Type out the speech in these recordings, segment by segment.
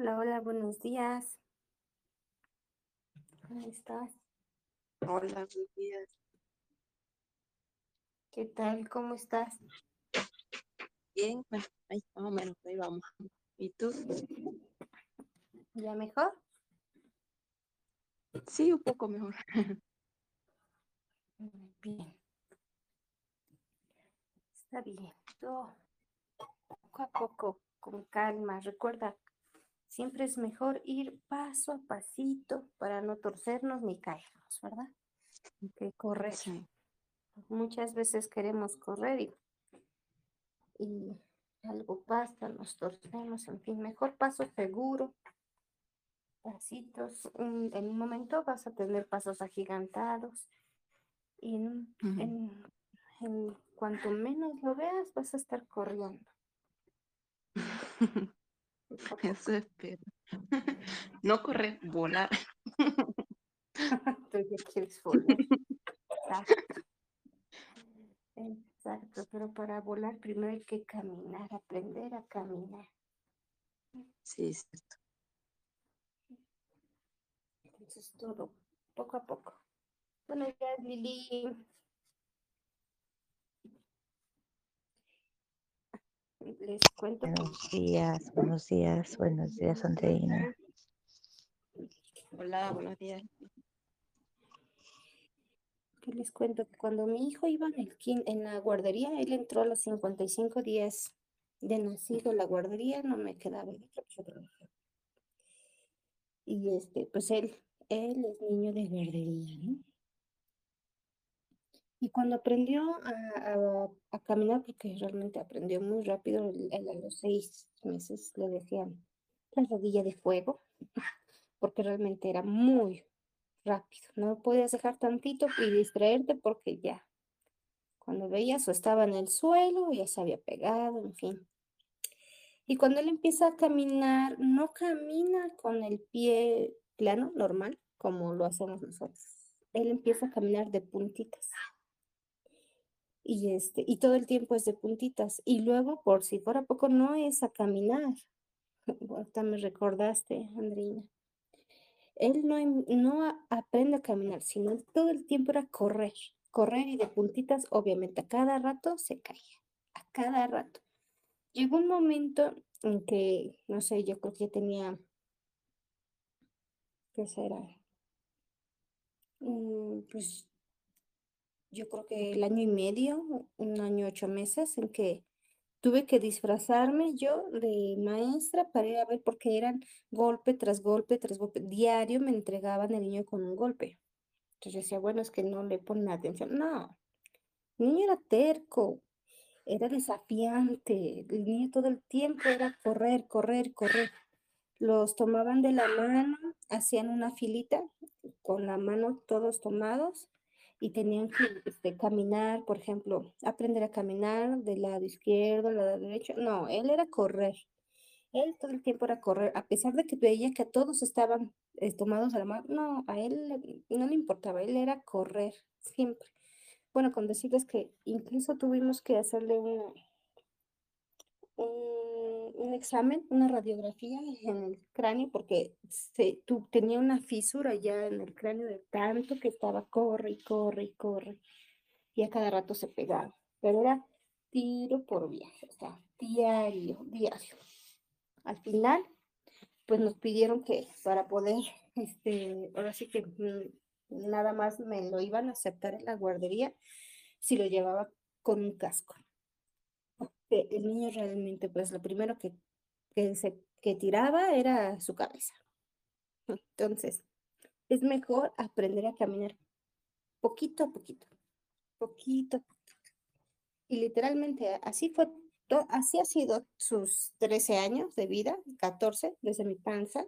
Hola, hola, buenos días. ¿Cómo estás? Hola, buenos días. ¿Qué tal? ¿Cómo estás? Bien, bueno, ahí más o menos, ahí vamos. ¿Y tú? ¿Ya mejor? Sí, un poco mejor. Bien. Está bien. Todo poco a poco, con calma. Recuerda, siempre es mejor ir paso a pasito para no torcernos ni caernos, ¿verdad? Que correr. Sí. Muchas veces queremos correr y, y algo pasa, nos torcemos, en fin, mejor paso seguro. Pasitos, en, en un momento vas a tener pasos agigantados y en, en cuanto menos lo veas vas a estar corriendo. Eso espero. No correr, volar. Tú ya quieres volar. Exacto. Exacto, pero para volar primero hay que caminar, aprender a caminar. Sí, es cierto. Entonces todo, poco a poco. Bueno, ya Lili, les cuento Buenos días, buenos días, buenos días, Andreina. Hola, buenos días. les cuento que cuando mi hijo iba en, el kin- en la guardería, él entró a los 55 días de nacido la guardería, no me quedaba. Y este, pues él, él es niño de guardería, ¿no? Y cuando aprendió a, a- a caminar, porque realmente aprendió muy rápido, a los seis meses le decían la rodilla de fuego, porque realmente era muy rápido. No podías dejar tantito y distraerte porque ya, cuando veías o estaba en el suelo, ya se había pegado, en fin. Y cuando él empieza a caminar, no camina con el pie plano, normal, como lo hacemos nosotros. Él empieza a caminar de puntitas. Y, este, y todo el tiempo es de puntitas. Y luego, por si fuera poco, no es a caminar. Ahorita me recordaste, Andreina. Él no, em- no aprende a caminar, sino todo el tiempo era correr. Correr y de puntitas, obviamente, a cada rato se caía. A cada rato. Llegó un momento en que, no sé, yo creo que tenía, ¿qué será? Mm, pues yo creo que el año y medio, un año ocho meses, en que tuve que disfrazarme yo de maestra para ir a ver porque eran golpe tras golpe tras golpe. Diario me entregaban el niño con un golpe. Entonces decía, bueno, es que no le ponen atención. No, el niño era terco, era desafiante. El niño todo el tiempo era correr, correr, correr. Los tomaban de la mano, hacían una filita con la mano todos tomados y tenían que este, caminar, por ejemplo, aprender a caminar del lado izquierdo, del lado derecho. No, él era correr. Él todo el tiempo era correr, a pesar de que veía que todos estaban eh, tomados de la mano. No, a él no le importaba, él era correr siempre. Bueno, con decirles que incluso tuvimos que hacerle un, un examen, una radiografía en el cráneo, porque se, tu- tenía una fisura ya en el cráneo de tanto que estaba corre y corre y corre, y a cada rato se pegaba, pero era tiro por viaje, o sea, diario, diario. Al final, pues nos pidieron que para poder, este, ahora sí que mm, nada más me lo iban a aceptar en la guardería si lo llevaba con un casco el niño realmente, pues lo primero que, que se que tiraba era su cabeza. Entonces, es mejor aprender a caminar poquito a poquito, poquito a poquito. Y literalmente así fue, así ha sido sus 13 años de vida, 14 desde mi panza.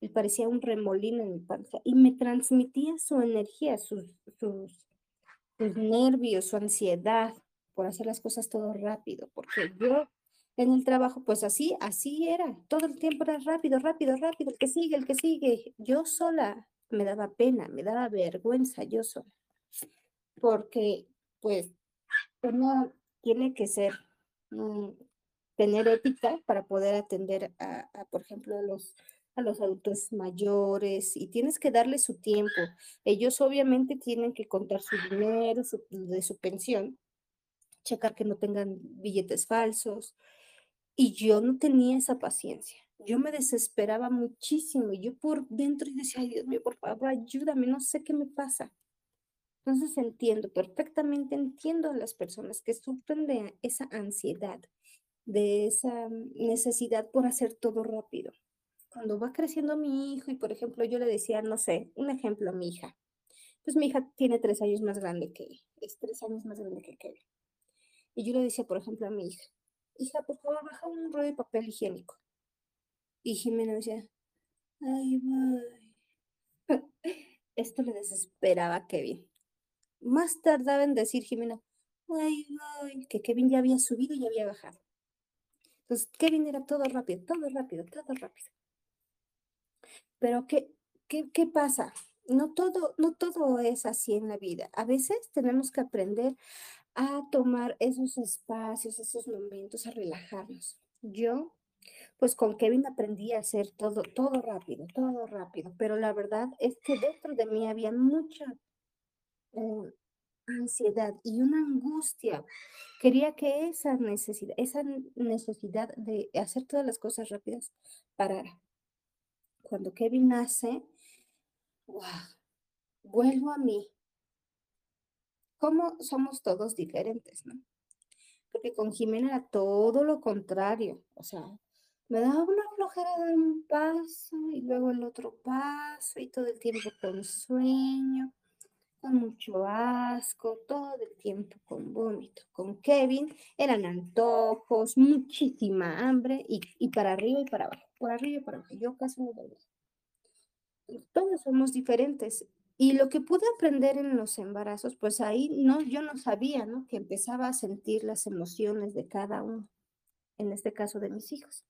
Y parecía un remolino en mi panza. Y me transmitía su energía, sus, sus, sus nervios, su ansiedad por hacer las cosas todo rápido, porque yo en el trabajo, pues así, así era, todo el tiempo era rápido, rápido, rápido, el que sigue, el que sigue. Yo sola me daba pena, me daba vergüenza, yo sola, porque pues uno tiene que ser, mm, tener ética para poder atender a, por ejemplo, a los, a los adultos mayores y tienes que darle su tiempo. Ellos obviamente tienen que contar su dinero de su pensión, checar que no tengan billetes falsos. Y yo no tenía esa paciencia. Yo me desesperaba muchísimo. Yo por dentro decía, Dios mío, por favor, ayúdame, no sé qué me pasa. Entonces entiendo, perfectamente entiendo a las personas que sufren de esa ansiedad, de esa necesidad por hacer todo rápido. Cuando va creciendo mi hijo y, por ejemplo, yo le decía, no sé, un ejemplo a mi hija. Pues mi hija tiene tres años más grande que, es tres años más grande que Kevin. Y yo le decía, por ejemplo, a mi hija, hija, por favor, baja un rollo de papel higiénico. Y Jimena decía, ay, voy. Esto le desesperaba a Kevin. Más tardaba en decir Jimena, ay, voy, que Kevin ya había subido y había bajado. Entonces, Kevin era todo rápido, todo rápido, todo rápido. Pero ¿qué, qué, qué pasa? No todo, no todo es así en la vida. A veces tenemos que aprender a tomar esos espacios, esos momentos, a relajarnos. Yo, pues con Kevin aprendí a hacer todo, todo rápido, todo rápido, pero la verdad es que dentro de mí había mucha eh, ansiedad y una angustia. Quería que esa necesidad, esa necesidad de hacer todas las cosas rápidas parara. Cuando Kevin nace, wow, vuelvo a mí. ¿Cómo somos todos diferentes, no? Porque con Jimena era todo lo contrario. O sea, me daba una flojera dar un paso y luego el otro paso y todo el tiempo con sueño, con mucho asco, todo el tiempo con vómito. Con Kevin eran antojos, muchísima hambre y, y para arriba y para abajo, por arriba y para abajo. Yo casi no dormía. Todos somos diferentes. Y lo que pude aprender en los embarazos, pues ahí no, yo no sabía, ¿no? Que empezaba a sentir las emociones de cada uno, en este caso de mis hijos.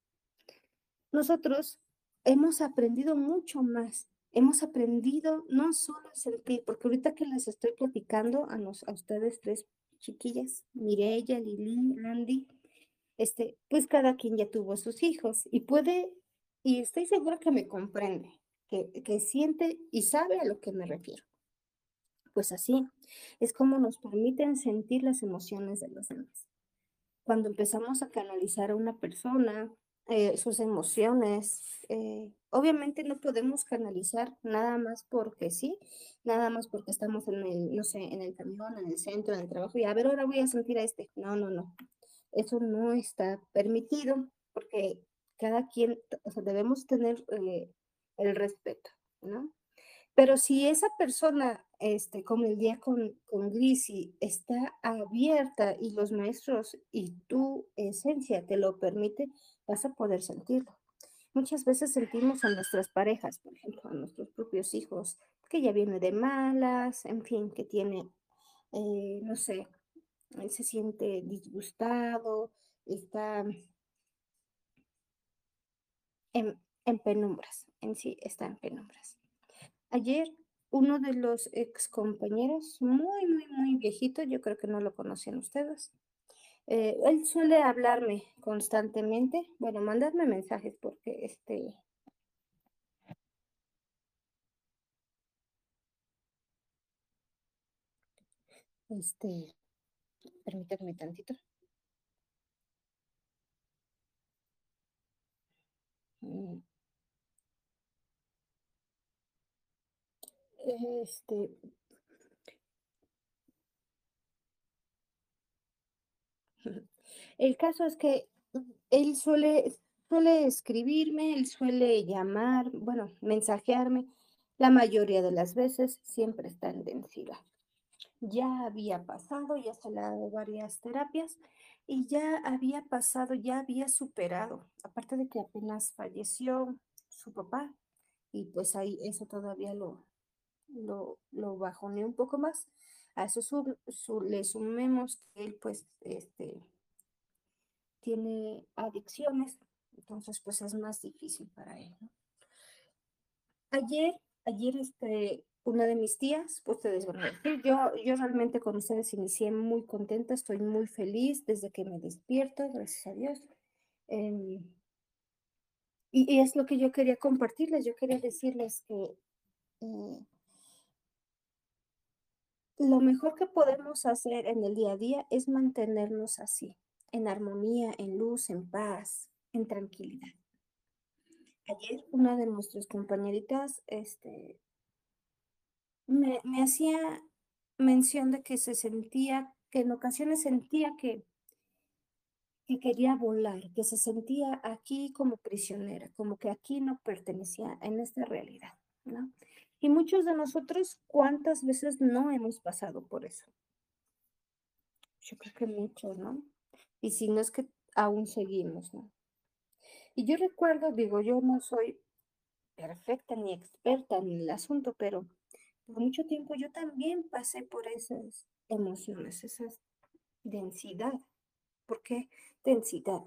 Nosotros hemos aprendido mucho más. Hemos aprendido no solo a sentir, porque ahorita que les estoy platicando a, nos, a ustedes tres chiquillas, Mireya, Lili, Andy, este, pues cada quien ya tuvo sus hijos y puede, y estoy segura que me comprende, que, que siente y sabe a lo que me refiero. Pues así es como nos permiten sentir las emociones de los demás. Cuando empezamos a canalizar a una persona, eh, sus emociones, eh, obviamente no podemos canalizar nada más porque sí, nada más porque estamos en el, no sé, en el camión, en el centro, en el trabajo, y a ver, ahora voy a sentir a este. No, no, no. Eso no está permitido porque cada quien, o sea, debemos tener eh, el respeto, ¿no? Pero si esa persona, este, como el día con, con Grisi, está abierta y los maestros y tu esencia te lo permite, vas a poder sentirlo. Muchas veces sentimos a nuestras parejas, por ejemplo, a nuestros propios hijos, que ya viene de malas, en fin, que tiene, eh, no sé, se siente disgustado, está en, en penumbras, en sí está en penumbras. Ayer uno de los ex compañeros, muy, muy, muy viejito, yo creo que no lo conocían ustedes, eh, él suele hablarme constantemente, bueno, mandarme mensajes porque este... Este, permítanme tantito. Mm. Este, El caso es que él suele, suele escribirme, él suele llamar, bueno, mensajearme. La mayoría de las veces siempre está en densidad. Ya había pasado, ya se le ha dado varias terapias y ya había pasado, ya había superado. Aparte de que apenas falleció su papá y pues ahí eso todavía lo, lo, lo bajoneó un poco más. A eso su- su- le sumemos que él pues este tiene adicciones, entonces pues es más difícil para él. Ayer, ayer este, una de mis tías, pues ustedes van a decir, yo, yo realmente con ustedes inicié muy contenta, estoy muy feliz desde que me despierto, gracias a Dios. Em, y, es lo que yo quería compartirles, yo quería decirles que eh, lo mejor que podemos hacer en el día a día es mantenernos así, en armonía, en luz, en paz, en tranquilidad. Ayer una de nuestras compañeritas este, me, hacía mención de que se sentía, que en ocasiones sentía que, que quería volar, que se sentía aquí como prisionera, como que aquí no pertenecía en esta realidad, ¿no? Y muchos de nosotros, ¿cuántas veces no hemos pasado por eso? Yo creo que muchos, ¿no? Y si no es que aún seguimos, ¿no? Y yo recuerdo, digo, yo no soy perfecta ni experta en el asunto, pero por mucho tiempo yo también pasé por esas emociones, esa densidad. ¿Por qué densidad?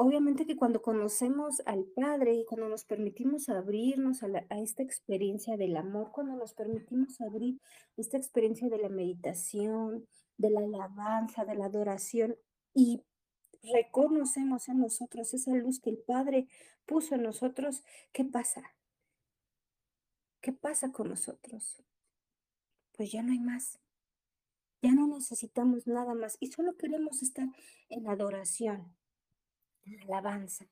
Obviamente que cuando conocemos al Padre y cuando nos permitimos abrirnos a, a, esta experiencia del amor, cuando nos permitimos abrir esta experiencia de la meditación, de la alabanza, de la adoración y reconocemos en nosotros esa luz que el Padre puso en nosotros, ¿qué pasa? ¿Qué pasa con nosotros? Pues ya no hay más. Ya no necesitamos nada más y solo queremos estar en adoración, en alabanza.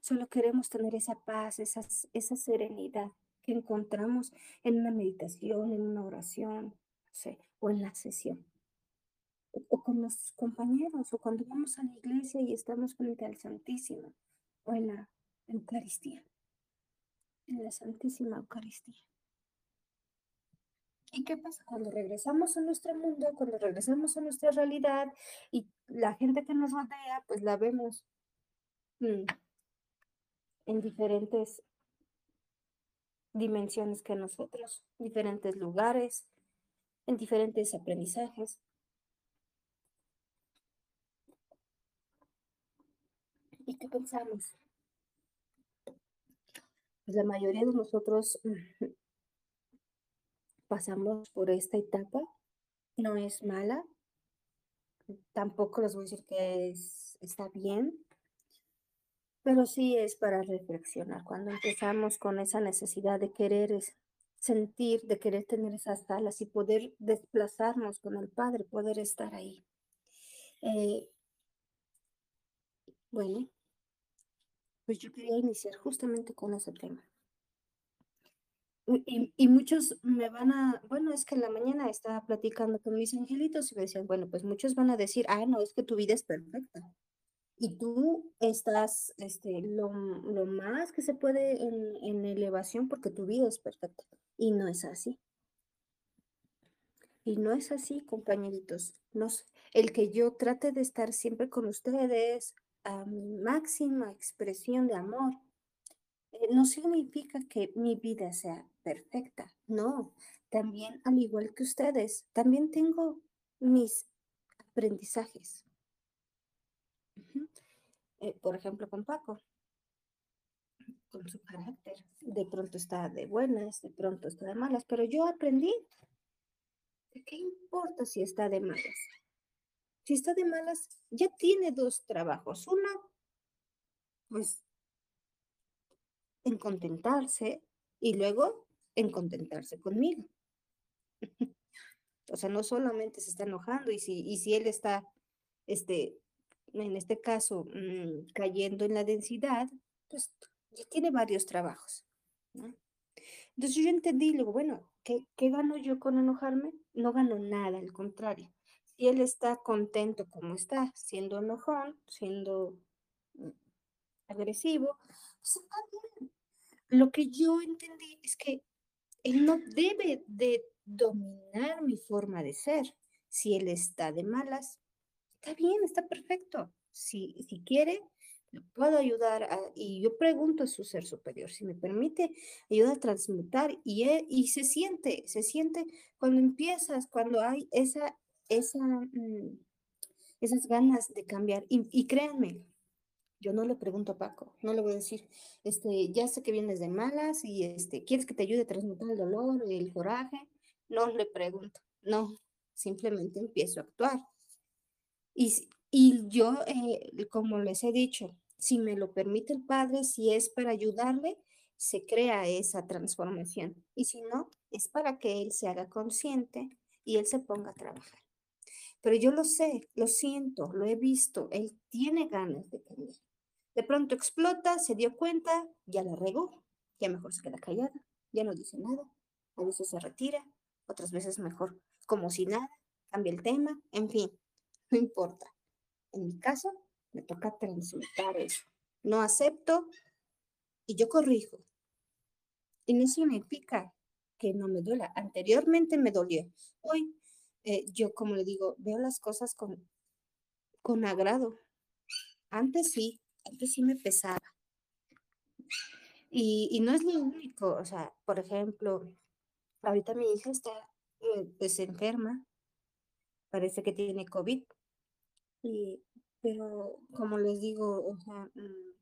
Solo queremos tener esa paz, esa, esa serenidad que encontramos en una meditación, en una oración, o en la sesión. O, con nuestros compañeros, o cuando vamos a la iglesia y estamos frente al Santísimo, o en la Eucaristía, en la Santísima Eucaristía. ¿Y qué pasa cuando regresamos a nuestro mundo, cuando regresamos a nuestra realidad y la gente que nos rodea, pues la vemos mm, en diferentes dimensiones que nosotros, diferentes lugares, en diferentes aprendizajes. ¿Y qué pensamos? Pues la mayoría de nosotros pasamos por esta etapa. No es mala. Tampoco les voy a decir que es, está bien. Pero sí es para reflexionar. Cuando empezamos con esa necesidad de querer sentir, de querer tener esas alas y poder desplazarnos con el Padre, poder estar ahí. Eh, bueno, pues yo quería iniciar justamente con ese tema. Y, y, muchos me van a, bueno, es que en la mañana estaba platicando con mis angelitos y me decían, bueno, pues muchos van a decir, ah, no, es que tu vida es perfecta. Y tú estás este, lo, lo más que se puede en, en elevación porque tu vida es perfecta. Y no es así. Y no es así, compañeritos. Nos, el que yo trate de estar siempre con ustedes a mi máxima expresión de amor, eh, no significa que mi vida sea perfecta. No, también al igual que ustedes, también tengo mis aprendizajes. Eh, por ejemplo, con Paco con su carácter. De pronto está de buenas, de pronto está de malas, pero yo aprendí. ¿Qué importa si está de malas? Si está de malas, ya tiene dos trabajos. Uno, pues, en contentarse y luego en contentarse conmigo. o sea, no solamente se está enojando y si, y si él está, este, en este caso, mmm, cayendo en la densidad, pues ya tiene varios trabajos. Entonces yo entendí, luego, bueno, ¿qué, ¿qué gano yo con enojarme? No gano nada, al contrario. Si él está contento como está, siendo enojón, siendo mm, agresivo, pues está bien. Lo que yo entendí es que él no debe de dominar mi forma de ser. Si él está de malas, está bien, está perfecto. Si, si quiere, puedo ayudar y yo pregunto a su ser superior si me permite ayuda a transmutar y, y se siente, se siente cuando empiezas, cuando hay esa, esa, mm, esas ganas de cambiar y, créanme, yo no le pregunto a Paco, no le voy a decir, este, ya sé que vienes de malas y este, ¿quieres que te ayude a transmutar el dolor, el coraje? No le pregunto, no, simplemente empiezo a actuar. Y, y yo, eh, como les he dicho, si me lo permite el Padre, si es para ayudarle, se crea esa transformación. Y si no, es para que Él se haga consciente y Él se ponga a trabajar. Pero yo lo sé, lo siento, lo he visto, Él tiene ganas de cambiar. De pronto explota, se dio cuenta, ya la regó, ya mejor se queda callada, ya no dice nada, a veces se retira, otras veces mejor como si nada, cambia el tema, en fin, no importa. En mi caso, me toca transmutar eso. No acepto y yo corrijo. Y no significa que no me duela. Anteriormente me dolió. Hoy, eh, yo como le digo, veo las cosas con, con agrado. Antes sí, antes sí me pesaba. Y, y, no es lo único, o sea, por ejemplo, ahorita mi hija está eh, pues enferma, parece que tiene COVID, y, pero como les digo, mm,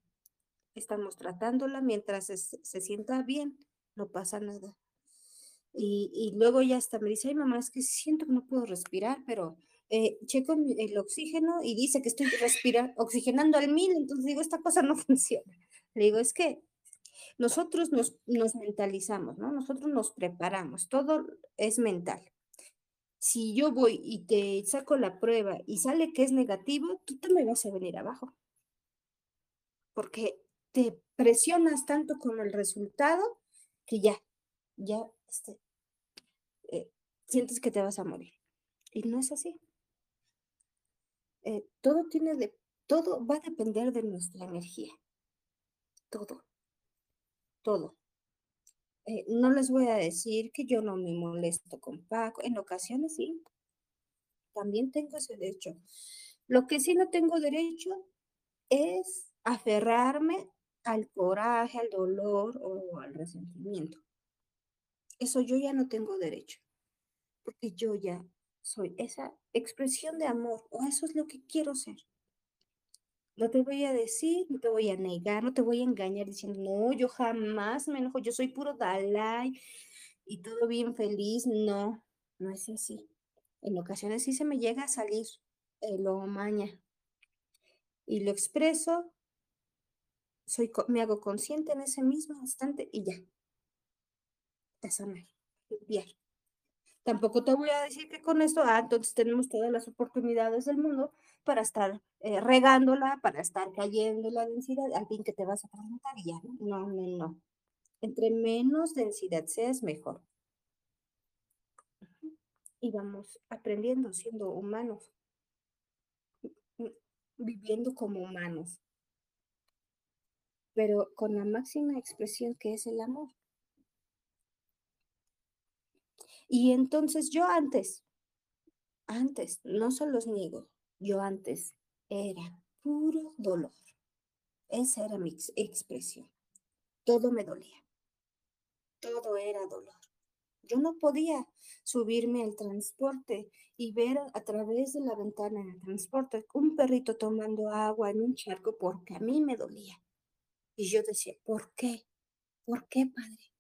estamos tratándola mientras se, se, sienta bien, no pasa nada. Y, y, luego ya hasta me dice, ay mamá, es que siento que no puedo respirar, pero eh, checo el oxígeno y dice que estoy respirando, oxigenando al mil, entonces digo, esta cosa no funciona. Le digo, es que nosotros nos, mentalizamos, ¿no? Nosotros nos preparamos, todo es mental. Si yo voy y te saco la prueba y sale que es negativo, tú te me vas a venir abajo. Porque te presionas tanto con el resultado que ya, ya este, eh, sientes que te vas a morir. Y no es así. Eh, todo tiene de, todo va a depender de nuestra energía. Todo. Todo. Eh, no les voy a decir que yo no me molesto con Paco. En ocasiones sí. También tengo ese derecho. Lo que sí no tengo derecho es aferrarme al coraje, al dolor o al resentimiento. Eso yo ya no tengo derecho, porque yo ya soy esa expresión de amor, o eso es lo que quiero ser. No te voy a decir, no te voy a negar, no te voy a engañar diciendo, no, yo jamás me enojo, yo soy puro Dalai y todo bien feliz. No, no es así. En ocasiones sí se me llega a salir lo maña y lo expreso, soy, me hago consciente en ese mismo instante y ya. Te sanar, limpiar. Tampoco te voy a decir que con esto, ah, entonces tenemos todas las oportunidades del mundo para estar eh, regándola, para estar cayendo la densidad, al fin que te vas a preguntar y ya, no, no, no. Entre menos densidad seas, mejor. Y vamos aprendiendo, siendo humanos, viviendo como humanos, pero con la máxima expresión que es el amor. Y entonces yo antes, antes, no se los niego, yo antes era puro dolor. Esa era mi expresión. Todo me dolía. Todo era dolor. Yo no podía subirme al transporte y ver a través de la ventana del transporte un perrito tomando agua en un charco porque a mí me dolía. Y yo decía, ¿por qué? ¿Por qué, Padre?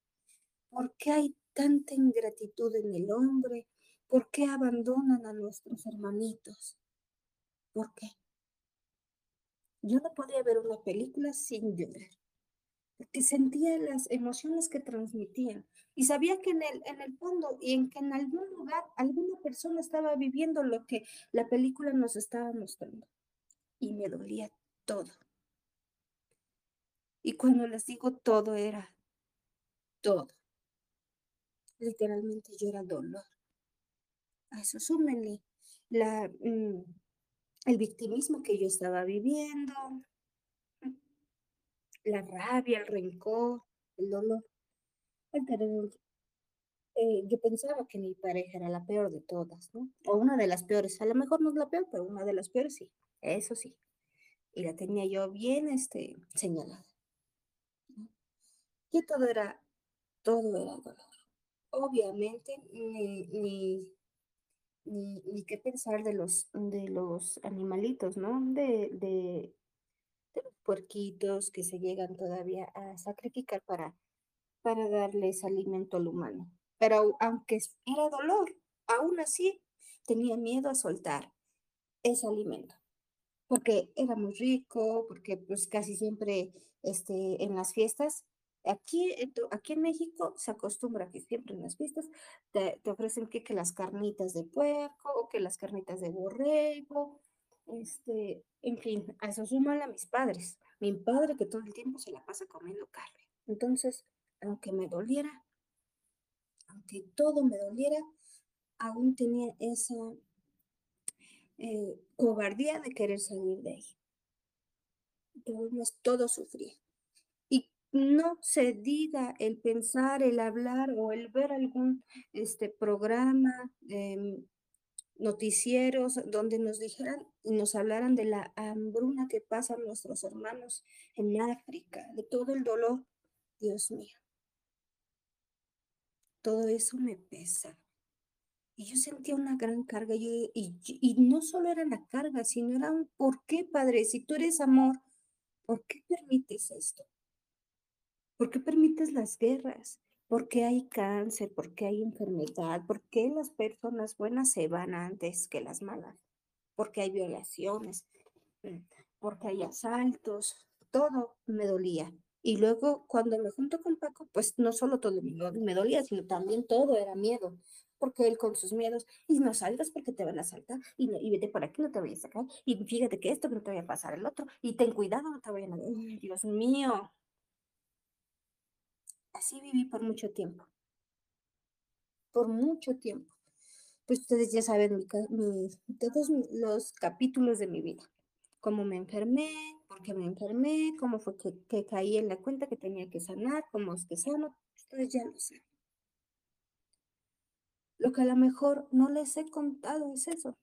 ¿Por qué hay tanta ingratitud en el hombre? ¿Por qué abandonan a nuestros hermanitos? ¿Por qué? Yo no podía ver una película sin llorar, porque sentía las emociones que transmitían y sabía que en el, en el fondo y en que en algún lugar alguna persona estaba viviendo lo que la película nos estaba mostrando. Y me dolía todo. Y cuando les digo todo era todo literalmente yo era dolor. A eso súmenle la, mm, el victimismo que yo estaba viviendo, la rabia, el rencor, el dolor. Eh, yo pensaba que mi pareja era la peor de todas, ¿no? O una de las peores. A lo mejor no es la peor, pero una de las peores sí. Eso sí. Y la tenía yo bien este, señalada. Que todo era, todo era dolor obviamente ni, ni, ni, qué pensar de los, de los animalitos, ¿no? De, de, de, los puerquitos que se llegan todavía a sacrificar para, para darles alimento al humano. Pero aunque era dolor, aún así tenía miedo a soltar. ese alimento, porque era muy rico, porque pues casi siempre este, en las fiestas, aquí, aquí en México se acostumbra que siempre en las fiestas te, ofrecen que, que las carnitas de puerco, que las carnitas de borrego, este, en fin, a eso súmale a mis padres. Mi padre que todo el tiempo se la pasa comiendo carne. Entonces, aunque me doliera, aunque todo me doliera, aún tenía esa eh, cobardía de querer salir de ahí. Mes- todo sufría. No se diga el pensar, el hablar o el ver algún este, programa, em, noticieros donde nos dijeran y nos hablaran de la hambruna que pasan nuestros hermanos en África, de todo el dolor. Dios mío, todo eso me pesa. Y yo sentía una gran carga y, y- y no solo era la carga, sino era un ¿por qué, Padre? Si tú eres amor, ¿por qué permites esto? ¿Por qué permites las guerras? ¿Por qué hay cáncer? ¿Por qué hay enfermedad? ¿Por qué las personas buenas se van antes que las malas? ¿Por qué hay violaciones? Mm, ¿Por qué hay asaltos? Todo me dolía. Y luego cuando me junto con Paco, pues no solo todo me do- me dolía, sino también todo era miedo. Porque él con sus miedos, y no salgas porque te van a asaltar, y, vete por aquí, no te vayas a sacar, y fíjate que esto, no te vaya a pasar el otro, y ten cuidado, no te vayan a... Dios mío, Así viví por mucho tiempo, por mucho tiempo. Pues ustedes ya saben todos los capítulos de mi vida. Cómo me enfermé, por qué me enfermé, cómo fue que, que caí en la cuenta que tenía que sanar, cómo es que sano. Ustedes ya lo saben. Lo que a lo mejor no les he contado es eso.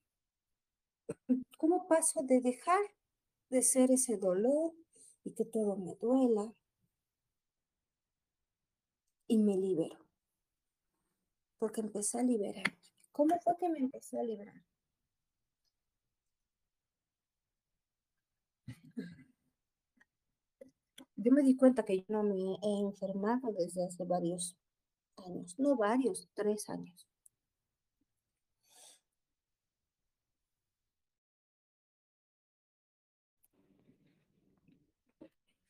¿Cómo paso de dejar de ser ese dolor y que todo me duela y me libero? Porque empecé a liberar. ¿Cómo fue que me empecé a liberar? Yo me di cuenta que yo no me he enfermado desde hace varios años, no varios, tres años.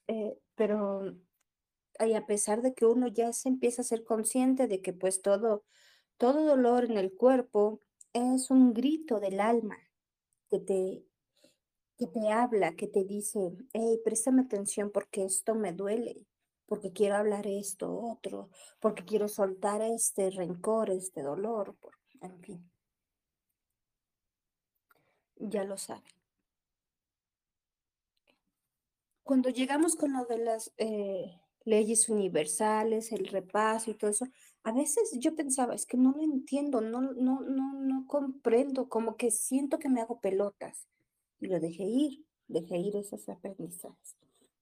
Eh, pero y a pesar de que uno ya se empieza a ser consciente de que pues todo, todo dolor en el cuerpo es un grito del alma que te, que te habla, que te dice, hey, préstame atención porque esto me duele, porque quiero hablar esto, otro, porque quiero soltar este rencor, este dolor, en fin, ya lo saben. Cuando llegamos con lo de las eh, leyes universales, el repaso y todo eso, a veces yo pensaba, es que no lo entiendo, no, no, no, no comprendo, como que siento que me hago pelotas. Y lo dejé ir, dejé ir esos aprendizajes.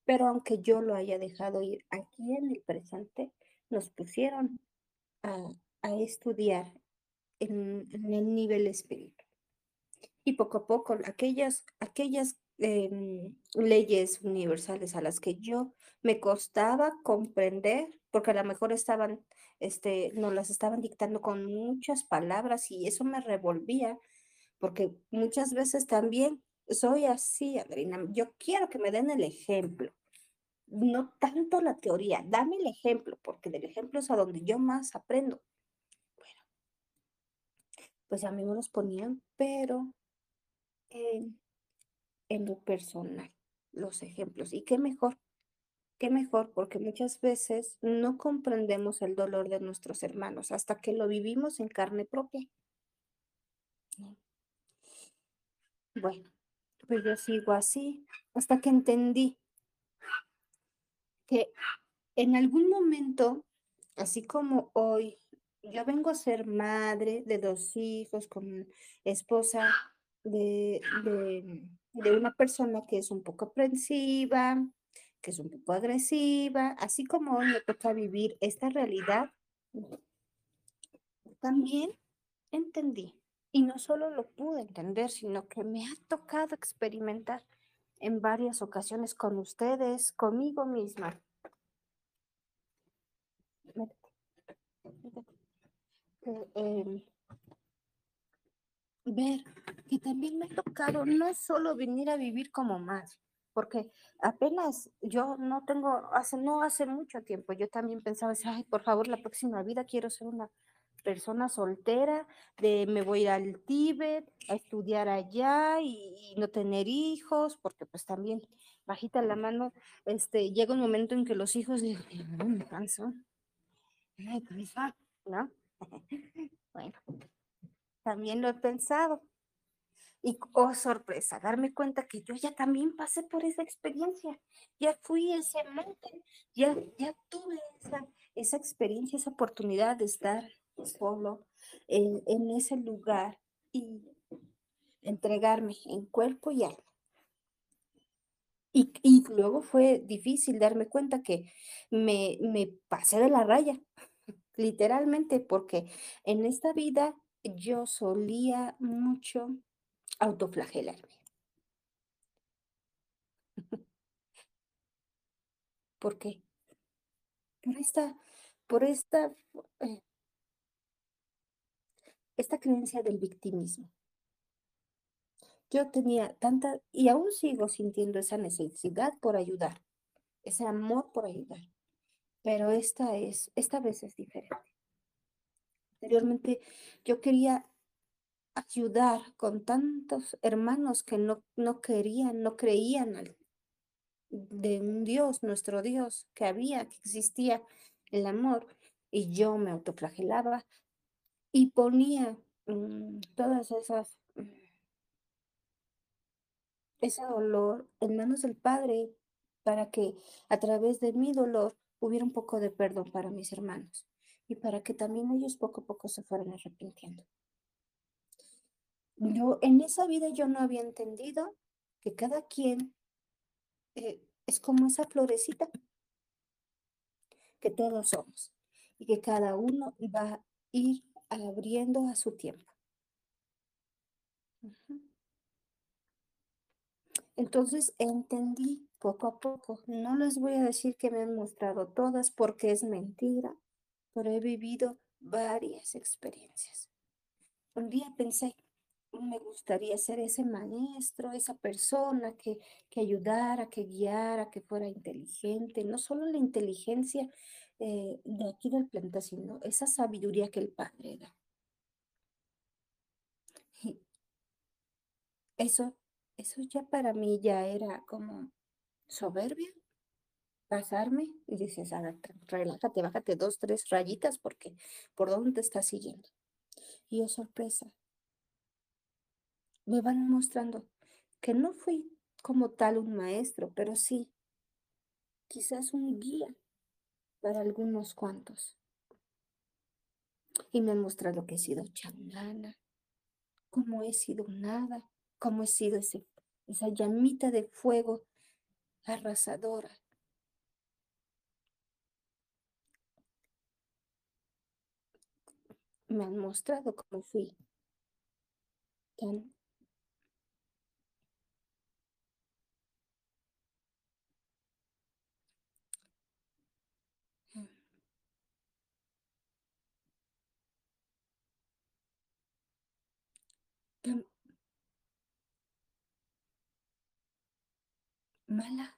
Pero aunque yo lo haya dejado ir, aquí en el presente nos pusieron a, a estudiar en, en el nivel espiritual. Y poco a poco, aquellas, aquellas em, leyes universales a las que yo me costaba comprender, porque a lo mejor estaban, este, nos las estaban dictando con muchas palabras y eso me revolvía, porque muchas veces también soy así, Adriana. Yo quiero que me den el ejemplo, no tanto la teoría, dame el ejemplo, porque del ejemplo es a donde yo más aprendo. Bueno, pues a mí me los ponían, pero en, en lo personal, los ejemplos. Y qué mejor, qué mejor, porque muchas veces no comprendemos el dolor de nuestros hermanos hasta que lo vivimos en carne propia. ¿no? Bueno, pues yo sigo así hasta que entendí que en algún momento, así como hoy, yo vengo a ser madre de dos hijos, con esposa de, de, de una persona que es un poco aprensiva, que es un poco agresiva, así como hoy me toca vivir esta realidad, también entendí. Y no solo lo pude entender, sino que me ha tocado experimentar en varias ocasiones con ustedes, conmigo misma. Métete, métete. Ver que también me ha tocado no solo venir a vivir como madre, porque apenas yo no tengo, hace, no hace mucho tiempo, yo también pensaba, ay, por favor, la próxima vida quiero ser una persona soltera, de me voy a ir al Tíbet a estudiar allá y, no tener hijos, porque pues también bajita la mano, este, llega un momento en que los hijos digo, "No, me canso, me canso, ¿no? Bueno, también lo he pensado. Y, oh, sorpresa, darme cuenta que yo ya también pasé por esa experiencia. Ya fui ese monte, ya, ya tuve esa, esa experiencia, esa oportunidad de estar solo en, en ese lugar y entregarme en cuerpo y alma. Y, y luego fue difícil darme cuenta que me, me pasé de la raya, literalmente, porque en esta vida yo solía mucho autoflagelarme. ¿Por qué? Por esta, por esta, eh, esta creencia del victimismo. Yo tenía tanta, y aún sigo sintiendo esa necesidad por ayudar, ese amor por ayudar, pero esta es, esta vez es diferente. Anteriormente yo quería ayudar con tantos hermanos que no, no querían, no creían de un Dios, nuestro Dios, que había, que existía el amor, y yo me autoflagelaba y ponía mm, todas esas, mm, ese dolor en manos del Padre para que a través de mi dolor hubiera un poco de perdón para mis hermanos y para que también ellos poco a poco se fueran arrepintiendo. Yo en esa vida yo no había entendido que cada quien eh, es como esa florecita que todos somos y que cada uno va a ir abriendo a su tiempo. Entonces entendí poco a poco. No les voy a decir que me han mostrado todas porque es mentira, pero he vivido varias experiencias. Un día pensé, me gustaría ser ese maestro, esa persona que, que ayudara, que guiara, que fuera inteligente, no solo la inteligencia eh, de aquí del planeta, sino esa sabiduría que el Padre da. Eso, eso ya para mí ya era como soberbia, pasarme y dices, a relájate, bájate dos, tres rayitas porque por dónde te estás siguiendo. Y oh sorpresa, me van mostrando que no fui como tal un maestro, pero sí, quizás un guía para algunos cuantos. Y me han mostrado que he sido chamana, cómo he sido nada, cómo he sido ese, esa llamita de fuego arrasadora. Me han mostrado cómo fui. Tan mala,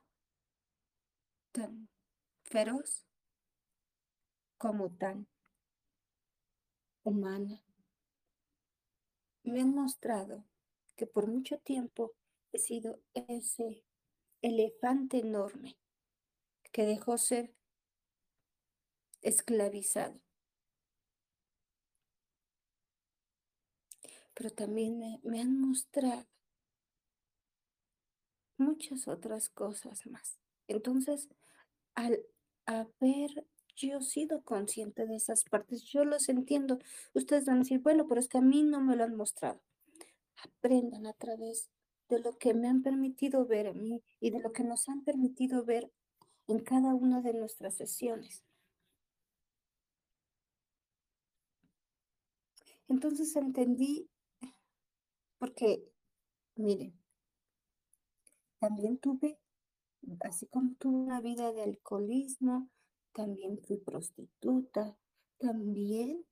tan feroz, como tan humana. Me han mostrado que por mucho tiempo he sido ese elefante enorme que dejó ser esclavizado. Pero también me, me han mostrado muchas otras cosas más. Entonces, al haber yo sido consciente de esas partes, yo los entiendo. Ustedes van a decir, bueno, pero es que a mí no me lo han mostrado. Aprendan a través de lo que me han permitido ver a mí y de lo que nos han permitido ver en cada una de nuestras sesiones. Entonces entendí, porque, miren, también tuve, así como tuve una vida de alcoholismo, también fui prostituta, también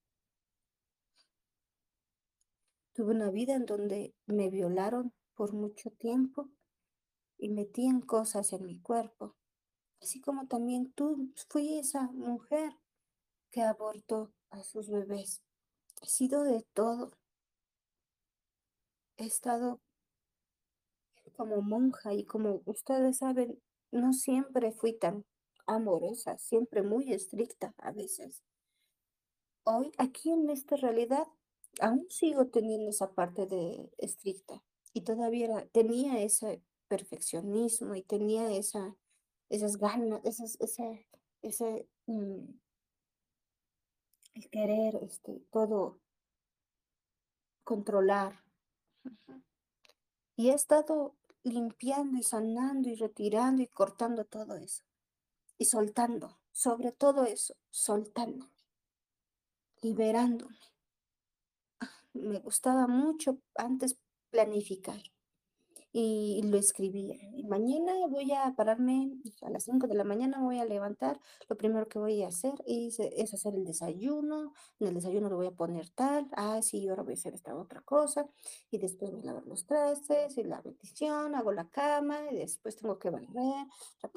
Tuve una vida en donde me violaron por mucho tiempo y metían cosas en mi cuerpo. Así como también tú fui esa mujer que abortó a sus bebés. He sido de todo. He estado como monja y como ustedes saben, no siempre fui tan amorosa, siempre muy estricta a veces. Hoy, aquí en esta realidad, aún sigo teniendo esa parte de estricta y todavía tenía ese perfeccionismo y tenía esa, esas ganas, esas, ese, ese, mm, el querer, este, todo controlar. Y he estado limpiando y sanando y retirando y cortando todo eso. Y soltando, sobre todo eso, soltando, liberándome. Ah, me gustaba mucho antes planificar y lo escribía. Y mañana voy a pararme a las 5 de la mañana, voy a levantar. Lo primero que voy a hacer es, es, hacer el desayuno. En el desayuno le voy a poner tal. Ah, sí, ahora voy a hacer esta otra cosa. Y después voy a lavar los trastes y la bendición, hago la cama y después tengo que barrer.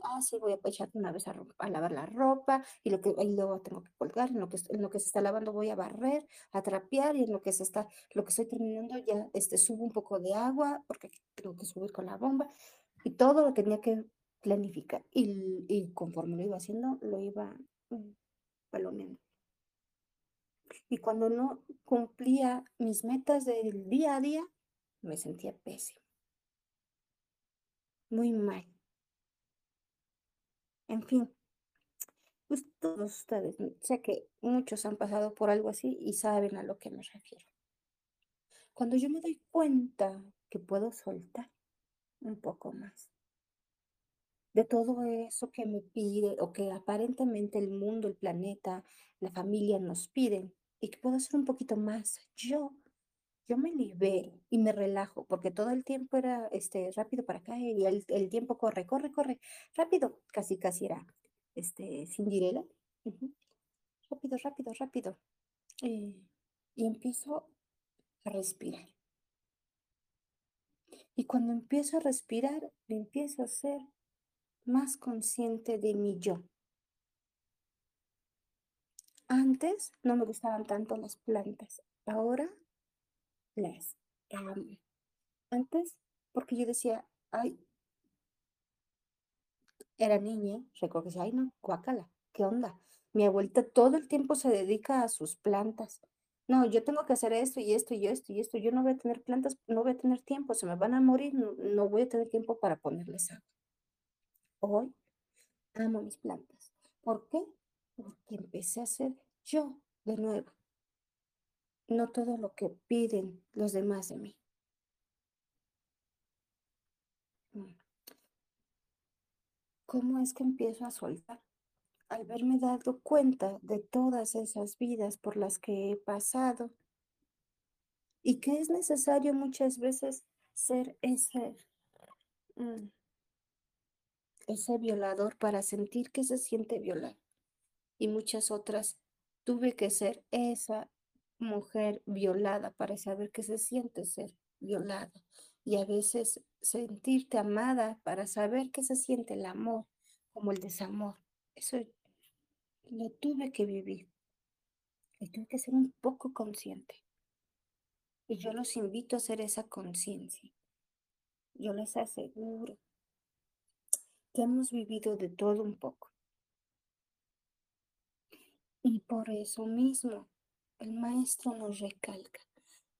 Ah, sí, voy a echar una vez a, a, lavar la ropa y, lo que, y luego tengo que colgar. En lo que, en lo que se está lavando voy a barrer, a trapear y en lo que se está, lo que estoy terminando ya este, subo un poco de agua porque creo que subir con la bomba y todo lo tenía que planificar y, y conforme lo iba haciendo lo iba mm, palomeando. Y cuando no cumplía mis metas del día a día, me sentía pésimo. Muy mal. En fin, pues todos ustedes, sé que muchos han pasado por algo así y saben a lo que me refiero. Cuando yo me doy cuenta que puedo soltar un poco más de todo eso que me pide o que aparentemente el mundo, el planeta, la familia nos piden y que puedo hacer un poquito más. Yo, yo me libero y me relajo porque todo el tiempo era este, rápido para acá y el, el tiempo corre, corre, corre, rápido, casi, casi era este, Cinderella. Rápido, rápido, rápido. Eh, y empiezo a respirar. Y cuando empiezo a respirar, empiezo a ser más consciente de mi yo. Antes no me gustaban tanto las plantas, ahora las amo. Antes, porque yo decía, ay, era niña, recuerdo que decía, ay, no, guacala, ¿qué onda? Mi abuelita todo el tiempo se dedica a sus plantas. No, yo tengo que hacer esto y esto y esto y esto. Yo no voy a tener plantas, no voy a tener tiempo, se me van a morir, no, no voy a tener tiempo para ponerles agua. Hoy amo mis plantas. ¿Por qué? Porque empecé a ser yo de nuevo. No todo lo que piden los demás de mí. Mm. ¿Cómo es que empiezo a soltar? Al verme dado cuenta de todas esas vidas por las que he pasado y que es necesario muchas veces ser ese, mm, ese violador para sentir que se siente violado. Y muchas otras tuve que ser esa mujer violada para saber que se siente ser violada. Y a veces sentirte amada para saber que se siente el amor como el desamor. Eso lo tuve que vivir. Y tuve que ser un poco consciente. Y yo los invito a hacer esa conciencia. Yo les aseguro que hemos vivido de todo un poco. Y por eso mismo el maestro nos recalca,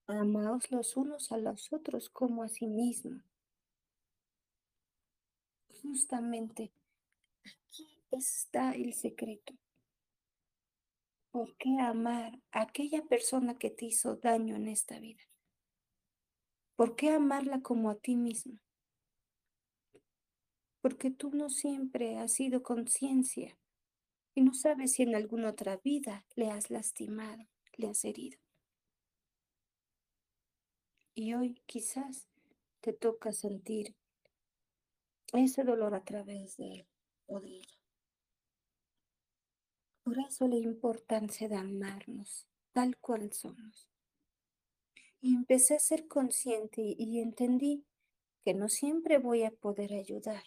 amaos los unos a los otros como a sí mismo. Justamente aquí está el secreto. ¿Por qué amar a aquella persona que te hizo daño en esta vida? ¿Por qué amarla como a ti mismo? Porque tú no siempre has sido conciencia y no sabes si en alguna otra vida le has lastimado, le has herido. Y hoy quizás te toca sentir ese dolor a través de él o de ella. Por eso la importancia de amarnos tal cual somos. Y empecé a ser consciente y, entendí que no siempre voy a poder ayudar,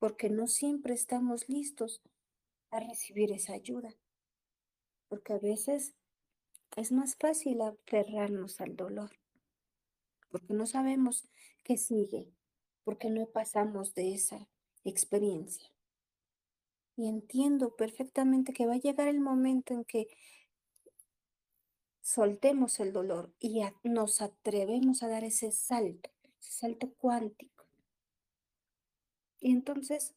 porque no siempre estamos listos a recibir esa ayuda, porque a veces es más fácil aferrarnos al dolor, porque no sabemos qué sigue, porque no pasamos de esa experiencia. Y entiendo perfectamente que va a llegar el momento en que soltemos el dolor y nos atrevemos a dar ese salto, ese salto cuántico. Y entonces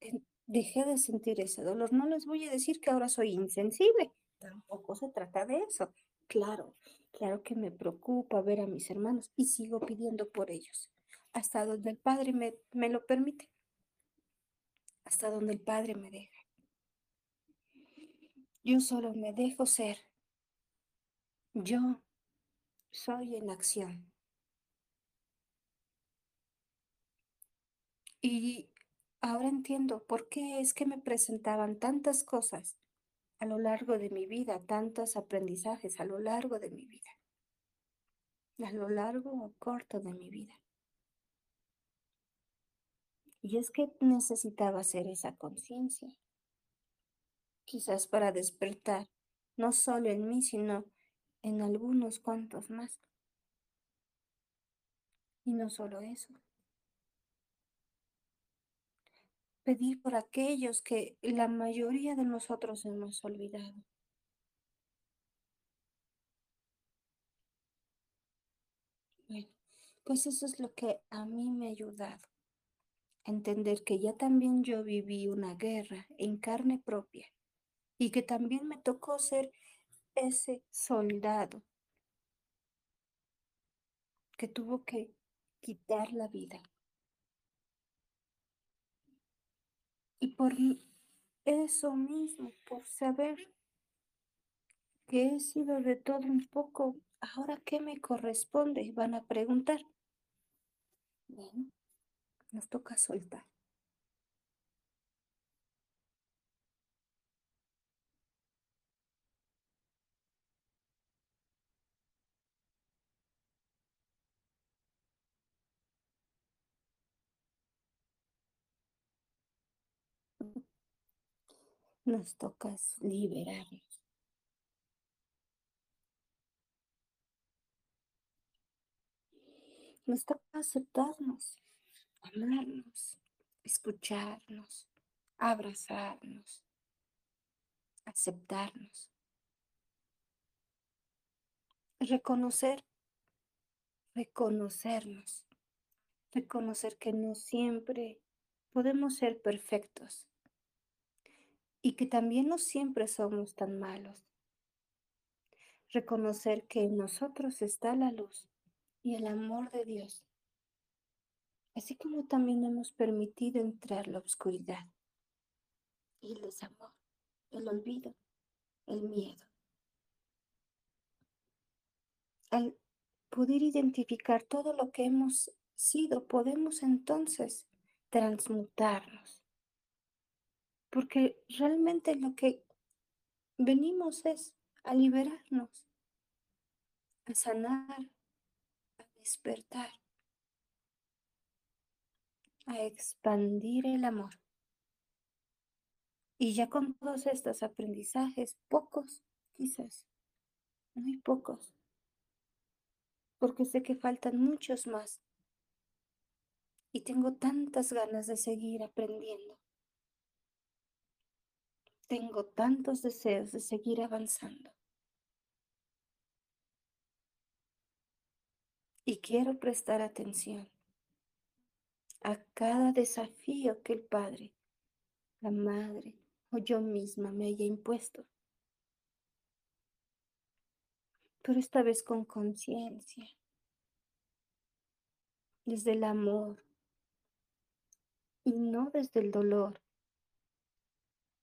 en- dejé de sentir ese dolor. No les voy a decir que ahora soy insensible, tampoco se trata de eso. Claro, claro que me preocupa ver a mis hermanos y sigo pidiendo por ellos, hasta donde el Padre me, me lo permite, hasta donde el Padre me deja. Yo solo me dejo ser. Yo soy en acción. Y ahora entiendo por qué es que me presentaban tantas cosas a lo largo de mi vida, tantos aprendizajes a lo largo de mi vida, a lo largo o corto de mi vida. Y es que necesitaba hacer esa conciencia, quizás para despertar, no solo en mí, sino en algunos cuantos más. Y no solo eso. Pedir por aquellos que la mayoría de nosotros hemos olvidado. Bueno, pues eso es lo que a mí me ha ayudado. Entender que ya también yo viví una guerra en carne propia y que también me tocó ser ese soldado que tuvo que quitar la vida. Y por eso mismo, por saber que he sido de todo un poco, ahora qué me corresponde, van a preguntar. Bueno, nos toca soltar. Nos toca liberarnos. Nos toca aceptarnos, amarnos, escucharnos, abrazarnos, aceptarnos, reconocer, reconocernos, reconocer que no siempre podemos ser perfectos y que también no siempre somos tan malos. Reconocer que en nosotros está la luz y el amor de Dios, así como también hemos permitido entrar la oscuridad el desamor, el olvido, el miedo. Al poder identificar todo lo que hemos sido, podemos entonces transmutarnos, porque realmente lo que venimos es a liberarnos, a sanar, a despertar, a expandir el amor. Y ya con todos estos aprendizajes, pocos quizás, muy pocos, porque sé que faltan muchos más. Y tengo tantas ganas de seguir aprendiendo. Tengo tantos deseos de seguir avanzando. Y quiero prestar atención a cada desafío que el Padre, la Madre o yo misma me haya impuesto. Pero esta vez con conciencia, desde el amor y no desde el dolor,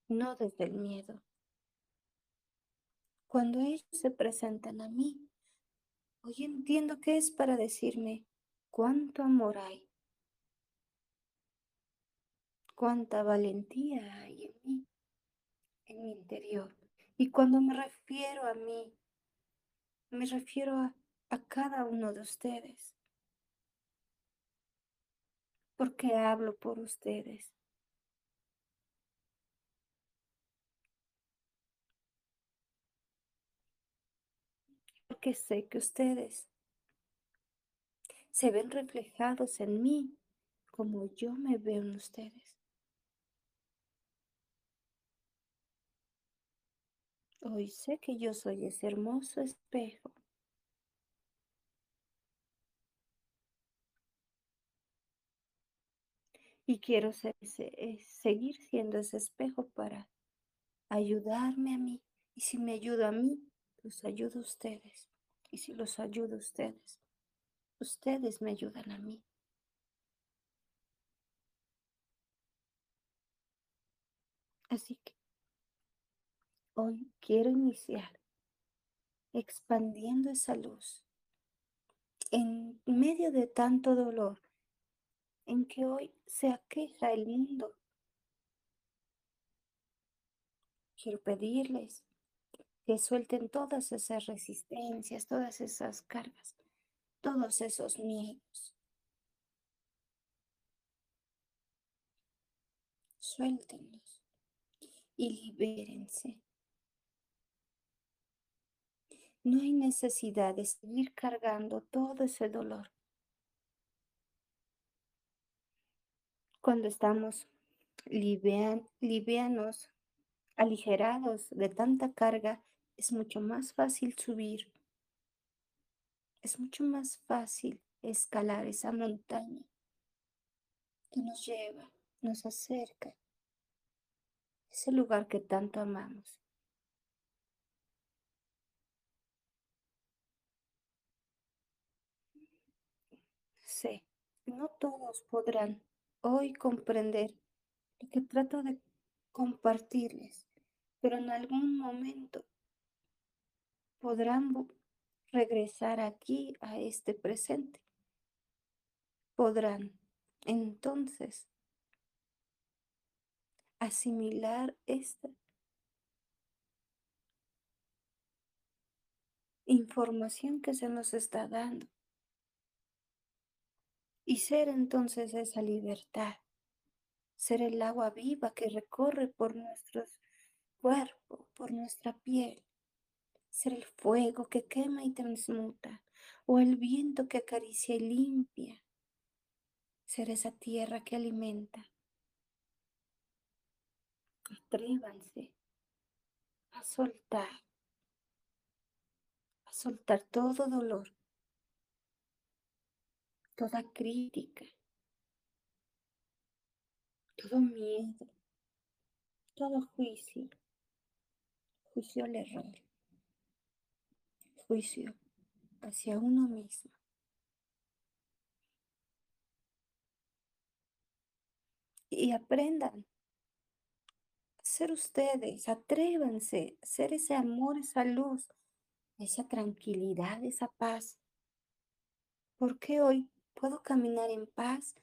no desde el miedo. Cuando ellos se presentan a mí, hoy entiendo que es para decirme cuánto amor hay, cuánta valentía hay en mí, en mi interior. Y cuando me refiero a mí, me refiero a cada uno de ustedes. Porque hablo por ustedes. Porque sé que ustedes se ven reflejados en mí como yo me veo en ustedes. Hoy sé que yo soy ese hermoso espejo. Y quiero eh, seguir siendo ese espejo para ayudarme a mí. Y si me ayuda a mí, los ayudo a ustedes. Y si los ayudo a ustedes, ustedes me ayudan a mí. Así que hoy quiero iniciar expandiendo esa luz en medio de tanto dolor en que hoy se aqueja el mundo. Quiero pedirles que suelten todas esas resistencias, todas esas cargas, todos esos miedos. Suéltenlos y libérense. No hay necesidad de seguir cargando todo ese dolor. Cuando estamos livianos, aligerados de tanta carga, es mucho más fácil subir. Es mucho más fácil escalar esa montaña que nos lleva, nos acerca ese lugar que tanto amamos. Sé, no todos podrán hoy comprender lo que trato de compartirles, pero en algún momento podrán regresar aquí a este presente. Podrán entonces asimilar esta información que se nos está dando y ser entonces esa libertad, ser el agua viva que recorre por nuestro cuerpo, por nuestra piel, ser el fuego que quema y transmuta, o el viento que acaricia y limpia, ser esa tierra que alimenta, Atrévanse a soltar, a soltar todo dolor, toda crítica, todo miedo, todo juicio, juicio al error, juicio hacia uno mismo. Y aprendan ser ustedes, atrévanse a ser ese amor, esa luz, esa tranquilidad, esa paz. Porque hoy puedo caminar en paz,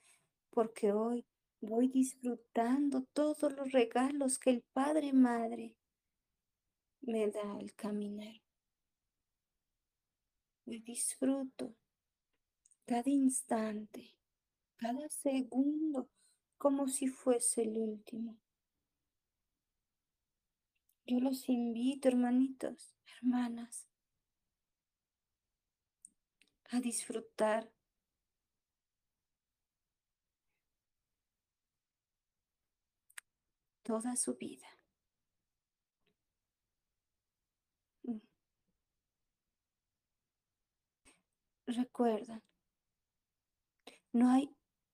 porque hoy voy disfrutando todos los regalos que el Padre Madre me da al caminar. Y disfruto cada instante, cada segundo, como si fuese el último. Yo los invito, hermanitos, hermanas, a disfrutar toda su vida. Mm. Recuerda, no hay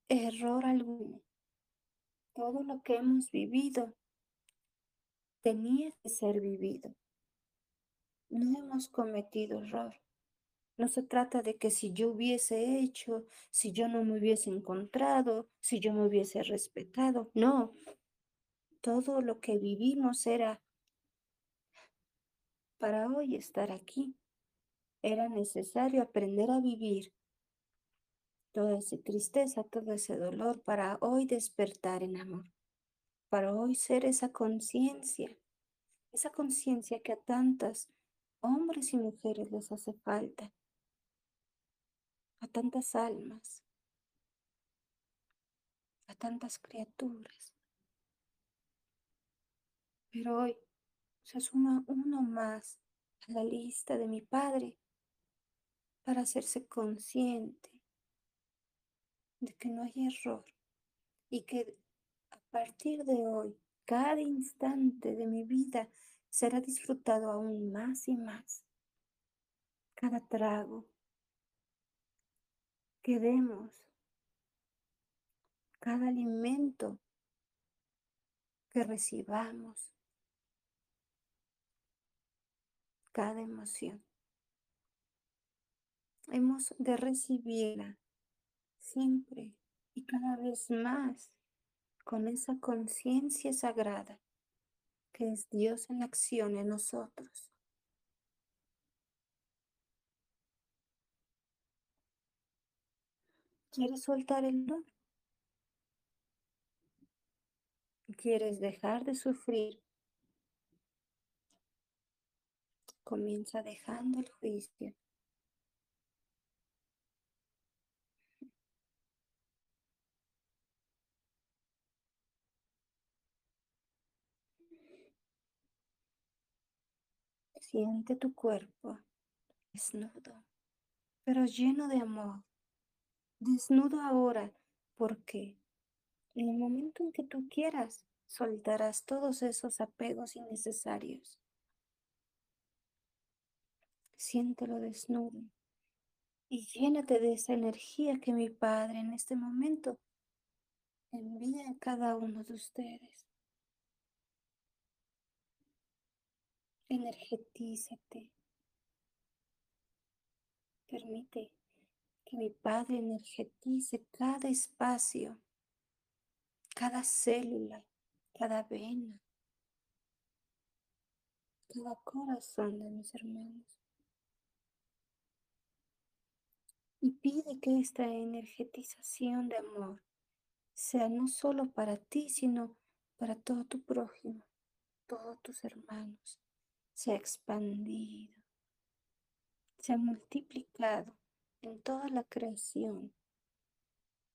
error alguno. Todo lo que hemos vivido tenía que ser vivido. No hemos cometido error. No se trata de que si yo hubiese hecho, si yo no me hubiese encontrado, si yo me hubiese respetado. No. Todo lo que vivimos era para hoy estar aquí. Era necesario aprender a vivir toda esa tristeza, todo ese dolor para hoy despertar en amor para hoy ser esa conciencia, esa conciencia que a tantas hombres y mujeres les hace falta, a tantas almas, a tantas criaturas. Pero hoy se suma uno más a la lista de mi Padre para hacerse consciente de que no hay error y que a partir de hoy, cada instante de mi vida será disfrutado aún más y más. Cada trago que demos, cada alimento que recibamos, cada emoción. Hemos de recibirla siempre y cada vez más con esa conciencia sagrada que es Dios en acción en nosotros. ¿Quieres soltar el dolor? ¿Quieres dejar de sufrir? Comienza dejando el juicio. Siente tu cuerpo desnudo, pero lleno de amor. Desnudo ahora porque en el momento en que tú quieras, soltarás todos esos apegos innecesarios. Siéntelo desnudo y llénate de esa energía que mi Padre en este momento envía a cada uno de ustedes. Energetízate. Permite que mi Padre energetice cada espacio, cada célula, cada vena, cada corazón de mis hermanos. Y pide que esta energetización de amor sea no solo para ti, sino para todo tu prójimo, todos tus hermanos, se ha expandido, se ha multiplicado en toda la creación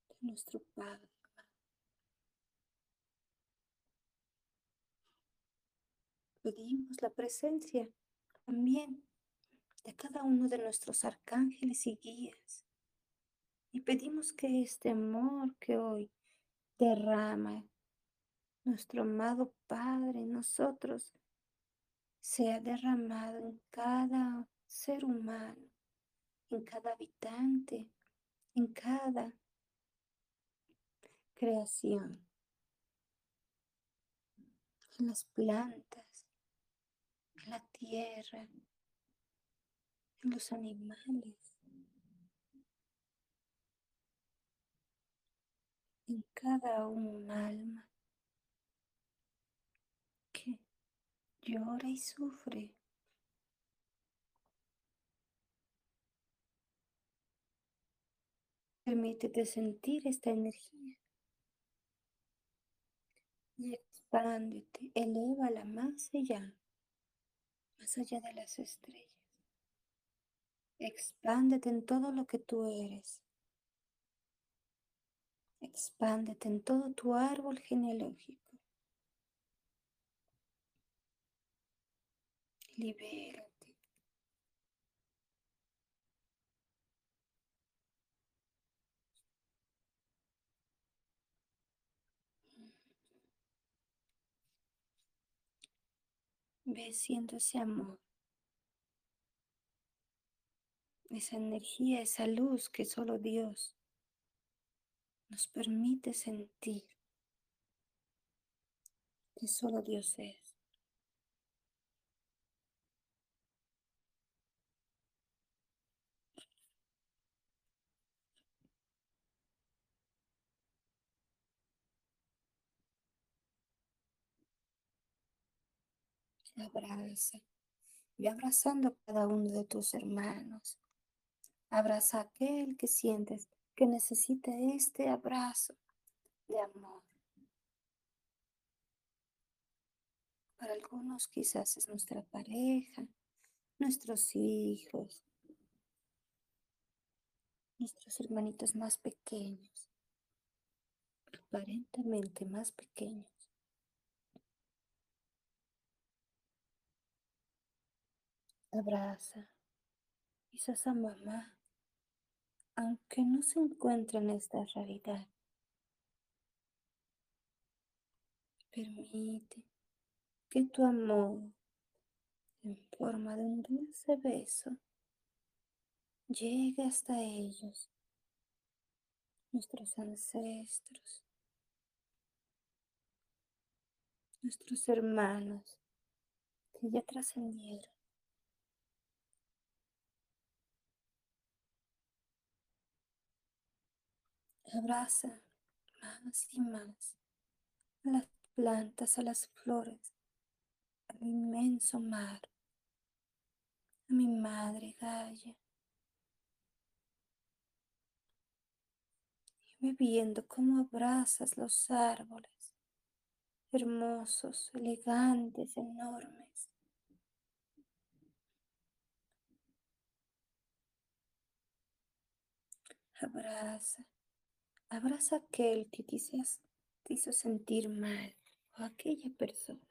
de nuestro Padre. Pedimos la presencia también de cada uno de nuestros arcángeles y guías. Y pedimos que este amor que hoy derrama nuestro amado Padre en nosotros sea derramado en cada ser humano, en cada habitante, en cada creación, en las plantas, en la tierra, en los animales, en cada un alma. llora y sufre. Permítete sentir esta energía y expándete, elévala más allá, más allá de las estrellas. Expándete en todo lo que tú eres. Expándete en todo tu árbol genealógico. libérate. Ve ese amor, esa energía, esa luz que solo Dios nos permite sentir, que solo Dios es. Abraza. Ve abrazando a cada uno de tus hermanos. Abraza a aquel que sientes que necesita este abrazo de amor. Para algunos quizás es nuestra pareja, nuestros hijos, nuestros hermanitos más pequeños, aparentemente más pequeños. Abraza quizás a mamá, aunque no se encuentre en esta realidad. Permite que tu amor, en forma de un dulce beso, llegue hasta ellos, nuestros ancestros, nuestros hermanos que ya trascendieron. Abraza más y más a las plantas, a las flores, al inmenso mar, a mi madre Gaia. Y viendo cómo abrazas los árboles, hermosos, elegantes, enormes. Abraza Abraza aquel que quizás te hizo sentir mal o aquella persona.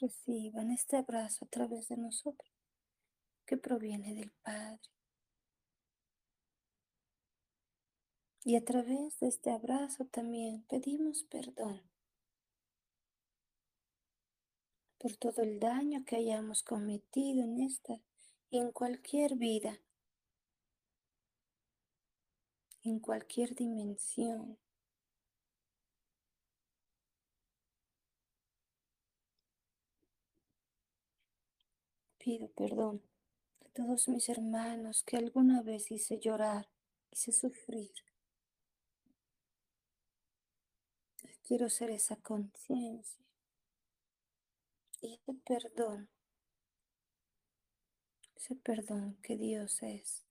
Reciban este abrazo a través de nosotros que proviene del Padre. Y a través de este abrazo también pedimos perdón por todo el daño que hayamos cometido en esta y en cualquier vida, en cualquier dimensión. Pido perdón a todos mis hermanos que alguna vez hice llorar, hice sufrir. Quiero ser esa conciencia y ese perdón, ese perdón que Dios es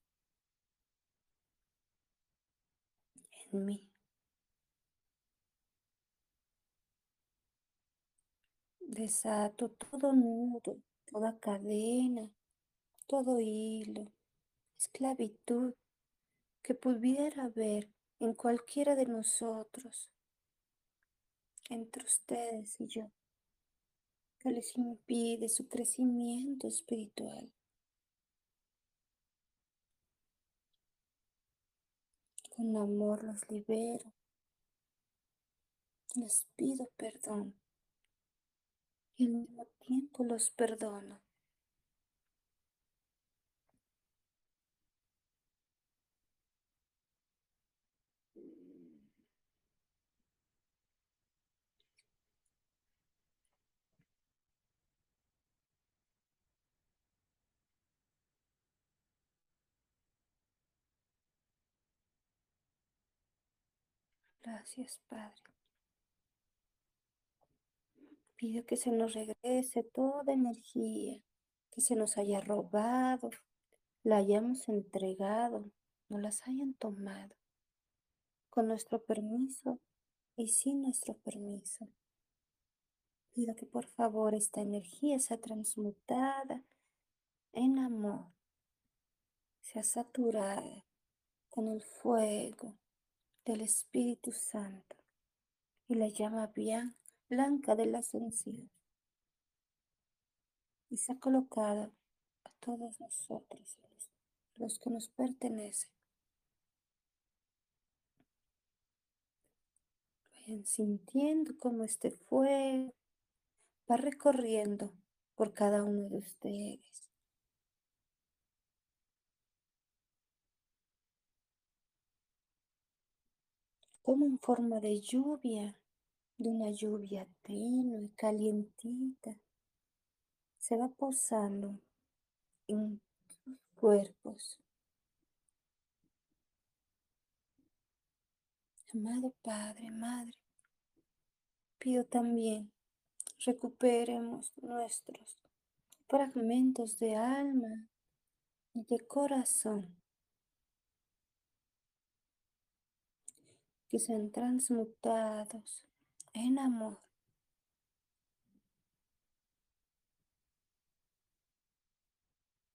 en mí. Desato todo nudo, toda cadena, todo hilo, esclavitud que pudiera haber en cualquiera de nosotros, entre ustedes y yo les impide su crecimiento espiritual. Con amor los libero. Les pido perdón y al mismo tiempo los perdono. Gracias, Padre. Pido que se nos regrese toda energía que se nos haya robado, la hayamos entregado, no las hayan tomado, con nuestro permiso y sin nuestro permiso. Pido que por favor esta energía sea transmutada en amor, sea saturada con el fuego del Espíritu Santo y la llama bien blanca de la ascensión. Y se ha colocado a todos nosotros, los que nos pertenecen. Vayan sintiendo como este fuego va recorriendo por cada uno de ustedes. Como en forma de lluvia, de una lluvia tenue y calientita, se va posando en tus cuerpos. Amado Padre, Madre, pido también recuperemos nuestros fragmentos de alma y de corazón que sean transmutados en amor.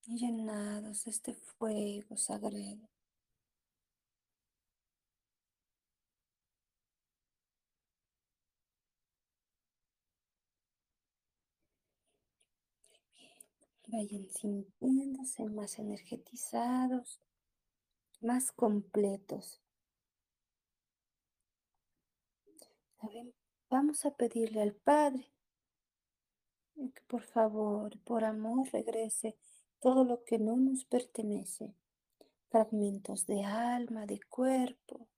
Y llenados de este fuego sagrado. vayan sintiéndose más energetizados, más completos. Vamos a pedirle al Padre que por favor, por amor, regrese todo lo que no nos pertenece. Fragmentos de alma, de cuerpo,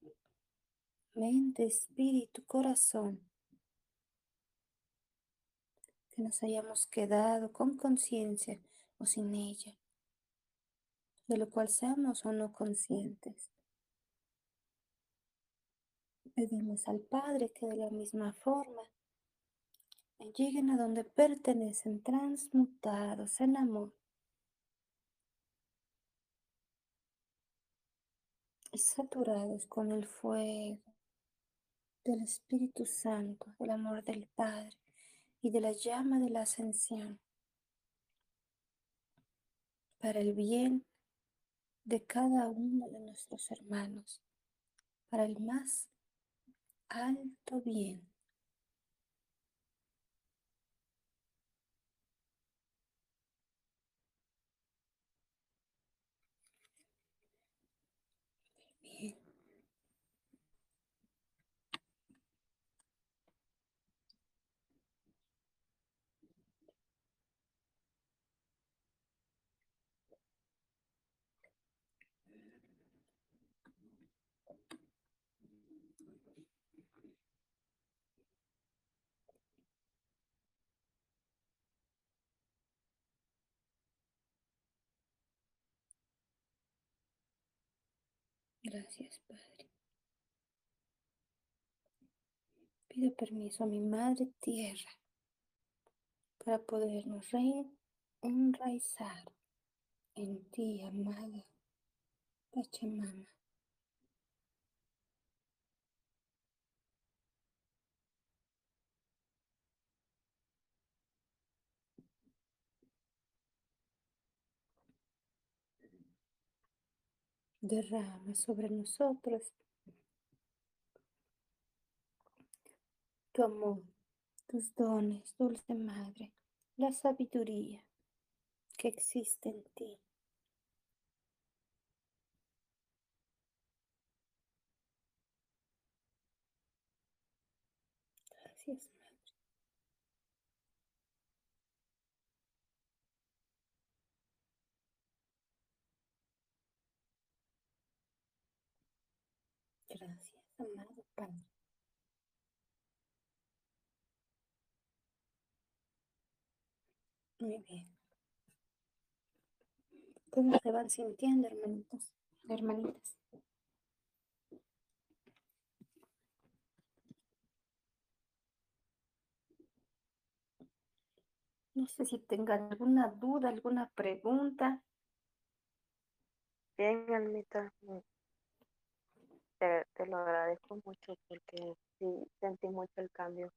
mente, espíritu, corazón. Que nos hayamos quedado con conciencia o sin ella, de lo cual seamos o no conscientes. Pedimos al Padre que de la misma forma lleguen a donde pertenecen transmutados en amor. Y saturados con el fuego del Espíritu Santo, del amor del Padre y de la llama de la ascensión, para el bien de cada uno de nuestros hermanos, para el más alto bien. Gracias, Padre. Pido permiso a mi Madre Tierra para podernos enraizar en ti, amada Pachamama. Derrama sobre nosotros tu amor, tus dones, dulce Madre, la sabiduría que existe en ti. Gracias, Madre. Gracias, amado Padre. Muy bien. ¿Cómo se van sintiendo, hermanitos, hermanitas? No sé si tengan alguna duda, alguna pregunta. Bien, Almita, te, lo agradezco mucho porque sí sentí mucho el cambio.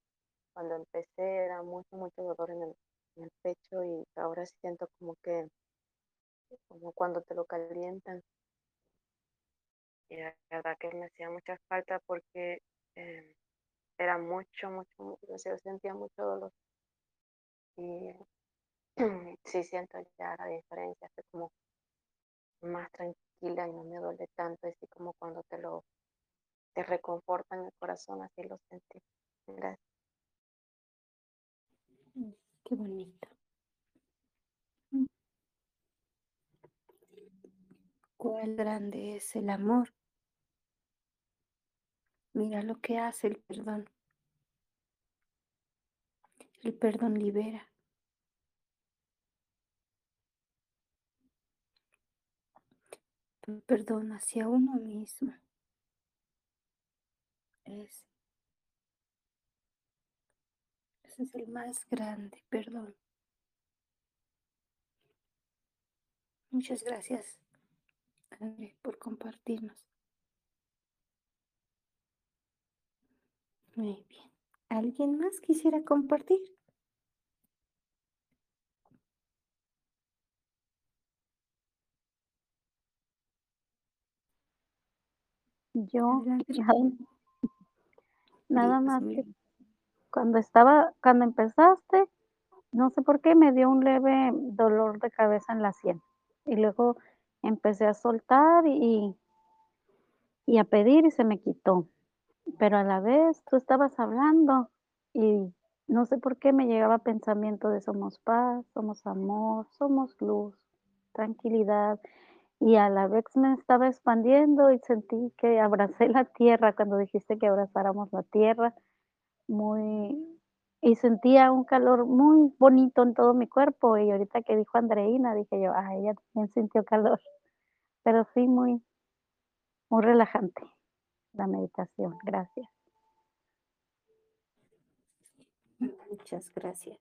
Cuando empecé era mucho, mucho dolor en el, pecho y ahora siento como que, como cuando te lo calientan. Y la verdad que me hacía mucha falta porque eh, era mucho, mucho, mucho, yo sentía mucho dolor. Y sí siento ya la diferencia, estoy como más tranquila y no me duele tanto, así como cuando te lo te reconforta en el corazón, así lo sentí. Gracias. Mm, Qué bonito. Mm. Cuál grande es el amor. Mira lo que hace el perdón. El perdón libera. Perdón hacia uno mismo es. Ese es el más grande perdón. Muchas gracias, André, por compartirnos. Muy bien. ¿Alguien más quisiera compartir? Yo, nada Dios más que cuando estaba cuando empezaste, no sé por qué me dio un leve dolor de cabeza en la sien, y luego empecé a soltar y y a pedir y se me quitó, pero a la vez tú estabas hablando y no sé por qué me llegaba pensamiento de somos paz, somos amor, somos luz, tranquilidad, y a la vez me estaba expandiendo y sentí que abracé la tierra cuando dijiste que abrazáramos la tierra, muy y sentía un calor muy bonito en todo mi cuerpo, y ahorita que dijo Andreina, dije yo: "Ah, ella también sintió calor", pero sí muy muy relajante la meditación, gracias. Muchas gracias.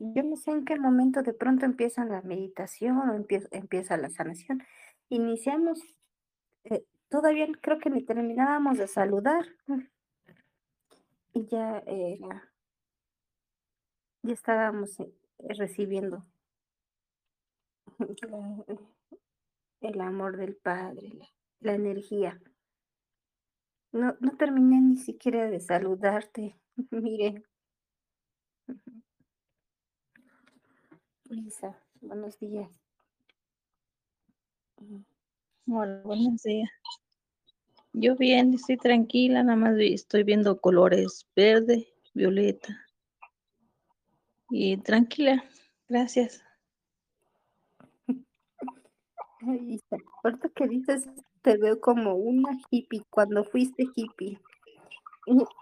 Yo no sé en qué momento de pronto empieza la meditación o empie empieza la sanación. Iniciamos, eh, todavía creo que ni terminábamos de saludar, y ya era ya estábamos, eh, recibiendo el amor del Padre, la la energía. No no terminé ni siquiera de saludarte, mire. Lisa, buenos días. Ujú. Hola, buenos días. Yo bien, estoy tranquila, nada más estoy viendo colores verde, violeta. Y tranquila, gracias. Ay, Isa, ahorita que dices, te veo como una hippie, cuando fuiste hippie.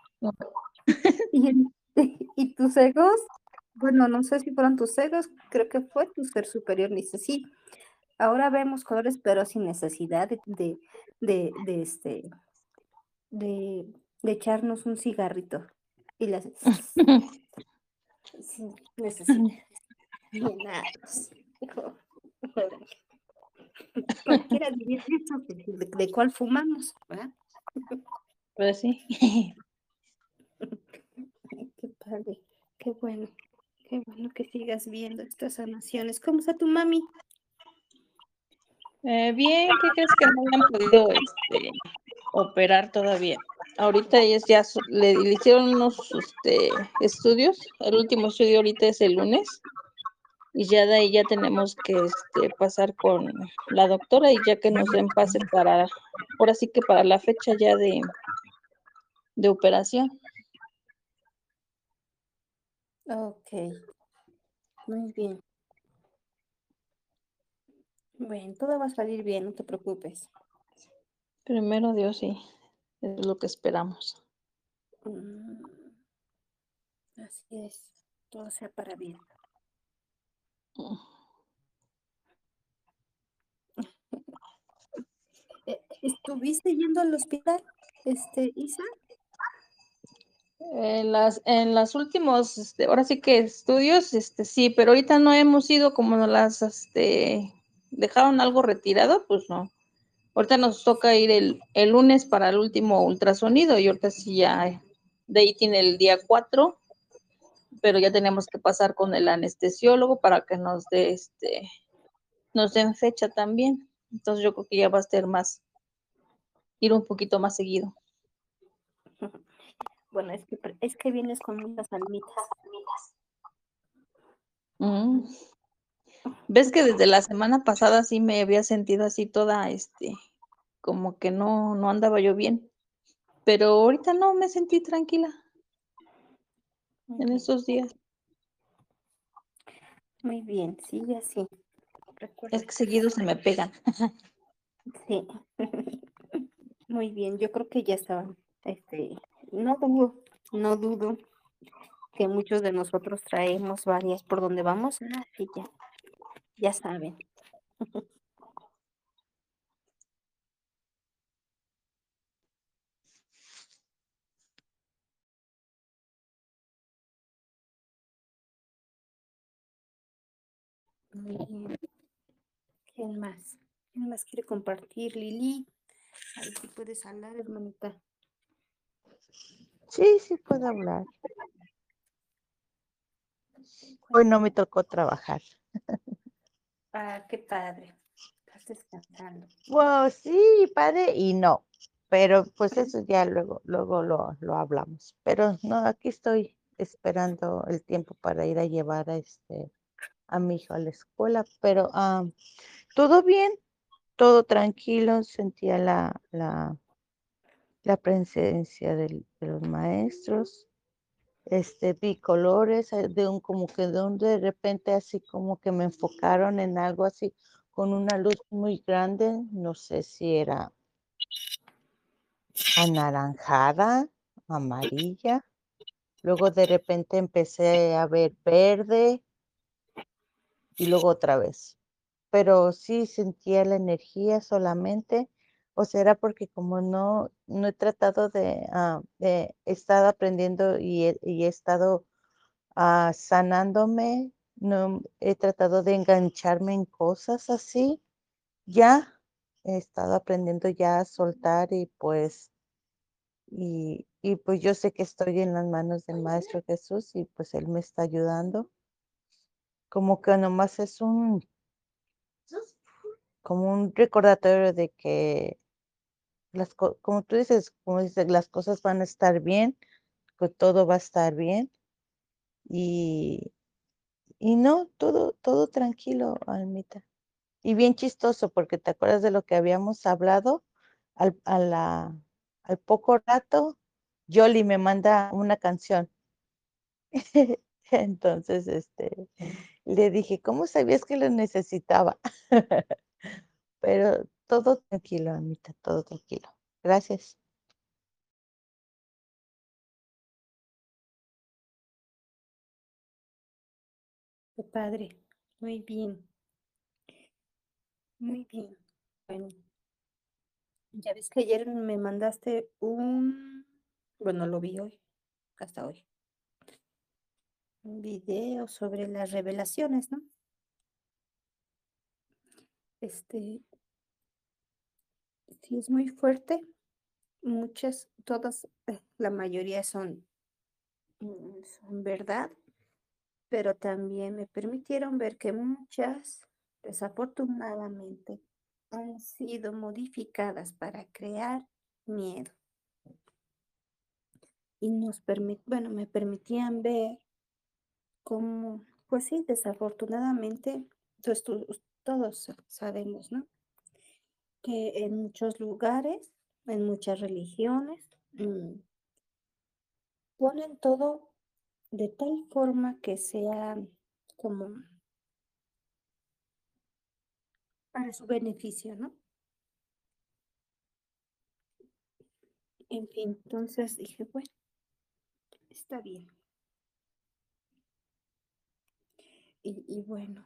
Y y tus egos, bueno, no sé si fueron tus egos, creo que fue tu ser superior, dice: "Sí, ahora vemos colores, pero sin necesidad de de de de, este, de de echarnos un cigarrito", y hace sin necesidad. Cualquiera diría de de cuál fumamos, ¿verdad? Pues sí. Qué padre, qué bueno, qué bueno que sigas viendo estas sanaciones. ¿Cómo está tu mami? Eh, bien, ¿qué crees que no han podido, este, operar todavía? Ahorita ya le hicieron unos, este, estudios, el último estudio ahorita es el lunes, y ya de ahí ya tenemos que, este, pasar con la doctora, y ya que nos den pase para ahora sí que para la fecha ya de de operación. Okey. Muy bien. Bueno, todo va a salir bien, no te preocupes. Primero Dios, sí, es lo que esperamos. Mm. Así es, todo sea para bien. Mm. Eh, ¿estuviste yendo al hospital, este, Isa? En las en las últimos, este, ahora sí que estudios, este, sí, pero ahorita no hemos ido, como nos las, este, dejaron algo retirado, pues no. Ahorita nos toca ir el el lunes para el último ultrasonido, y ahorita sí ya de ahí tiene el día 4, pero ya tenemos que pasar con el anestesiólogo para que nos dé, este, nos den fecha también. Entonces, yo creo que ya va a ser más ir un poquito más seguido. Bueno, es que pre es que vienes con muchas almitas. Mm. Ves que desde la semana pasada sí me había sentido así toda, este, como que no no andaba yo bien, pero ahorita no, me sentí tranquila. En estos días. Muy bien, sigue así. Recuerda Es que seguido se me pegan. Sí. Muy bien, yo creo que ya estaban, este, no dudo no dudo que muchos de nosotros traemos varias por donde vamos, ah, y ya ya saben. Muy bien. ¿Quién más? ¿Quién más quiere compartir? Lili, a ver si puedes hablar, hermanita. Sí, sí puedo hablar. Hoy no me tocó trabajar. Ah, qué padre. Estás descansando. Wow, sí, padre, y no. Pero pues eso ya luego, luego lo, lo hablamos. Pero no, aquí estoy esperando el tiempo para ir a llevar a este a mi hijo a la escuela. Pero ah, todo bien, todo tranquilo, sentía la, la, la presencia de los maestros. Este, vi colores eh, de un como que de un de repente así como que me enfocaron en algo así con una luz muy grande, no sé si era anaranjada, amarilla. Luego de repente empecé a ver verde y luego otra vez. Pero sí sentía la energía solamente, o será porque como no, no he tratado de, ah, de he estado aprendiendo y he, estado ah, sanándome, no he tratado de engancharme en cosas así. Ya he estado aprendiendo ya a soltar y pues, y pues yo sé que estoy en las manos del Maestro Jesús y pues Él me está ayudando. Como que nomás es un, como un recordatorio de que como tú dices, como dices, las cosas van a estar bien, que todo va a estar bien y, y no, todo, todo tranquilo, Almita. Y bien chistoso, porque te acuerdas de lo que habíamos hablado al, a la- al poco rato, Yoli me manda una canción. Entonces, este, le dije, ¿cómo sabías que lo necesitaba? Pero todo tranquilo, Amita, todo tranquilo. Gracias. Padre. Muy bien. Muy bien. Bueno, ya ves que ayer me mandaste un, bueno, lo vi hoy, hasta hoy. Un video sobre las revelaciones, ¿no? Este, es muy fuerte. Muchas, todas, eh, la mayoría son, mm, son verdad, pero también me permitieron ver que muchas, desafortunadamente, han sido modificadas para crear miedo. Y nos permit, bueno, me permitían ver cómo, pues sí, desafortunadamente, todos sa- sabemos, ¿no? Que en muchos lugares, en muchas religiones, mm, ponen todo de tal forma que sea como para su beneficio, ¿no? En fin, entonces dije, bueno, está bien. Y, y bueno,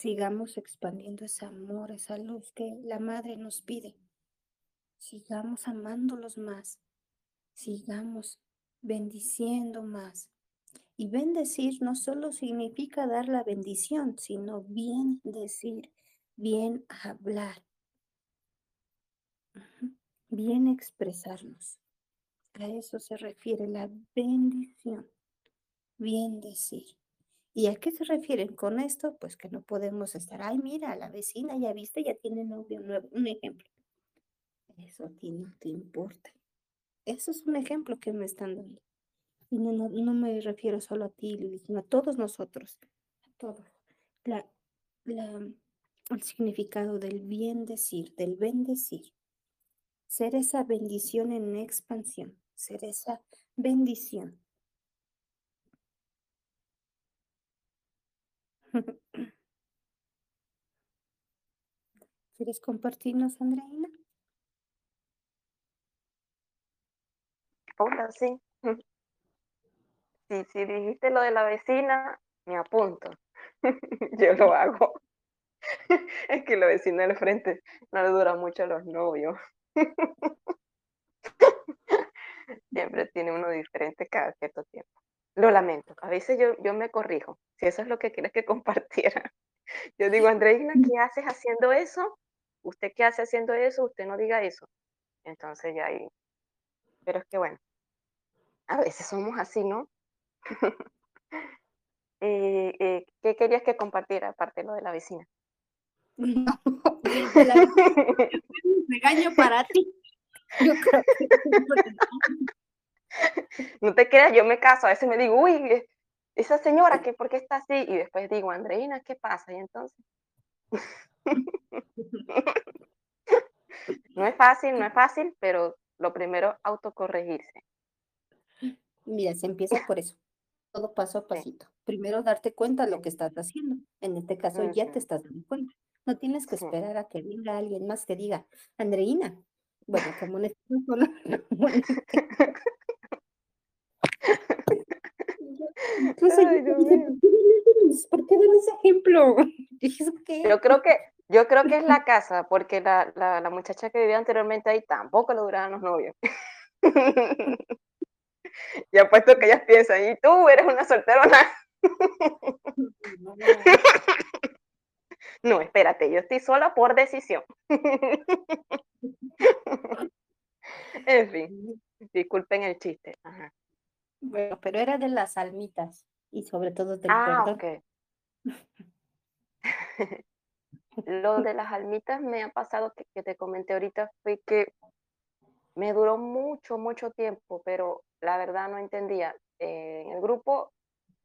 sigamos expandiendo ese amor, esa luz que la madre nos pide. Sigamos amándolos más, sigamos bendiciendo más. Y bendecir no solo significa dar la bendición, sino bien decir, bien hablar, bien expresarnos. A eso se refiere la bendición, bien decir. ¿Y a qué se refieren con esto? Pues que no podemos estar, ay, mira, la vecina ya viste, ya tiene novio nuevo. Un ejemplo. Eso a ti no te importa. Eso es un ejemplo que me están dando. Y no, no, no me refiero solo a ti, sino a todos nosotros, a todos. El significado del bien decir, del bendecir. Ser esa bendición en expansión, ser esa bendición. ¿Quieres compartirnos, Andreina? Hola, sí. Sí, si dijiste lo de la vecina, me apunto. Yo lo hago. Es que la vecina del frente no le dura mucho a los novios. Siempre tiene uno diferente cada cierto tiempo. Lo lamento. A veces yo, yo me corrijo. Si eso es lo que quieres que compartiera. Yo digo, Andreina, ¿qué haces haciendo eso? ¿Usted qué hace haciendo eso? Usted no diga eso. Entonces ya ahí. Pero es que bueno, a veces somos así, ¿no? Eh, eh, ¿qué querías que compartiera aparte de lo de la vecina? No, de la regaño para ti. Yo creo que No te creas, yo me caso, a veces me digo, uy, eh, esa señora, que ¿por qué está así? Y después digo, Andreina, ¿qué pasa? Y entonces... No es fácil, no es fácil, pero lo primero, autocorregirse. Mira, se empieza por eso. Todo paso a pasito. Primero darte cuenta de lo que estás haciendo. En este caso ya te estás dando cuenta. No tienes que Sí. esperar a que venga alguien más que diga, Andreina. Bueno, como en Incluso yo dije. ¿por qué dan ese ejemplo? Dije, "Es que Yo creo que, yo creo que es la casa, porque la, la, la muchacha que vivía anteriormente ahí tampoco le duraban los novios. Y apuesto que ellas piensan, y tú eres una solterona. No, espérate, yo estoy sola por decisión. En fin, disculpen el chiste. Ajá. Bueno, pero era de las almitas y sobre todo del Ah, perdón. ok. Lo de las almitas me ha pasado que, que te comenté ahorita fue que me duró mucho, mucho tiempo, pero la verdad no entendía. Eh, en el grupo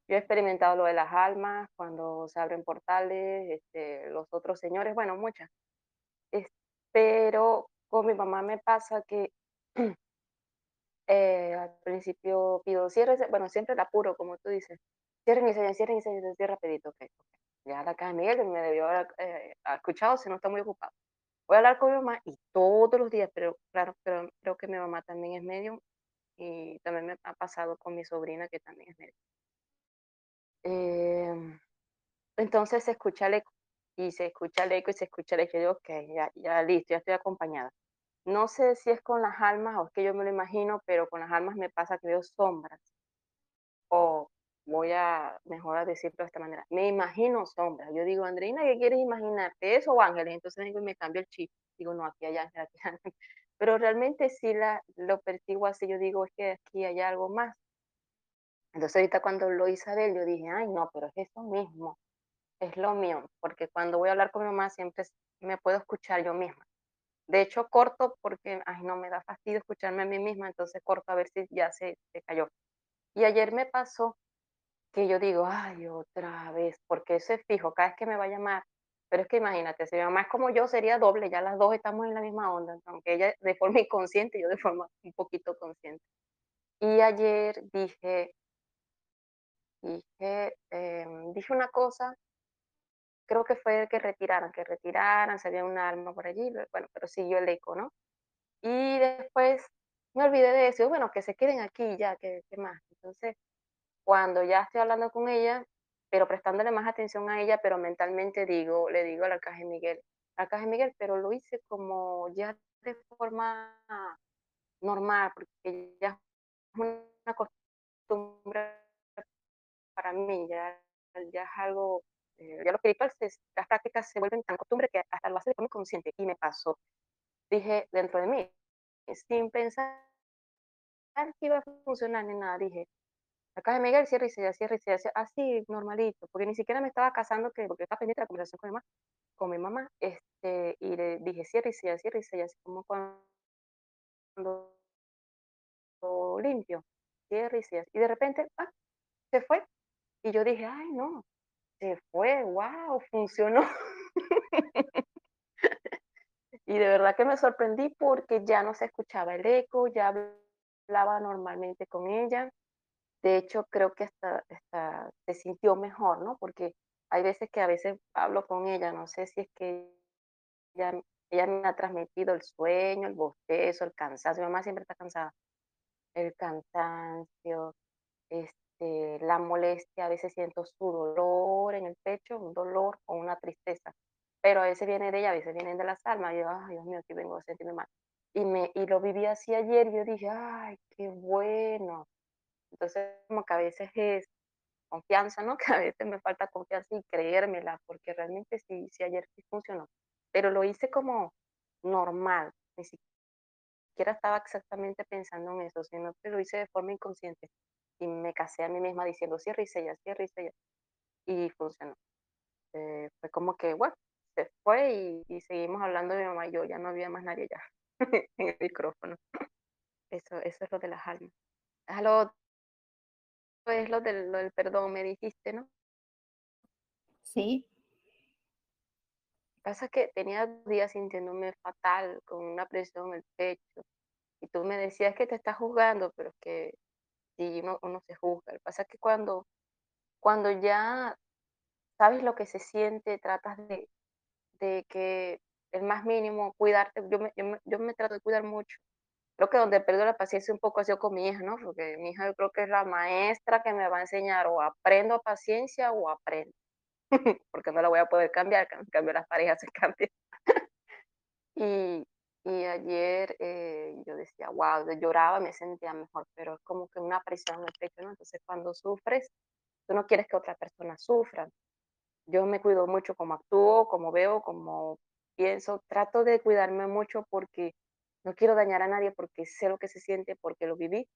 yo he experimentado lo de las almas, cuando se abren portales, este, los otros señores, bueno, muchas. Es- pero con mi mamá me pasa que eh, al principio pido cierre, bueno, siempre la apuro, como tú dices. Cierren y sellen, cierren y sellen, cierren rapidito, ok, ok. Ya la caja Miguel me debió haber eh, escuchado, si no está muy ocupado. Voy a hablar con mi mamá y todos los días, pero claro, pero creo que mi mamá también es medium y también me ha pasado con mi sobrina que también es medium. Em, entonces se escucha el eco y se escucha el eco y se escucha el eco y digo, ok, ya, ya listo, ya estoy acompañada. No sé si es con las almas o es que yo me lo imagino, pero con las almas me pasa que veo sombras. O voy a, mejor decirlo de esta manera, me imagino sombras. Yo digo, Andreina, ¿qué quieres imaginarte? ¿Eso o ángeles? Entonces digo, y me cambio el chip. Digo, no, aquí hay ángeles, aquí hay ángeles. Pero realmente sí la, lo percibo así, yo digo, es que aquí hay algo más. Entonces ahorita cuando lo Isabel, yo dije, ay, no, pero es eso mismo, es lo mío, porque cuando voy a hablar con mi mamá siempre me puedo escuchar yo misma. De hecho, corto porque, ay, no, me da fastidio escucharme a mí misma, entonces corto a ver si ya se, se cayó. Y ayer me pasó que yo digo, ay, otra vez, porque eso es fijo, cada vez que me va a llamar. Pero es que imagínate, si mi mamá es como yo, sería doble, ya las dos estamos en la misma onda, aunque ella de forma inconsciente yo de forma un poquito consciente. Y ayer dije, dije, em, dije una cosa, creo que fue que retiraran, que retiraran, salía un arma por allí, bueno, pero siguió el eco, ¿no? Y después me olvidé de eso, bueno, que se queden aquí ya, que, que más. Entonces, cuando ya estoy hablando con ella, pero prestándole más atención a ella, pero mentalmente digo, le digo al arcángel Miguel, arcángel Miguel, pero lo hice como ya de forma normal, porque ya es una costumbre para mí, ya, ya es algo, eh, ya lo espiritual, se, las prácticas se vuelven tan costumbre que hasta lo hace de forma inconsciente, y me pasó. Dije dentro de mí, sin pensar que iba a funcionar ni nada, dije, acá de Miguel, cierra y sella, cierra y sella, cierra, así, normalito, porque ni siquiera me estaba casando, que, porque estaba pendiente de la conversación con mi mamá, con mi mamá, este, y le dije, cierra y sella, cierra y sella, así como cuando limpio, cierra y sella, y de repente, ah, se fue, y yo dije, ay, no, se fue, wow, funcionó. y de verdad que me sorprendí porque ya no se escuchaba el eco, ya hablaba normalmente con ella. De hecho, creo que hasta, hasta se sintió mejor, ¿no? Porque hay veces que a veces hablo con ella, no sé si es que ella, ella me ha transmitido el sueño, el bostezo, el cansancio. Mi mamá siempre está cansada. El cansancio, este, la molestia, a veces siento su dolor en el pecho, un dolor o una tristeza. Pero a veces viene de ella, a veces vienen de las almas. Y yo, ay, Dios mío, aquí vengo a sentirme mal. Y, me, y lo viví así ayer, y yo dije, ay, qué bueno. Entonces, como que a veces es confianza, ¿no? Que a veces me falta confianza y creérmela, porque realmente sí, sí ayer sí funcionó. Pero lo hice como normal, ni siquiera estaba exactamente pensando en eso, sino que lo hice de forma inconsciente. Y me casé a mí misma diciendo, cierra y sella, cierra y sella. y funcionó. Eh, fue como que, bueno, se fue y, y seguimos hablando de mi mamá y yo, ya no había más nadie ya en el micrófono. Eso, eso es lo de las almas. Ah, lo otro es lo del, lo del perdón, me dijiste, ¿no? Sí, Pasa que tenía días sintiéndome fatal, con una presión en el pecho, y tú me decías que te estás juzgando, pero es que sí, uno, uno se juzga. Lo que pasa es que cuando, cuando ya sabes lo que se siente, tratas de, de que el más mínimo, cuidarte, yo me, yo me, yo me trato de cuidar mucho. Creo que donde pierdo la paciencia un poco ha sido con mi hija, ¿no? Porque mi hija yo creo que es la maestra que me va a enseñar o aprendo paciencia o aprendo. porque no la voy a poder cambiar, cambio las parejas se cambian. y, y ayer eh, yo decía, wow, lloraba, me sentía mejor, pero es como que una presión en el pecho, ¿no? Entonces cuando sufres, tú no quieres que otra persona sufra. Yo me cuido mucho como actúo, como veo, como pienso, trato de cuidarme mucho porque no quiero dañar a nadie, porque sé lo que se siente, porque lo viví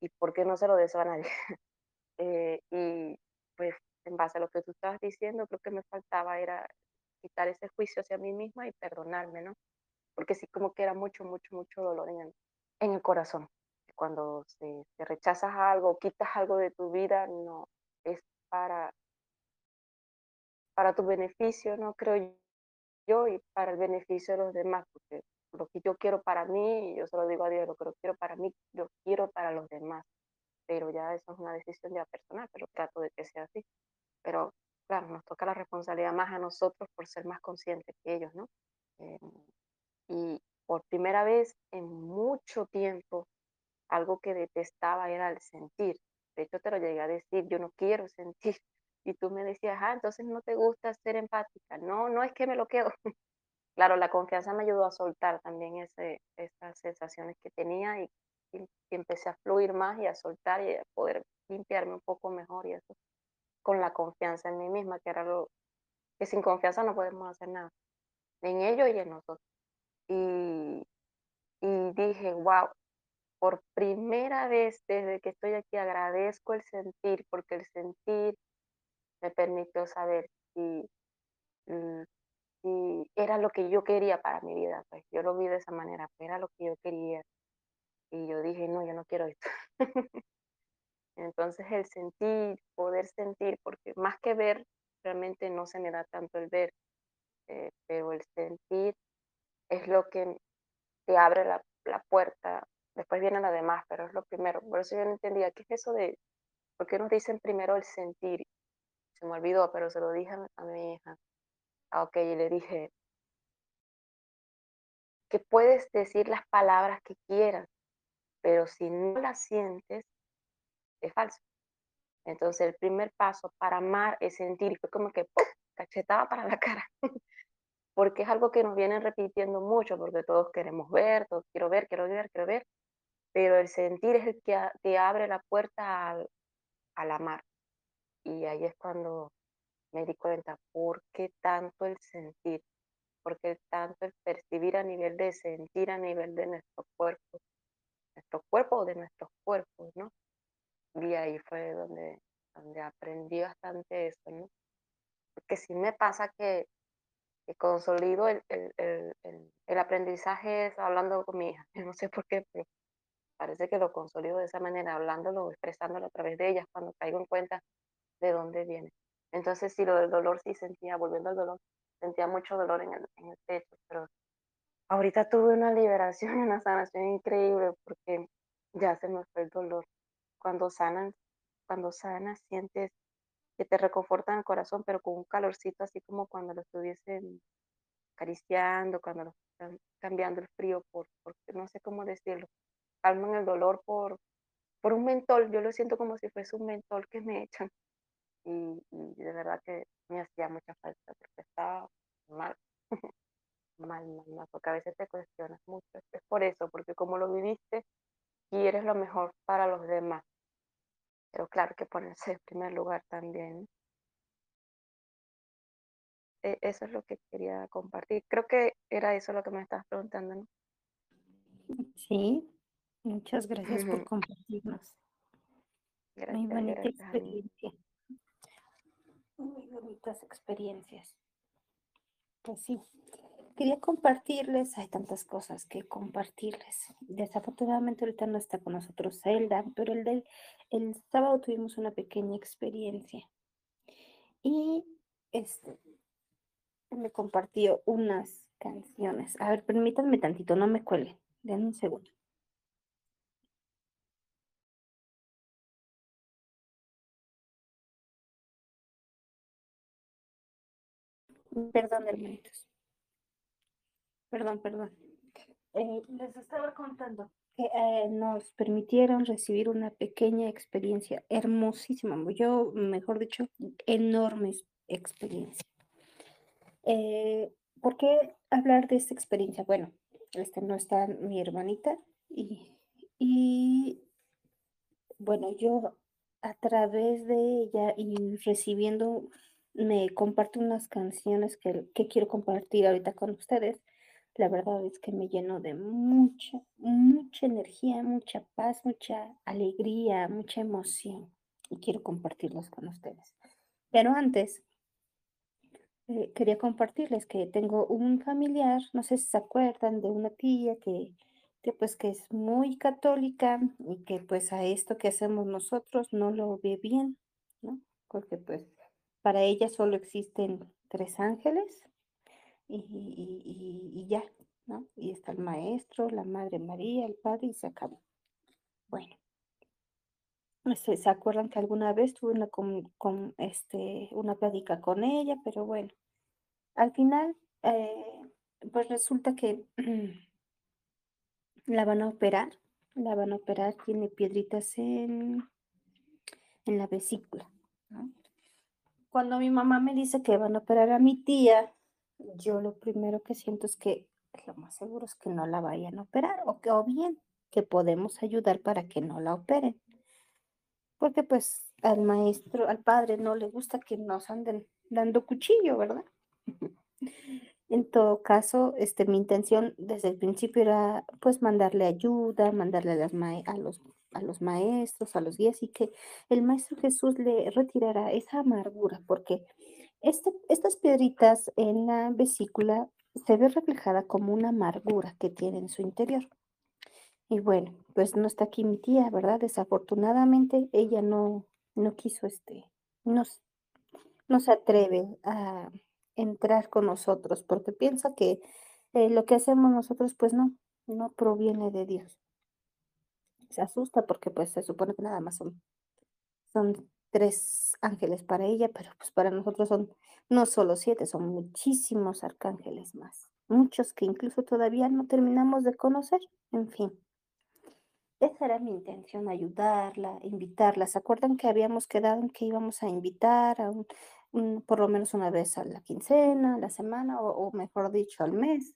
y porque no se lo deseo a nadie. Eh, y pues en base a lo que tú estabas diciendo, creo que me faltaba era quitar ese juicio hacia mí misma y perdonarme, ¿no? Porque sí como que era mucho, mucho, mucho dolor en el, corazón. Cuando se, te rechazas algo, quitas algo de tu vida, no, es para, para tu beneficio, no creo yo, y para el beneficio de los demás, porque lo que yo quiero para mí, yo se lo digo a Dios, lo que yo quiero para mí, yo quiero para los demás, pero ya eso es una decisión ya personal, pero trato de que sea así. Pero claro, nos toca la responsabilidad más a nosotros por ser más conscientes que ellos, ¿no? Eh, y por primera vez en mucho tiempo, algo que detestaba era el sentir. De hecho, te lo llegué a decir, yo no quiero sentir. Y tú me decías, ah, entonces no te gusta ser empática. No, no es que me lo quedo. claro, la confianza me ayudó a soltar también ese, esas sensaciones que tenía y, empecé a fluir más y a soltar y a poder limpiarme un poco mejor y eso con la confianza en mí misma, que era lo que sin confianza no podemos hacer nada, en ellos y en nosotros. Y, dije, wow, por primera vez desde que estoy aquí agradezco el sentir, porque el sentir me permitió saber si, mm, si era lo que yo quería para mi vida. Pues yo lo vi de esa manera, pues era lo que yo quería. Y yo dije, no, yo no quiero esto. Entonces el sentir, poder sentir, porque más que ver, realmente no se me da tanto el ver, eh, pero el sentir es lo que te abre la, la, puerta. Después viene lo demás, pero es lo primero. Por eso yo no entendía qué es eso de, ¿por qué nos dicen primero el sentir? Se me olvidó, pero se lo dije a, mi hija. Ah, ok, y le dije, que puedes decir las palabras que quieras, pero si no las sientes, es falso. Entonces el primer paso para amar es sentir, fue como que ¡pum! cachetada para la cara, porque es algo que nos vienen repitiendo mucho, porque todos queremos ver, todos quiero ver, quiero ver, quiero ver, pero el sentir es el que te abre la puerta al, al amar. Y ahí es cuando me di cuenta, ¿por qué tanto el sentir? ¿Por qué tanto el percibir a nivel de sentir, a nivel de nuestro cuerpo? Nuestro cuerpo o de nuestros cuerpos, ¿no? Y ahí fue donde, donde aprendí bastante eso, ¿no? Porque sí me pasa que, consolido el, el, el, el, aprendizaje hablando con mi hija. No sé por qué, pero parece que lo consolido de esa manera, hablándolo, expresándolo a través de ellas, cuando caigo en cuenta de dónde viene. Entonces, sí, lo del dolor sí sentía, volviendo al dolor, sentía mucho dolor en el, en el pecho, pero ahorita tuve una liberación y una sanación increíble porque ya se me fue el dolor cuando sanan, cuando sanas sientes que te reconfortan el corazón, pero con un calorcito así como cuando lo estuviesen acariciando, cuando lo están cambiando el frío por, por, no sé cómo decirlo, calman el dolor por, por un mentol, yo lo siento como si fuese un mentol que me echan. Y, y de verdad que me hacía mucha falta porque estaba mal, mal, mal, mal, porque a veces te cuestionas mucho, es por eso, porque como lo viviste, quieres lo mejor para los demás. Pero claro que ponerse en primer lugar también. E eso es lo que quería compartir. Creo que era eso lo que me estabas preguntando, ¿no? Sí, muchas gracias por compartirnos. Gracias, Muy bonita gracias experiencia. muy bonitas experiencias. Pues sí, quería compartirles, hay tantas cosas que compartirles. Desafortunadamente ahorita no está con nosotros Zelda, pero el, del, el sábado tuvimos una pequeña experiencia. Y este, me compartió unas canciones. A ver, permítanme tantito, no me cuelguen. Den un segundo. Perdón, hermanitos. Perdón, perdón. Eh, les estaba contando que eh, nos permitieron recibir una pequeña experiencia hermosísima, yo, mejor dicho, enorme experiencia. Eh, ¿Por qué hablar de esta experiencia? Bueno, este no está mi hermanita y, y bueno, yo a través de ella y recibiendo me comparto unas canciones que, quiero compartir ahorita con ustedes. La verdad es que me lleno de mucha, mucha energía, mucha paz, mucha alegría, mucha emoción y quiero compartirlos con ustedes. Pero antes, eh, quería compartirles que tengo un familiar, no sé si se acuerdan, de una tía que, que pues que es muy católica y que pues a esto que hacemos nosotros no lo ve bien, ¿no? Porque pues para ella solo existen tres ángeles y, ya, ¿no? Y está el maestro, la Madre María, el Padre y se acabó. Bueno, ¿se, ¿se acuerdan que alguna vez tuve una, con, este, una plática con ella? Pero bueno, al final, eh, pues resulta que la van a operar, la van a operar, tiene piedritas en, en la vesícula, ¿no? Cuando mi mamá me dice que van a operar a mi tía, yo lo primero que siento es que lo más seguro es que no la vayan a operar o que o bien que podemos ayudar para que no la operen. Porque pues al maestro, al padre no le gusta que nos anden dando cuchillo, ¿verdad? En todo caso, este, mi intención desde el principio era pues mandarle ayuda, mandarle a, las a los a los maestros, a los guías y que el Maestro Jesús le retirara esa amargura, porque este, estas piedritas en la vesícula se ve reflejada como una amargura que tiene en su interior. Y bueno, pues no está aquí mi tía, ¿verdad? Desafortunadamente ella no, no quiso, este, no, no se atreve a entrar con nosotros porque piensa que eh, lo que hacemos nosotros pues no, no proviene de Dios se asusta porque pues se supone que nada más son, son tres ángeles para ella, pero pues para nosotros son no solo siete, son muchísimos arcángeles más, muchos que incluso todavía no terminamos de conocer, en fin. Esa era mi intención, ayudarla, invitarla. ¿Se acuerdan que habíamos quedado en que íbamos a invitar a un, por lo menos una vez a la quincena, a la semana, o, mejor dicho, al mes,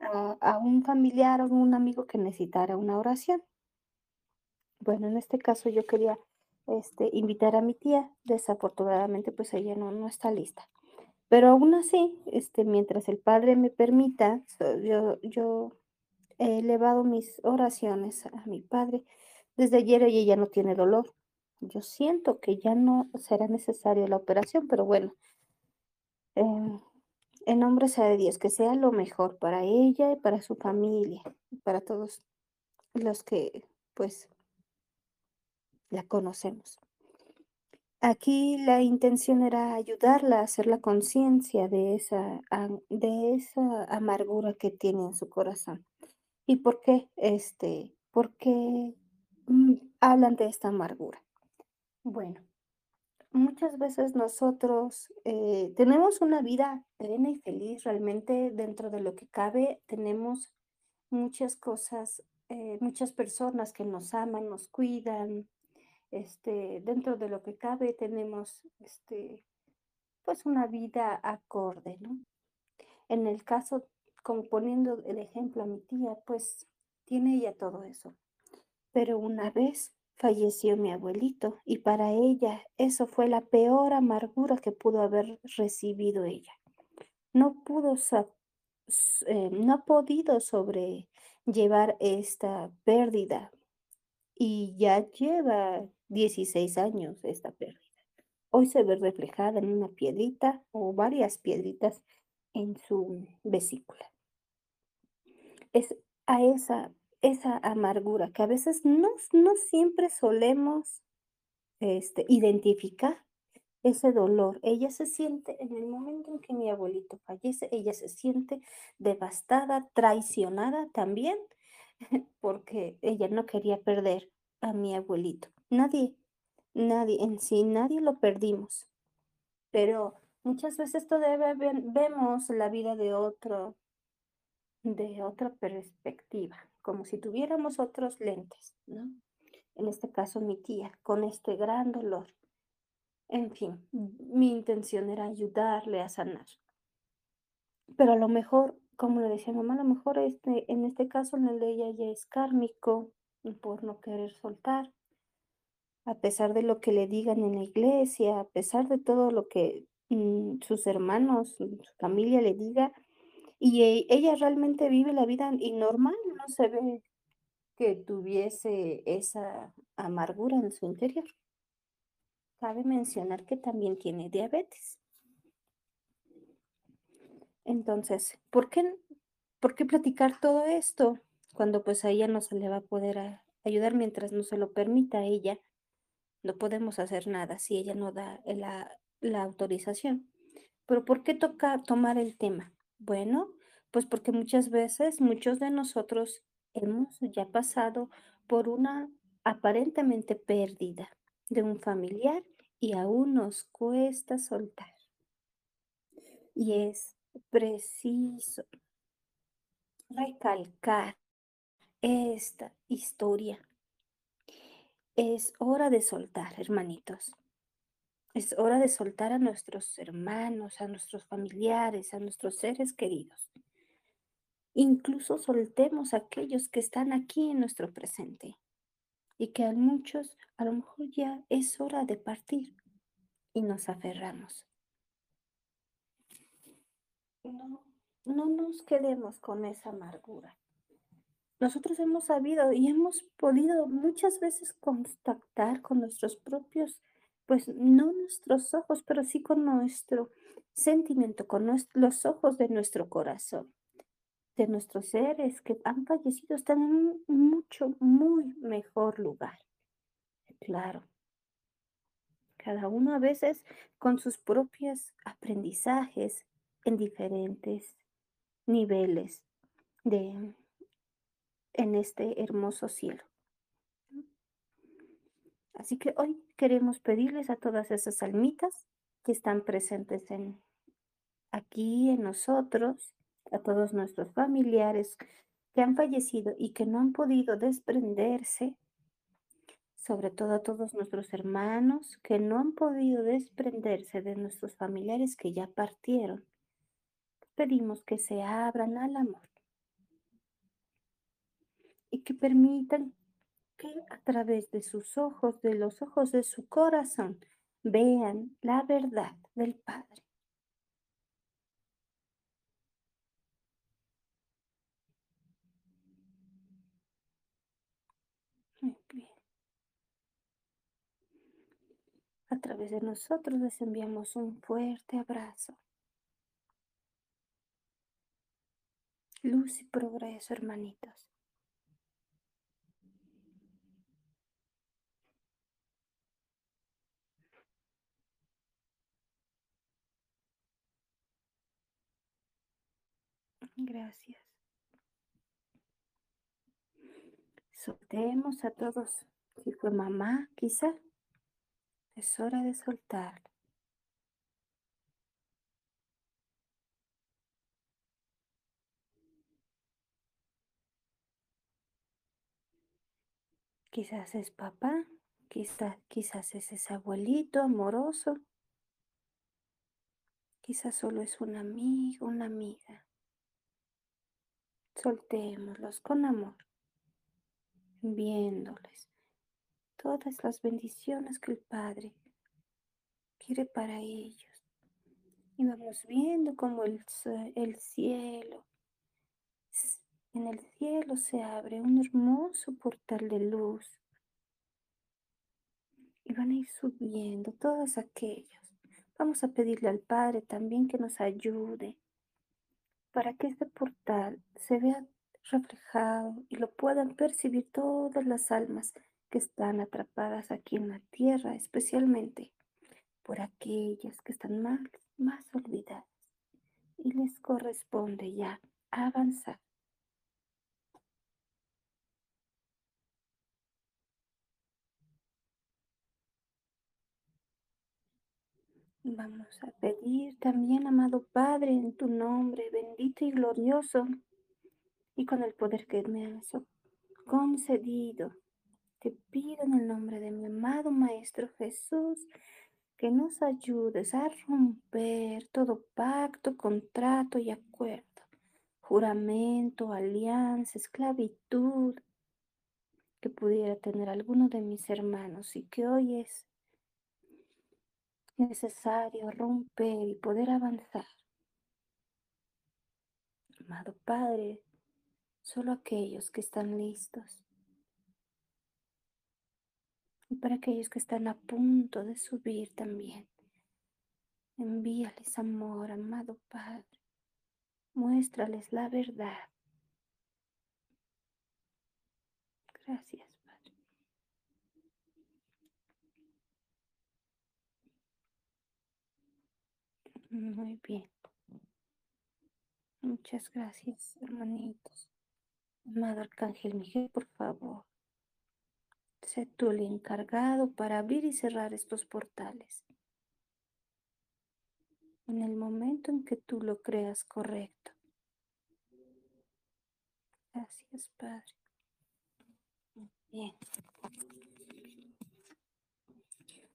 a, un familiar o un amigo que necesitara una oración? Bueno, en este caso yo quería este, invitar a mi tía. Desafortunadamente, pues ella no, no está lista. Pero aún así, este, mientras el Padre me permita, yo, yo he elevado mis oraciones a mi Padre. Desde ayer ella no tiene dolor. Yo siento que ya no será necesaria la operación, pero bueno, em, en nombre sea de Dios, que sea lo mejor para ella y para su familia, para todos los que pues la conocemos. Aquí la intención era ayudarla a hacer la conciencia de esa, de esa amargura que tiene en su corazón. ¿Y por qué? Este, porque mm, hablan de esta amargura. Bueno, muchas veces nosotros eh, tenemos una vida plena y feliz realmente dentro de lo que cabe. Tenemos muchas cosas, eh, muchas personas que nos aman, nos cuidan, este, dentro de lo que cabe tenemos este, pues una vida acorde, ¿no? En el caso, como poniendo el ejemplo a mi tía, pues tiene ella todo eso. Pero una vez falleció mi abuelito y para ella eso fue la peor amargura que pudo haber recibido ella. No pudo, eh, no ha podido sobrellevar esta pérdida y ya lleva 16 años esta pérdida. hoy se ve reflejada en una piedrita o varias piedritas en su vesícula. Es a esa, esa amargura que a veces no, no siempre solemos este, identificar ese dolor. Ella se siente, en el momento en que mi abuelito fallece, ella se siente devastada, traicionada también, porque ella no quería perder a mi abuelito. Nadie, nadie, en sí, nadie lo perdimos. Pero muchas veces todavía vemos la vida de otro, de otra perspectiva, como si tuviéramos otros lentes, ¿no? En este caso mi tía, con este gran dolor. En fin, mi intención era ayudarle a sanar. Pero a lo mejor, como le decía mamá, a lo mejor este, en este caso en el de ella ya es kármico por no querer soltar. A pesar de lo que le digan en la iglesia, a pesar de todo lo que mm, sus hermanos, su familia le diga, y e, ella realmente vive la vida y normal, no se ve que tuviese esa amargura en su interior. Cabe mencionar que también tiene diabetes. Entonces, ¿por qué, ¿por qué platicar todo esto cuando pues a ella no se le va a poder ayudar mientras no se lo permita a ella? No podemos hacer nada si ella no da la, la autorización. Pero ¿por qué toca tomar el tema? Bueno, pues porque muchas veces muchos de nosotros hemos ya pasado por una aparentemente pérdida de un familiar y aún nos cuesta soltar. Y es preciso recalcar esta historia. Es hora de soltar, hermanitos. Es hora de soltar a nuestros hermanos, a nuestros familiares, a nuestros seres queridos. Incluso soltemos a aquellos que están aquí en nuestro presente y que a muchos a lo mejor ya es hora de partir y nos aferramos. No, no nos quedemos con esa amargura. Nosotros hemos sabido y hemos podido muchas veces contactar con nuestros propios, pues no nuestros ojos, pero sí con nuestro sentimiento, con los ojos de nuestro corazón de nuestros seres que han fallecido están en un mucho, muy mejor lugar. Claro. Cada uno a veces con sus propios aprendizajes en diferentes niveles de en este hermoso cielo. Así que hoy queremos pedirles a todas esas almitas que están presentes en aquí en nosotros a todos nuestros familiares que han fallecido y que no han podido desprenderse, sobre todo a todos nuestros hermanos que no han podido desprenderse de nuestros familiares que ya partieron. Pedimos que se abran al amor y que permitan que a través de sus ojos, de los ojos de su corazón, vean la verdad del Padre. A través de nosotros les enviamos un fuerte abrazo. Luz y progreso, hermanitos. Gracias. Soltemos a todos. Si fue mamá, quizá. Es hora de soltar. Quizás es papá, quizás, quizás es ese abuelito amoroso, quizás solo es un amigo, una amiga. Soltémoslos con amor, viéndoles todas las bendiciones que el Padre quiere para ellos. Y vamos viendo como el, el cielo, en el cielo se abre un hermoso portal de luz. Y van a ir subiendo todos aquellos. Vamos a pedirle al Padre también que nos ayude para que este portal se vea reflejado y lo puedan percibir todas las almas que están atrapadas aquí en la tierra, especialmente por aquellas que están más, más olvidadas y les corresponde ya avanzar. Vamos a pedir también, amado Padre, en tu nombre, bendito y glorioso, y con el poder que me has concedido, te pido en el nombre de mi amado Maestro Jesús que nos ayudes a romper todo pacto, contrato y acuerdo, juramento, alianza, esclavitud que pudiera tener alguno de mis hermanos y que hoy es necesario romper y poder avanzar. Amado Padre, solo aquellos que están listos. Y para aquellos que están a punto de subir también, envíales amor, amado Padre. Muéstrales la verdad. Gracias. Muy bien. Muchas gracias, hermanitos. Amado Arcángel Miguel, por favor. Sé tú el encargado para abrir y cerrar estos portales. En el momento en que tú lo creas correcto. Gracias, Padre. Bien.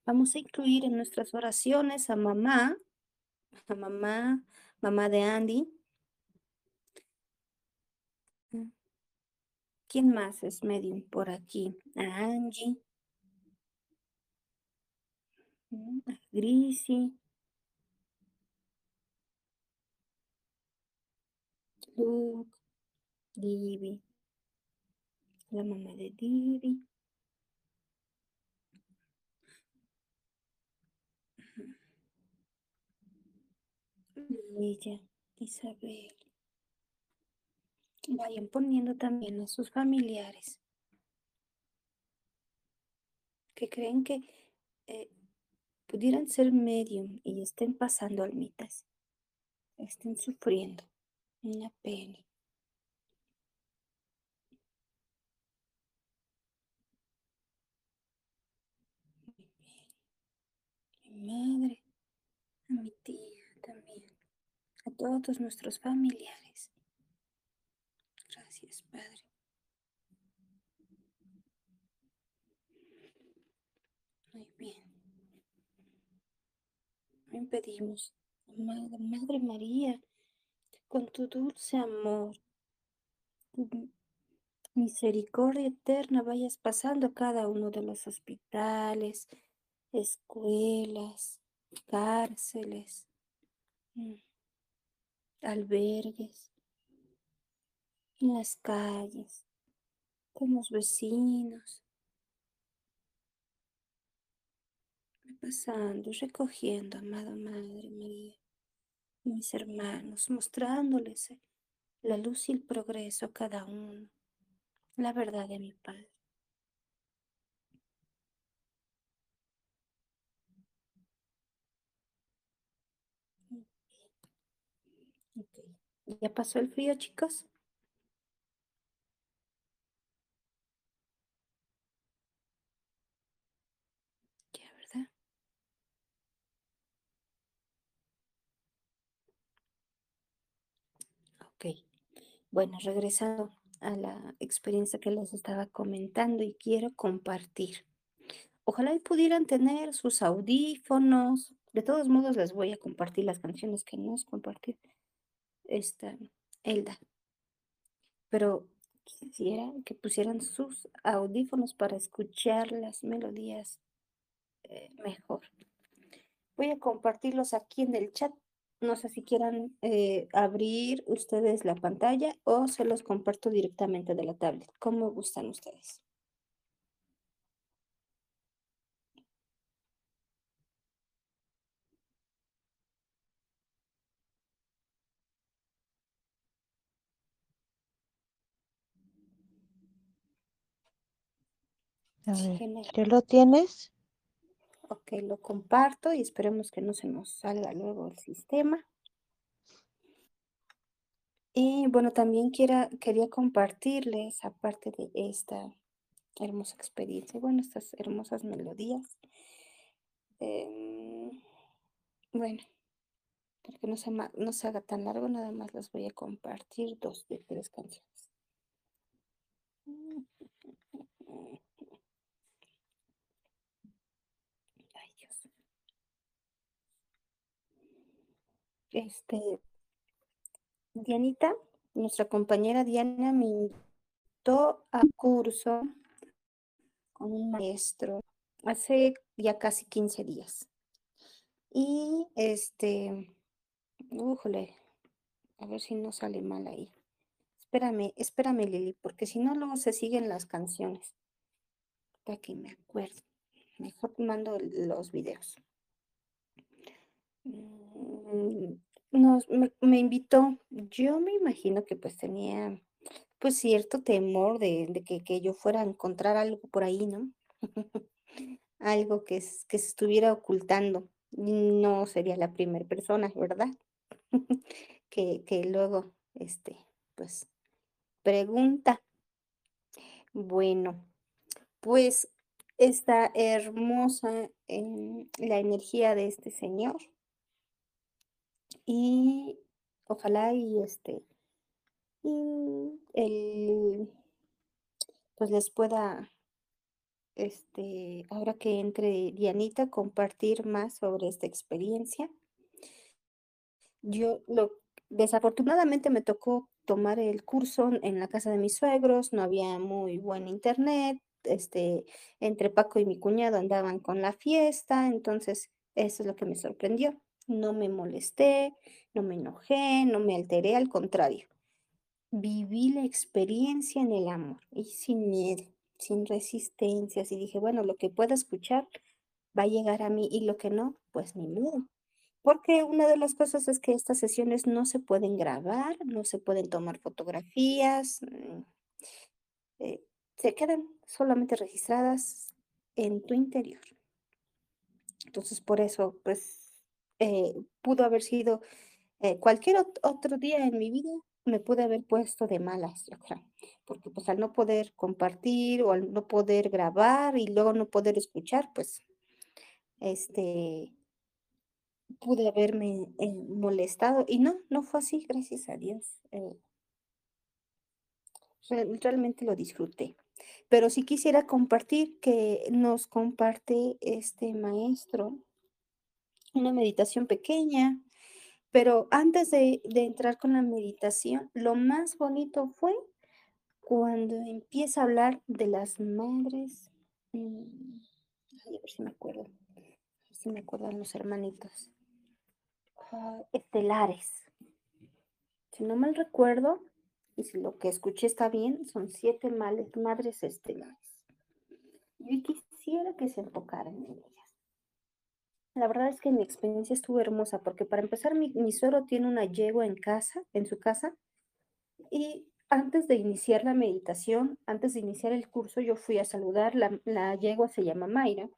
Vamos a incluir en nuestras oraciones a mamá a mamá, mamá de Andy. ¿Quién más es medium por aquí? A Angie. A Grisi. Luke. Divi. La mamá de Divi. Ella, Isabel. Vayan poniendo también a sus familiares que creen que eh, pudieran ser medium y estén pasando almitas, estén sufriendo una pena. Mi madre, a mi tía todos nuestros familiares. Gracias, Padre. Muy bien. Hoy pedimos, Madre, Madre María, con tu dulce amor, misericordia eterna vayas pasando cada uno de los hospitales, escuelas, cárceles, mm, albergues, en las calles, con los vecinos, pasando, recogiendo, amada Madre María, mis hermanos, mostrándoles la luz y el progreso a cada uno, la verdad de mi Padre. ¿Ya pasó el frío, chicos? Ya, ¿verdad? Ok. Bueno, regresando a la experiencia que les estaba comentando y quiero compartir. Ojalá y pudieran tener sus audífonos. De todos modos, les voy a compartir las canciones que nos compartí esta Elda. Pero quisiera que pusieran sus audífonos para escuchar las melodías eh, mejor. Voy a compartirlos aquí en el chat. No sé si quieran eh, abrir ustedes la pantalla o se los comparto directamente de la tablet. ¿Cómo gustan ustedes? A ver, ¿ya lo tienes? Ok, lo comparto y esperemos que no se nos salga luego el sistema. Y bueno, también quiera, quería compartirles, aparte de esta hermosa experiencia, bueno, estas hermosas melodías. em, bueno, para que no se, no se haga tan largo, nada más les voy a compartir dos de tres canciones. Ay, Dios. Este, Dianita, nuestra compañera Diana me invitó a curso con un maestro hace ya casi 15 días. Y este, újole, a ver si no sale mal ahí. Espérame, espérame, Lili, porque si no, luego se siguen las canciones. Para que me acuerdo. Mejor mando los videos. Nos, me, invitó. Yo me imagino que pues tenía pues cierto temor de, de que, que yo fuera a encontrar algo por ahí, ¿no? Algo que, es- que se estuviera ocultando. No sería la primera persona, ¿verdad? Que, que luego, este, pues, pregunta. Bueno, pues está hermosa em, la energía de este señor. Y ojalá y este, y el, pues les pueda, este, ahora que entre Dianita, compartir más sobre esta experiencia. Yo lo, desafortunadamente me tocó tomar el curso en la casa de mis suegros, no había muy buen internet, este, entre Paco y mi cuñado andaban con la fiesta, entonces eso es lo que me sorprendió. No me molesté, no me enojé, no me alteré, al contrario. Viví la experiencia en el amor y sin miedo, sin resistencias y dije, bueno, lo que pueda escuchar va a llegar a mí y lo que no, pues ni modo. Porque una de las cosas es que estas sesiones no se pueden grabar, no se pueden tomar fotografías, mm, eh, se quedan solamente registradas en tu interior. Entonces, por eso, pues, eh, pudo haber sido eh, cualquier ot- otro día en mi vida, me pude haber puesto de malas, yo porque pues al no poder compartir o al no poder grabar y luego no poder escuchar, pues, este, pude haberme eh, molestado y no, no fue así, gracias a Dios. re- realmente lo disfruté. Pero sí quisiera compartir que nos comparte este maestro una meditación pequeña, pero antes de, entrar con la meditación, lo más bonito fue cuando empieza a hablar de las madres, mm, ay, a ver si me acuerdo, a ver si me acuerdan los hermanitos, ah, estelares. Si no mal recuerdo, y si lo que escuché está bien, son siete madres estelares. Yo quisiera que se enfocaran en ellas. La verdad es que mi experiencia estuvo hermosa, porque para empezar, mi, mi suegro tiene una yegua en casa, en su casa, y antes de iniciar la meditación, antes de iniciar el curso, yo fui a saludar, la, la yegua se llama Mayra,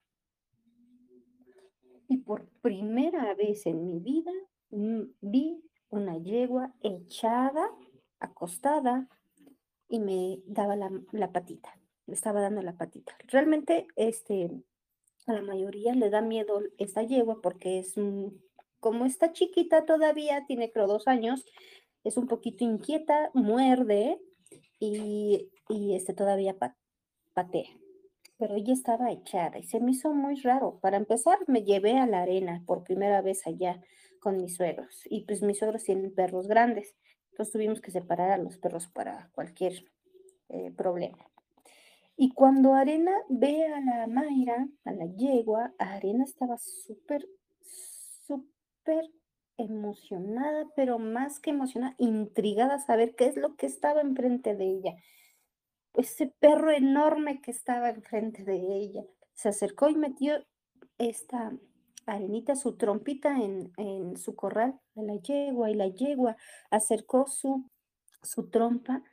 y por primera vez en mi vida mm, vi una yegua echada, acostada, y me daba la, la patita, me estaba dando la patita. Realmente, este, a la mayoría le da miedo esta yegua porque es, como está chiquita todavía, tiene creo dos años, es un poquito inquieta, muerde y, y este todavía pa- patea. Pero ella estaba echada y se me hizo muy raro. Para empezar, me llevé a la arena por primera vez allá con mis suegros. Y pues mis suegros tienen perros grandes. Entonces tuvimos que separar a los perros para cualquier eh, problema. Y cuando Arena ve a la Mayra, a la yegua, Arena estaba súper, súper emocionada, pero más que emocionada, intrigada a saber qué es lo que estaba enfrente de ella. Ese perro enorme que estaba enfrente de ella. Se acercó y metió esta arenita, su trompita en, en su corral a la yegua y la yegua acercó su, su trompa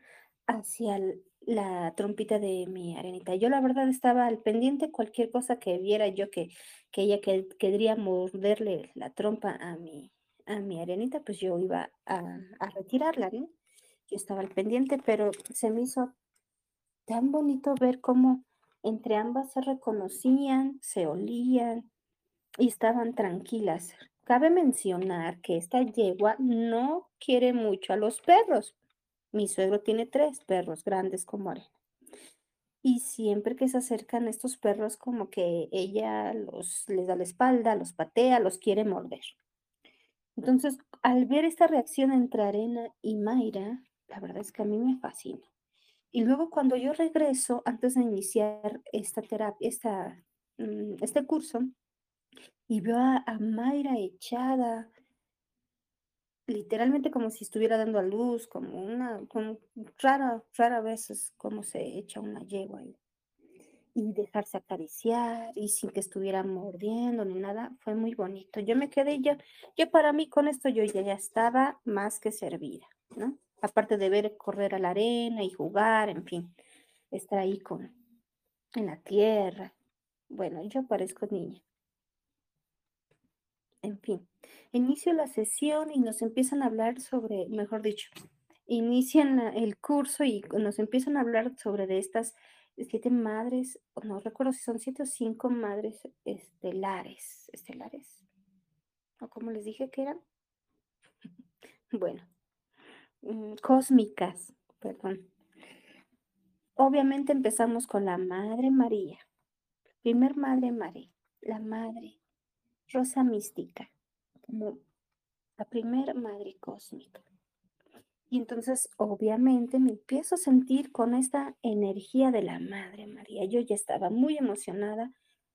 hacia el- la trompita de mi arenita. Yo la verdad estaba al pendiente cualquier cosa que viera yo que, que ella que, quería morderle la trompa a mi, a mi arenita, pues yo iba a, a retirarla, ¿no? Yo estaba al pendiente, pero se me hizo tan bonito ver cómo entre ambas se reconocían, se olían y estaban tranquilas. Cabe mencionar que esta yegua no quiere mucho a los perros. Mi suegro tiene tres perros grandes como arena. Y siempre que se acercan estos perros, como que ella los, les da la espalda, los patea, los quiere morder. Entonces, al ver esta reacción entre Arena y Mayra, la verdad es que a mí me fascina. Y luego cuando yo regreso, antes de iniciar esta terapia, esta, mm, este curso, y veo a, a Mayra echada, literalmente como si estuviera dando a luz, como una, como rara, rara veces como se echa una yegua y, dejarse acariciar y sin que estuviera mordiendo ni nada, fue muy bonito. Yo me quedé, yo, yo para mí con esto yo ya, ya estaba más que servida, ¿no? Aparte de ver correr a la arena y jugar, en fin, estar ahí con, en la tierra. Bueno, yo parezco niña. En fin, inicio la sesión y nos empiezan a hablar sobre, mejor dicho, inician el curso y nos empiezan a hablar sobre de estas siete madres, no recuerdo si son siete o cinco madres estelares, estelares, o como les dije que eran. Bueno, mm, cósmicas, perdón. Obviamente empezamos con la Madre María, primer Madre María, la Madre Rosa Mística, como la primer Madre Cósmica. Y entonces, obviamente, me empiezo a sentir con esta energía de la Madre María. Yo ya estaba muy emocionada.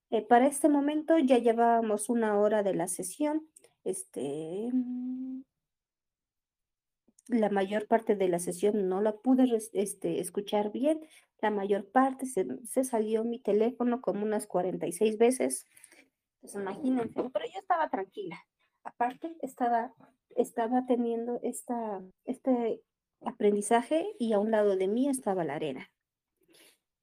Eh, para este momento ya llevábamos una hora de la sesión. Este, mm, la mayor parte de la sesión no la pude este, escuchar bien. La mayor parte se, se salió mi teléfono como unas 46 veces. Pues imagínense, pero yo estaba tranquila. Aparte, estaba, estaba teniendo esta, este aprendizaje y a un lado de mí estaba la arena.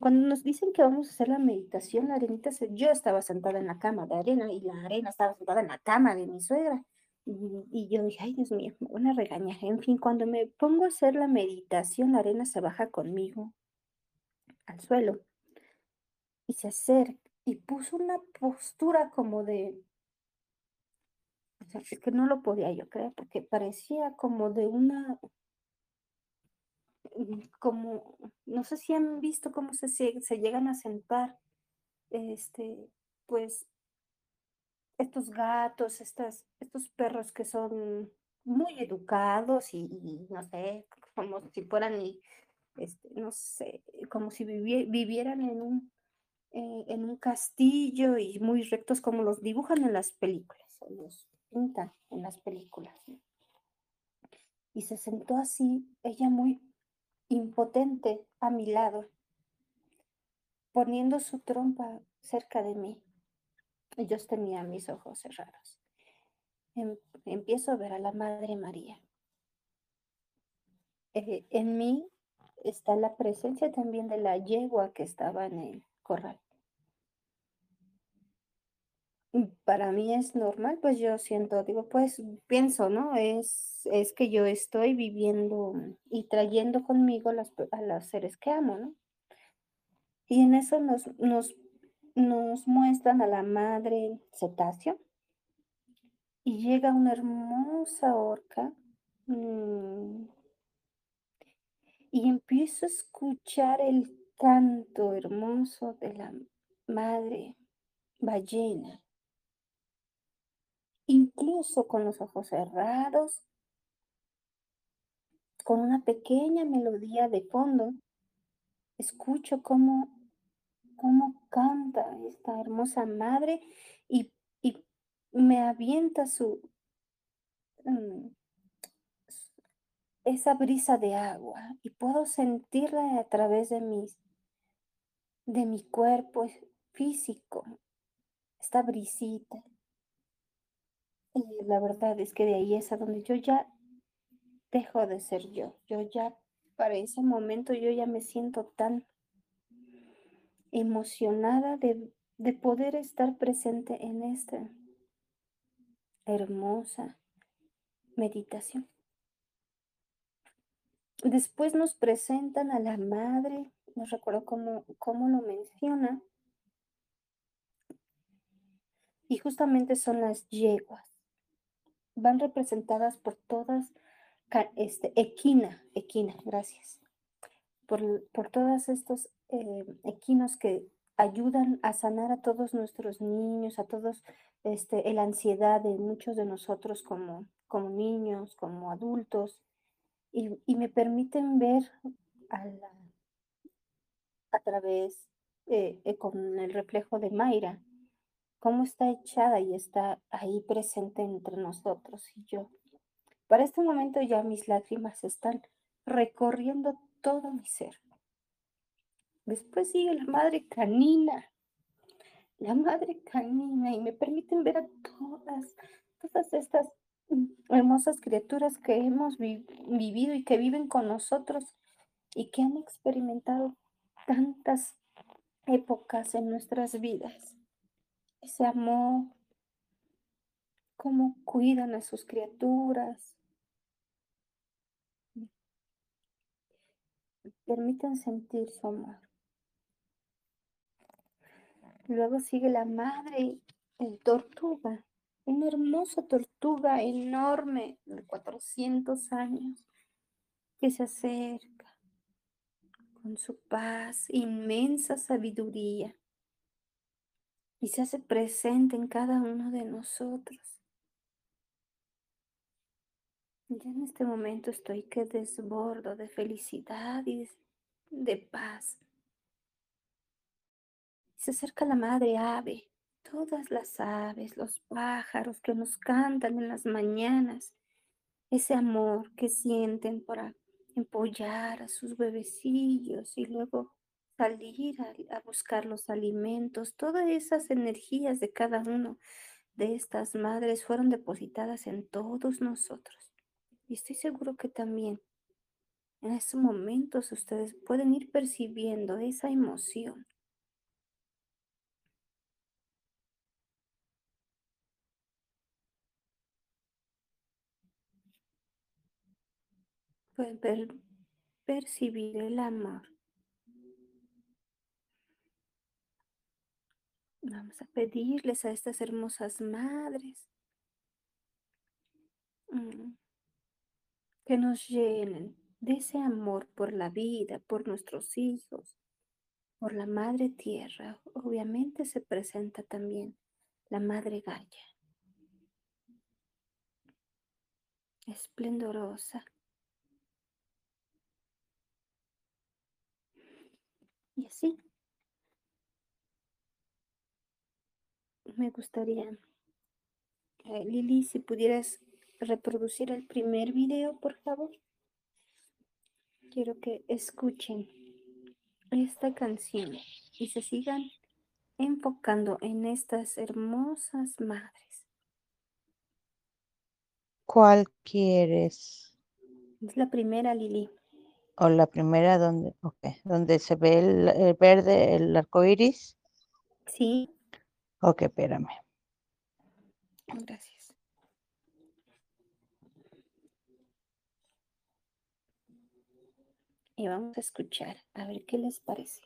Cuando nos dicen que vamos a hacer la meditación, la arenita, se- yo estaba sentada en la cama de arena y la arena estaba sentada en la cama de mi suegra. Y, y yo dije, ay Dios mío, me van a regañar. En fin, cuando me pongo a hacer la meditación, la arena se baja conmigo al suelo y se acerca y puso una postura como de, o sea, que no lo podía yo creer porque parecía como de una, mm, como, no sé si han visto cómo se, se, llegan a sentar, este, pues, estos gatos, estas, estos perros que son muy educados y, no sé, como si fueran, este, no sé, como si vivi- vivieran en un, eh, en un castillo y muy rectos como los dibujan en las películas, o los pintan en las películas. Y se sentó así, ella muy impotente a mi lado, poniendo su trompa cerca de mí. Y yo tenía mis ojos cerrados. Em- empiezo a ver a la Madre María. Eh, en mí está la presencia también de la yegua que estaba en el corral. Para mí es normal, pues yo siento, digo, pues pienso, ¿no? Es, es que yo estoy viviendo y trayendo conmigo a los seres que amo, ¿no? Y en eso nos, nos, nos muestran a la madre cetáceo y llega una hermosa orca mm, y empiezo a escuchar el canto hermoso de la madre ballena, incluso con los ojos cerrados, con una pequeña melodía de fondo, escucho cómo, cómo canta esta hermosa madre y, y me avienta su, mm, esa brisa de agua y puedo sentirla a través de mis, de mi cuerpo físico, esta brisita. Y la verdad es que de ahí es a donde yo ya dejo de ser yo, yo ya para ese momento yo ya me siento tan emocionada de, de poder estar presente en esta hermosa meditación. Después nos presentan a la madre, no recuerdo cómo, cómo lo menciona, y justamente son las yeguas. Van representadas por todas, este, equina, equina, gracias, por, por todos estos eh, equinos que ayudan a sanar a todos nuestros niños, a todos, este, la ansiedad de muchos de nosotros como, como niños, como adultos, y, me permiten ver a, a través, eh, eh, con el reflejo de Mayra, cómo está echada y está ahí presente entre nosotros y yo. Para este momento ya mis lágrimas están recorriendo todo mi ser. Después sigue la madre canina, la madre canina, y me permiten ver a todas, todas estas hermosas criaturas que hemos vivido y que viven con nosotros y que han experimentado tantas épocas en nuestras vidas ese amor, cómo cuidan a sus criaturas. Permiten sentir su amor. Luego sigue la madre, el tortuga, una hermosa tortuga enorme de 400 años que se acerca su paz, inmensa sabiduría y se hace presente en cada uno de nosotros. Ya en este momento estoy que desbordo de felicidad y de paz. Se acerca la madre ave, todas las aves, los pájaros que nos cantan en las mañanas, ese amor que sienten para empollar a sus bebecillos y luego salir a, buscar los alimentos, todas esas energías de cada uno de estas madres fueron depositadas en todos nosotros. Y estoy seguro que también en estos momentos ustedes pueden ir percibiendo esa emoción. Pueden percibir el amor Vamos a pedirles a estas hermosas madres mm, que nos llenen de ese amor por la vida, por nuestros hijos, por la madre tierra. Obviamente se presenta también la madre Gaia, esplendorosa. Y así me gustaría, eh, Lili, si pudieras reproducir el primer video, por favor. Quiero que escuchen esta canción y se sigan enfocando en estas hermosas madres. ¿Cuál quieres? Es la primera, Lili. O la primera donde, okay, donde se ve el, el verde, el arco iris. Sí. Ok, espérame. Gracias. Y vamos a escuchar, a ver qué les parece.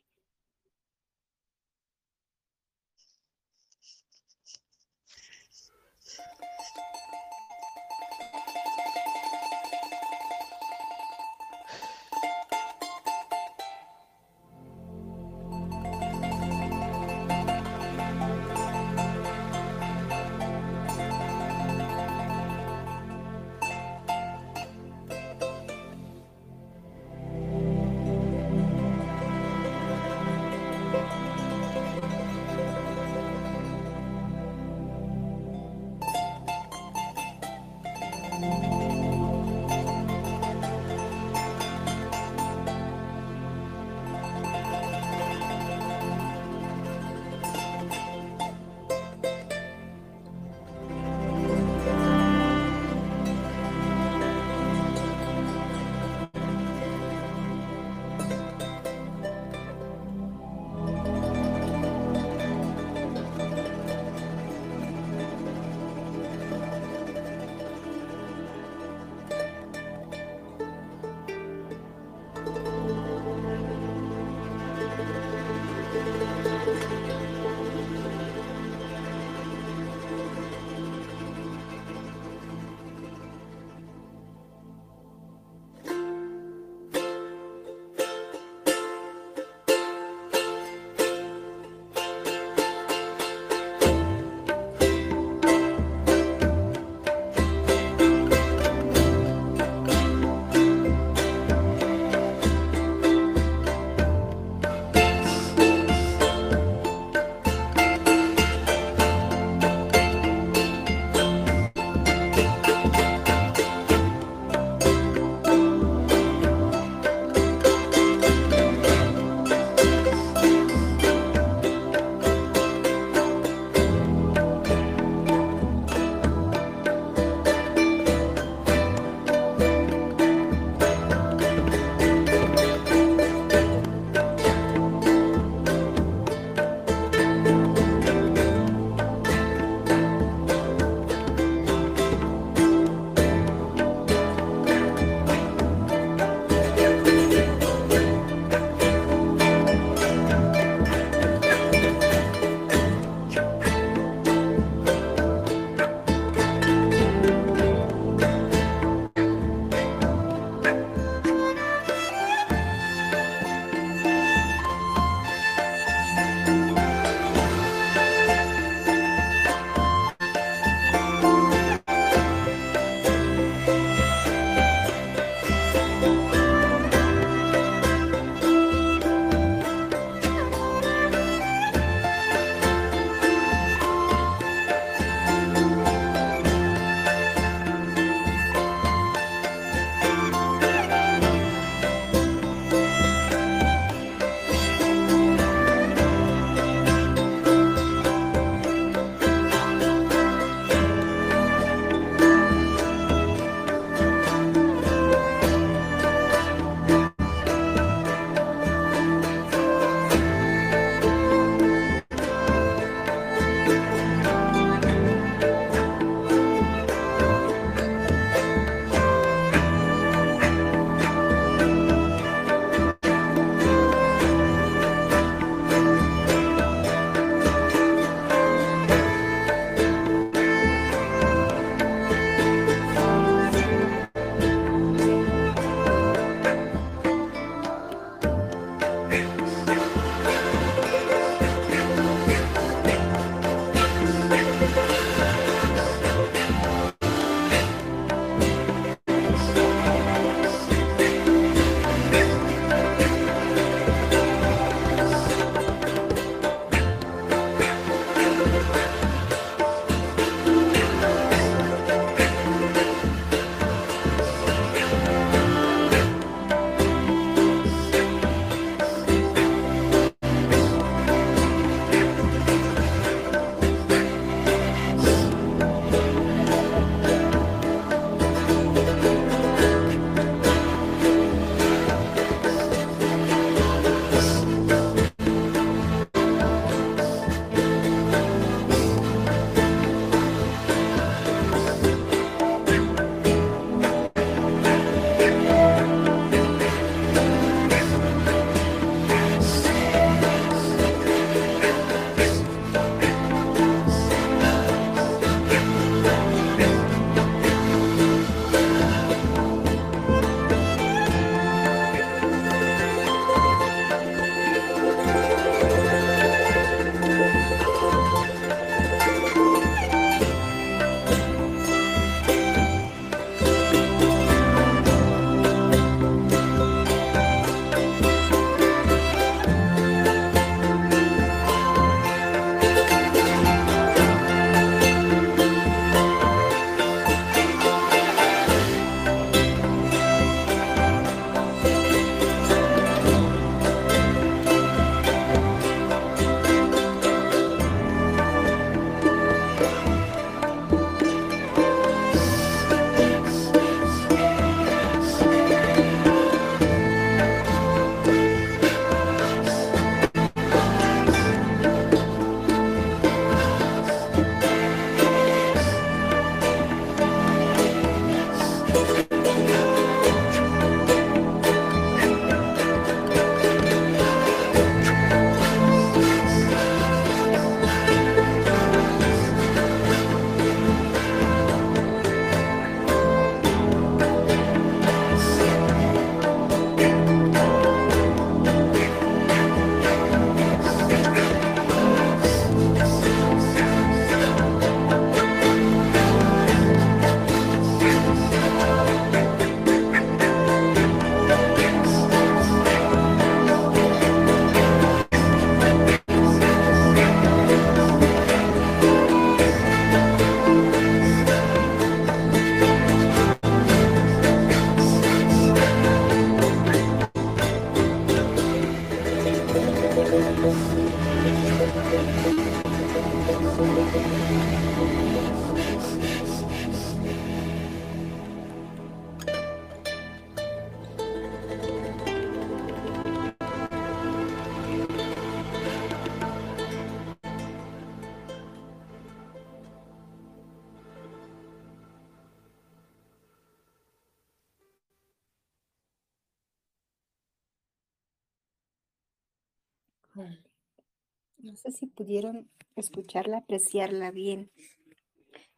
Escucharla, apreciarla bien.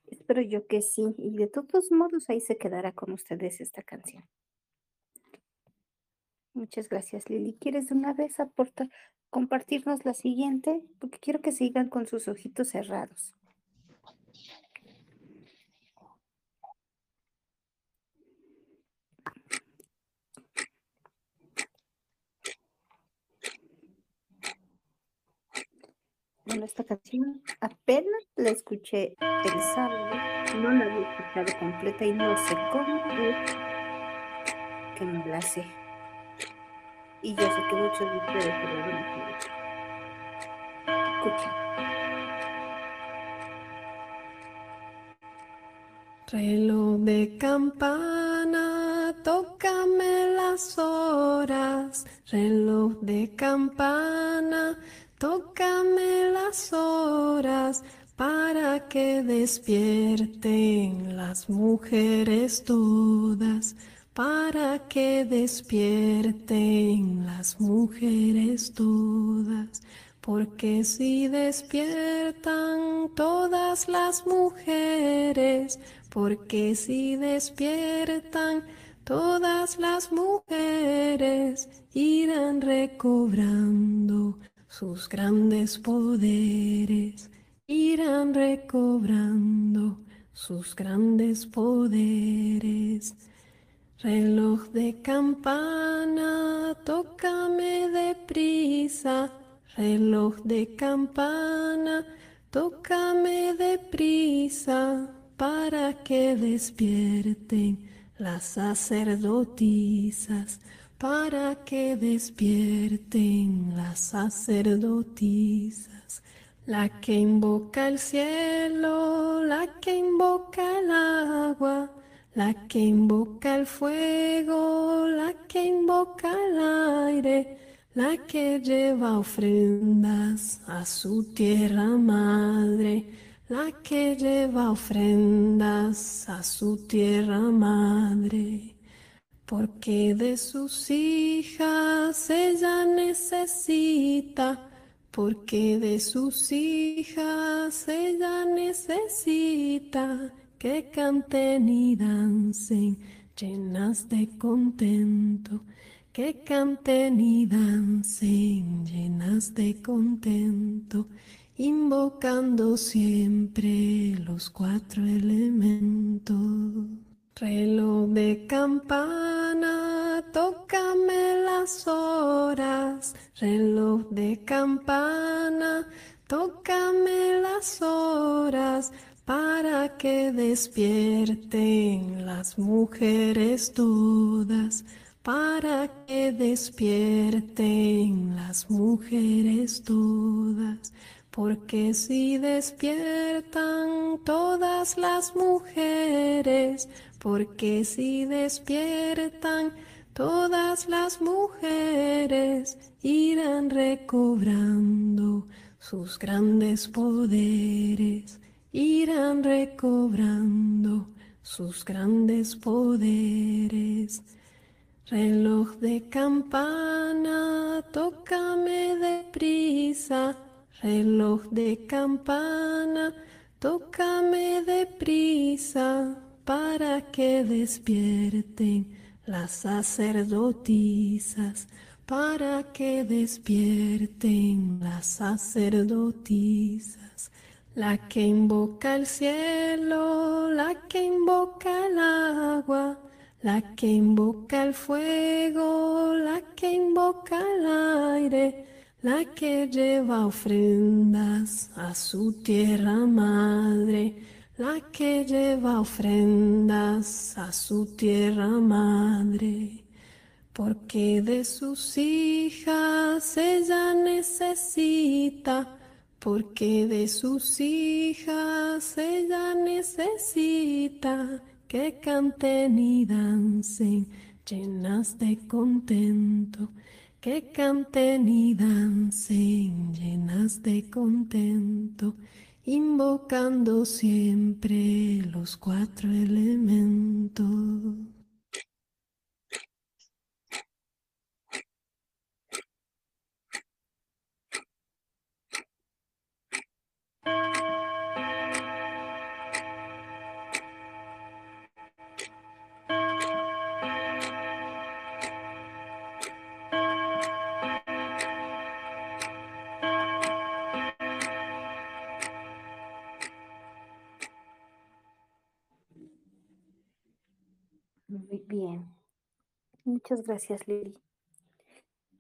Espero yo que sí. Y de todos modos, ahí se quedará con ustedes esta canción. Muchas gracias, Lili. ¿Quieres de una vez aportar, compartirnos la siguiente? Porque quiero que sigan con sus ojitos cerrados. Bueno, esta canción apenas la escuché el sábado, no la había escuchado completa y no sé cómo que me la. Y yo sé que muchos de ustedes lo van. Reloj de campana, tócame las horas. Reloj de campana, tócame las horas para que despierten las mujeres todas, para que despierten las mujeres todas. Porque si despiertan todas las mujeres, porque si despiertan todas las mujeres, irán recobrando sus grandes poderes, irán recobrando sus grandes poderes. Reloj de campana, tócame deprisa reloj de campana, tócame deprisa para que despierten las sacerdotisas, para que despierten las sacerdotisas. La que invoca el cielo, la que invoca el agua, la que invoca el fuego, la que invoca el aire, la que lleva ofrendas a su tierra madre, la que lleva ofrendas a su tierra madre, porque de sus hijas ella necesita, porque de sus hijas ella necesita que canten y dancen llenas de contento que canten y dancen llenas de contento, invocando siempre los cuatro elementos. Reloj de campana, tócame las horas. Reloj de campana, tócame las horas para que despierten las mujeres todas para que despierten las mujeres todas, porque si despiertan todas las mujeres, porque si despiertan todas las mujeres, irán recobrando sus grandes poderes, irán recobrando sus grandes poderes. Reloj de campana, tócame deprisa. Reloj de campana, tócame deprisa para que despierten las sacerdotisas, para que despierten las sacerdotisas. La que invoca el cielo, la que invoca el agua la que invoca el fuego, la que invoca el aire, la que lleva ofrendas a su tierra madre, la que lleva ofrendas a su tierra madre. porque de sus hijas ella necesita, porque de sus hijas ella necesita que canten y dancen llenas de contento, que canten y dancen llenas de contento, invocando siempre los cuatro elementos. Muy bien. Muchas gracias, Lili.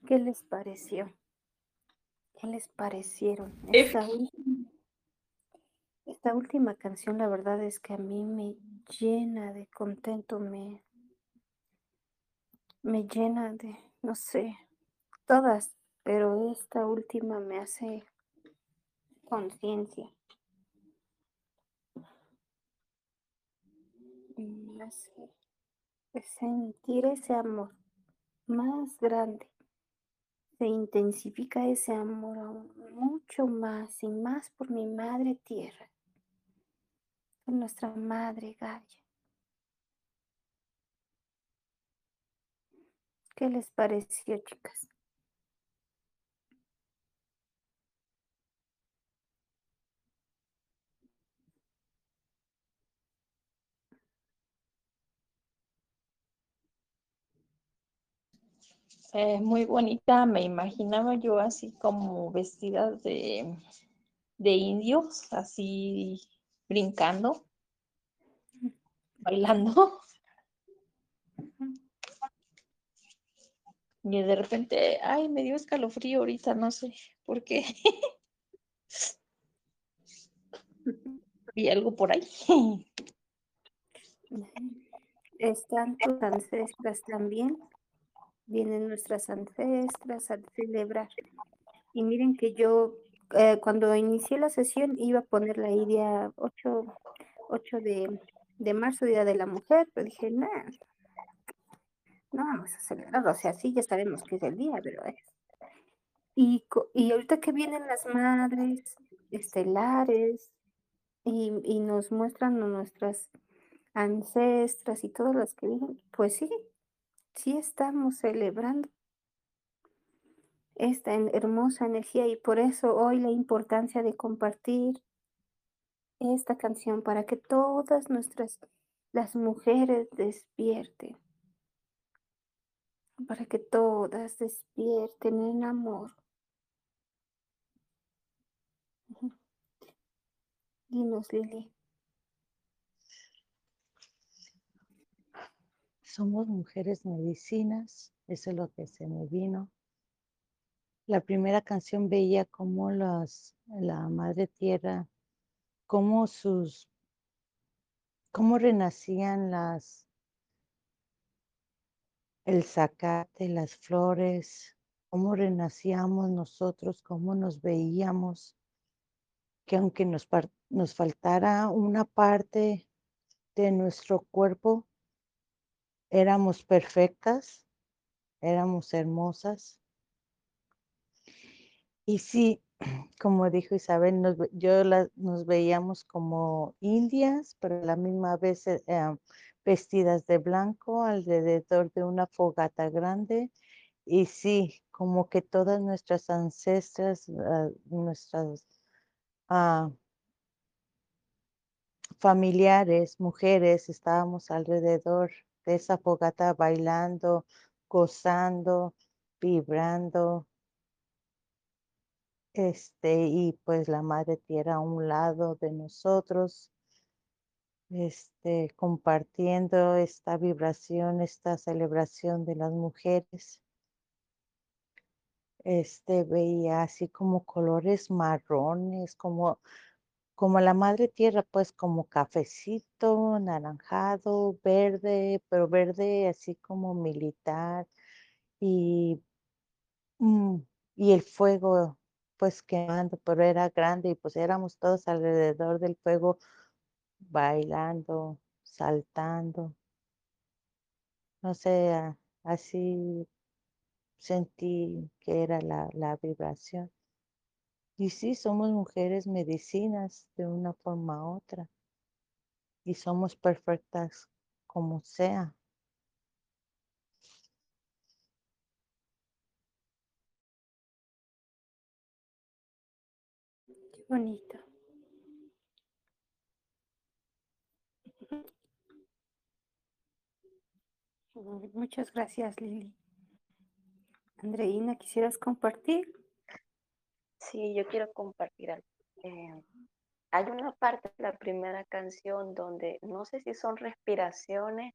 ¿Qué les pareció? ¿Qué les parecieron? Esta última, esta última canción, la verdad es que a mí me llena de contento, me, me llena de, no sé, todas, pero esta última me hace conciencia. Me hace sentir ese amor más grande. Se intensifica ese amor aún mucho más y más por mi madre tierra, por nuestra madre Gaia. ¿Qué les pareció, chicas? Eh, muy bonita, me imaginaba yo así como vestidas de, de indios, así brincando, bailando. Y de repente, ay, me dio escalofrío ahorita, no sé por qué. y algo por ahí. Están tus ancestras también. Vienen nuestras ancestras a celebrar. Y miren que yo, eh, cuando inicié la sesión, iba a poner la día 8, 8 de, de marzo, Día de la Mujer, pero dije, no, no vamos a celebrar. O sea, sí, ya sabemos que es el día, pero es. Y, y ahorita que vienen las madres estelares y, y nos muestran nuestras ancestras y todas las que vienen, pues sí, sí estamos celebrando esta hermosa energía y por eso hoy la importancia de compartir esta canción para que todas nuestras, las mujeres despierten, para que todas despierten en amor. Dinos, Lili. Somos mujeres medicinas, eso es lo que se me vino. La primera canción veía cómo las, la Madre Tierra, cómo sus, cómo renacían las, el zacate, las flores, cómo renacíamos nosotros, cómo nos veíamos, que aunque nos, nos faltara una parte de nuestro cuerpo, éramos perfectas, éramos hermosas. Y sí, como dijo Isabel, nos, yo nos veíamos como indias, pero a la misma vez eh, eh, vestidas de blanco alrededor de una fogata grande. Y sí, como que todas nuestras ancestras, ah, nuestras ah, familiares, mujeres, estábamos alrededor de esa fogata bailando, gozando, vibrando. Este, y pues la madre tierra a un lado de nosotros, este, compartiendo esta vibración, esta celebración de las mujeres. Este, veía así como colores marrones, como, como la madre tierra, pues como cafecito, naranjado, verde, pero verde así como militar, y, mm, y el fuego pues quemando, pero era grande y pues éramos todos alrededor del fuego bailando, saltando. No sé, así sentí que era la, la vibración. Y sí, somos mujeres medicinas de una forma u otra. Y somos perfectas como sea. Qué bonito. Muchas gracias, Lili. Andreina, ¿quisieras compartir? Sí, yo quiero compartir algo. Eh, hay una parte de la primera canción donde no sé si son respiraciones,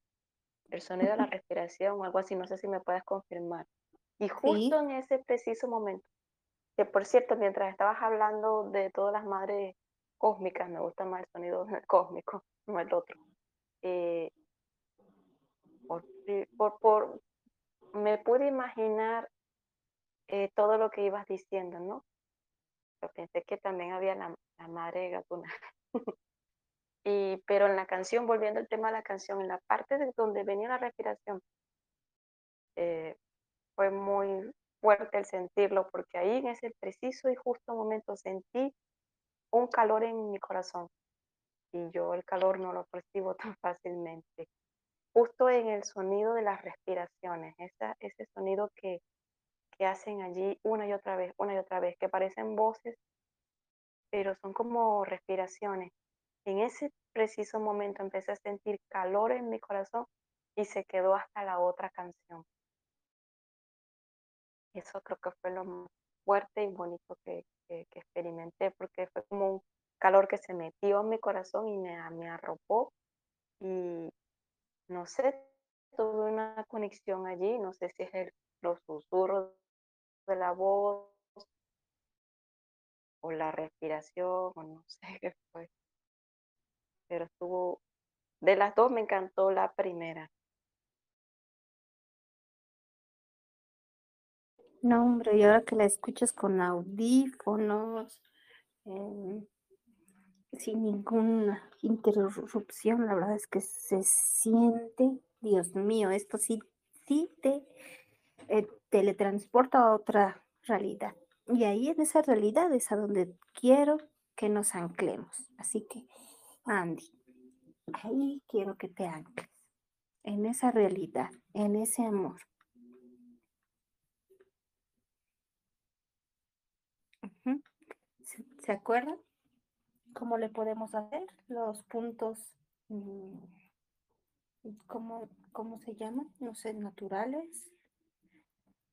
el sonido de la respiración o algo así, no sé si me puedes confirmar. Y Sí. justo en ese preciso momento, que por cierto, mientras estabas hablando de todas las madres cósmicas, me gusta más el sonido cósmico, no el otro. Eh, por, por, por- me pude imaginar eh, todo lo que ibas diciendo, ¿no? Pensé que también había la, la madre gatuna. y, pero en la canción, volviendo al tema de la canción, en la parte de donde venía la respiración, eh, fue muy fuerte el sentirlo, porque ahí en ese preciso y justo momento sentí un calor en mi corazón. Y yo el calor no lo percibo tan fácilmente. Justo en el sonido de las respiraciones, esa, ese sonido que, que hacen allí una y otra vez, una y otra vez, que parecen voces, pero son como respiraciones. En ese preciso momento empecé a sentir calor en mi corazón y se quedó hasta la otra canción. Eso creo que fue lo más fuerte y bonito que, que, que experimenté, porque fue como un calor que se metió en mi corazón y me, me arropó y no sé, tuve una conexión allí, no sé si es el, los susurros de la voz o la respiración o no sé qué fue, pero estuvo, de las dos me encantó la primera. No, hombre, y ahora que la escuchas con audífonos, em, sin ninguna interrupción, la verdad es que se siente, Dios mío, esto sí, sí te eh, teletransporta a otra realidad. Y ahí en esa realidad es a donde quiero que nos anclemos. Así que, Andy, ahí quiero que te ancles, en esa realidad, en ese amor. Ujú. ¿Se, se acuerdan? ¿Cómo le podemos hacer? Los puntos, mm, ¿cómo, cómo se llaman? No sé, naturales,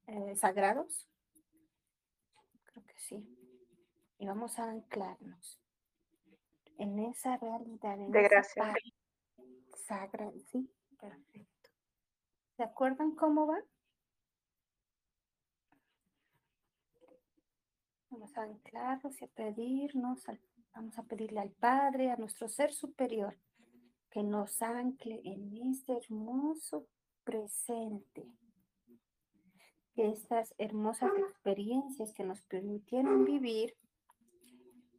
eh, sagrados. Creo que sí. Y vamos a anclarnos en esa realidad, en De gracia. sagrada. Sí, perfecto. ¿Se acuerdan cómo va? Vamos a anclarnos y a pedirnos, al- vamos a pedirle al Padre, a nuestro ser superior, que nos ancle en este hermoso presente. Que estas hermosas experiencias que nos permitieron vivir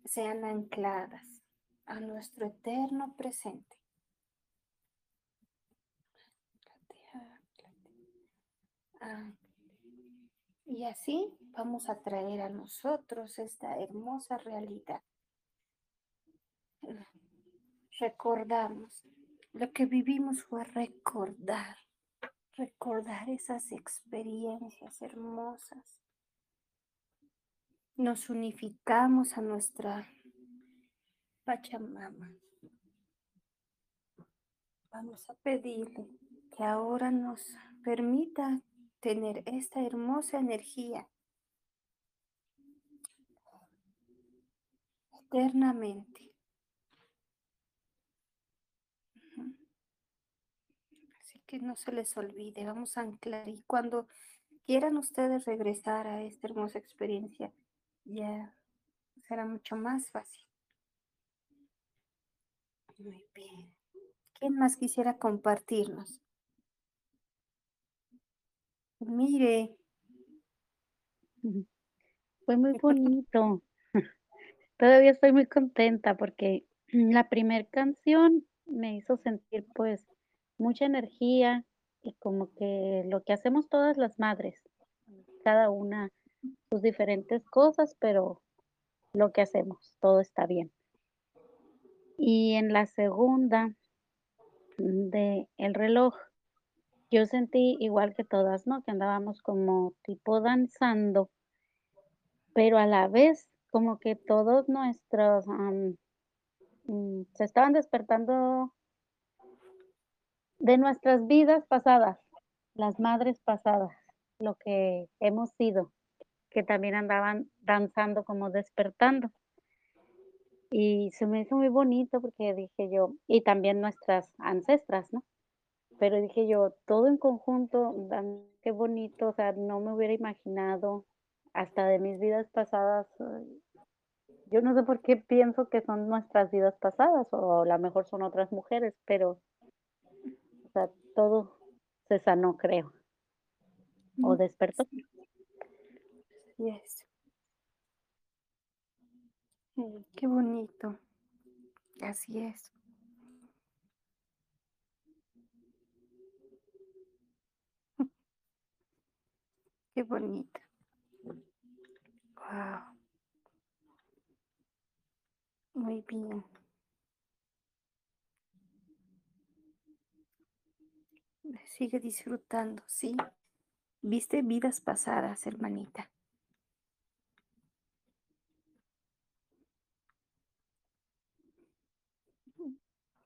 sean ancladas a nuestro eterno presente. Ánclate. Y así vamos a traer a nosotros esta hermosa realidad. Recordamos, lo que vivimos fue recordar, recordar esas experiencias hermosas. Nos unificamos a nuestra Pachamama. Vamos a pedirle que ahora nos permita tener esta hermosa energía eternamente. Ujú. Así que no se les olvide, vamos a anclar y cuando quieran ustedes regresar a esta hermosa experiencia, ya será mucho más fácil. Muy bien. ¿Quién más quisiera compartirnos? Mire, Fue muy bonito. Todavía estoy muy contenta porque la primer canción me hizo sentir pues mucha energía y como que lo que hacemos todas las madres, cada una sus diferentes cosas, pero lo que hacemos, todo está bien. Y en la segunda de El reloj, yo sentí igual que todas, ¿no? Que andábamos como tipo danzando, pero a la vez como que todos nuestros, mm, se estaban despertando de nuestras vidas pasadas, las madres pasadas, lo que hemos sido, que también andaban danzando como despertando. Y se me hizo muy bonito porque dije yo, y también nuestras ancestras, ¿no? Pero dije yo, todo en conjunto, qué bonito, o sea, no me hubiera imaginado hasta de mis vidas pasadas. ay, Yo no sé por qué pienso que son nuestras vidas pasadas, o a lo mejor son otras mujeres, pero, sea, todo se sanó, creo, o despertó. así es. Mm, Qué bonito. Así es. Qué bonito. Wow. Muy bien. Sigue disfrutando, ¿sí? Viste vidas pasadas, hermanita.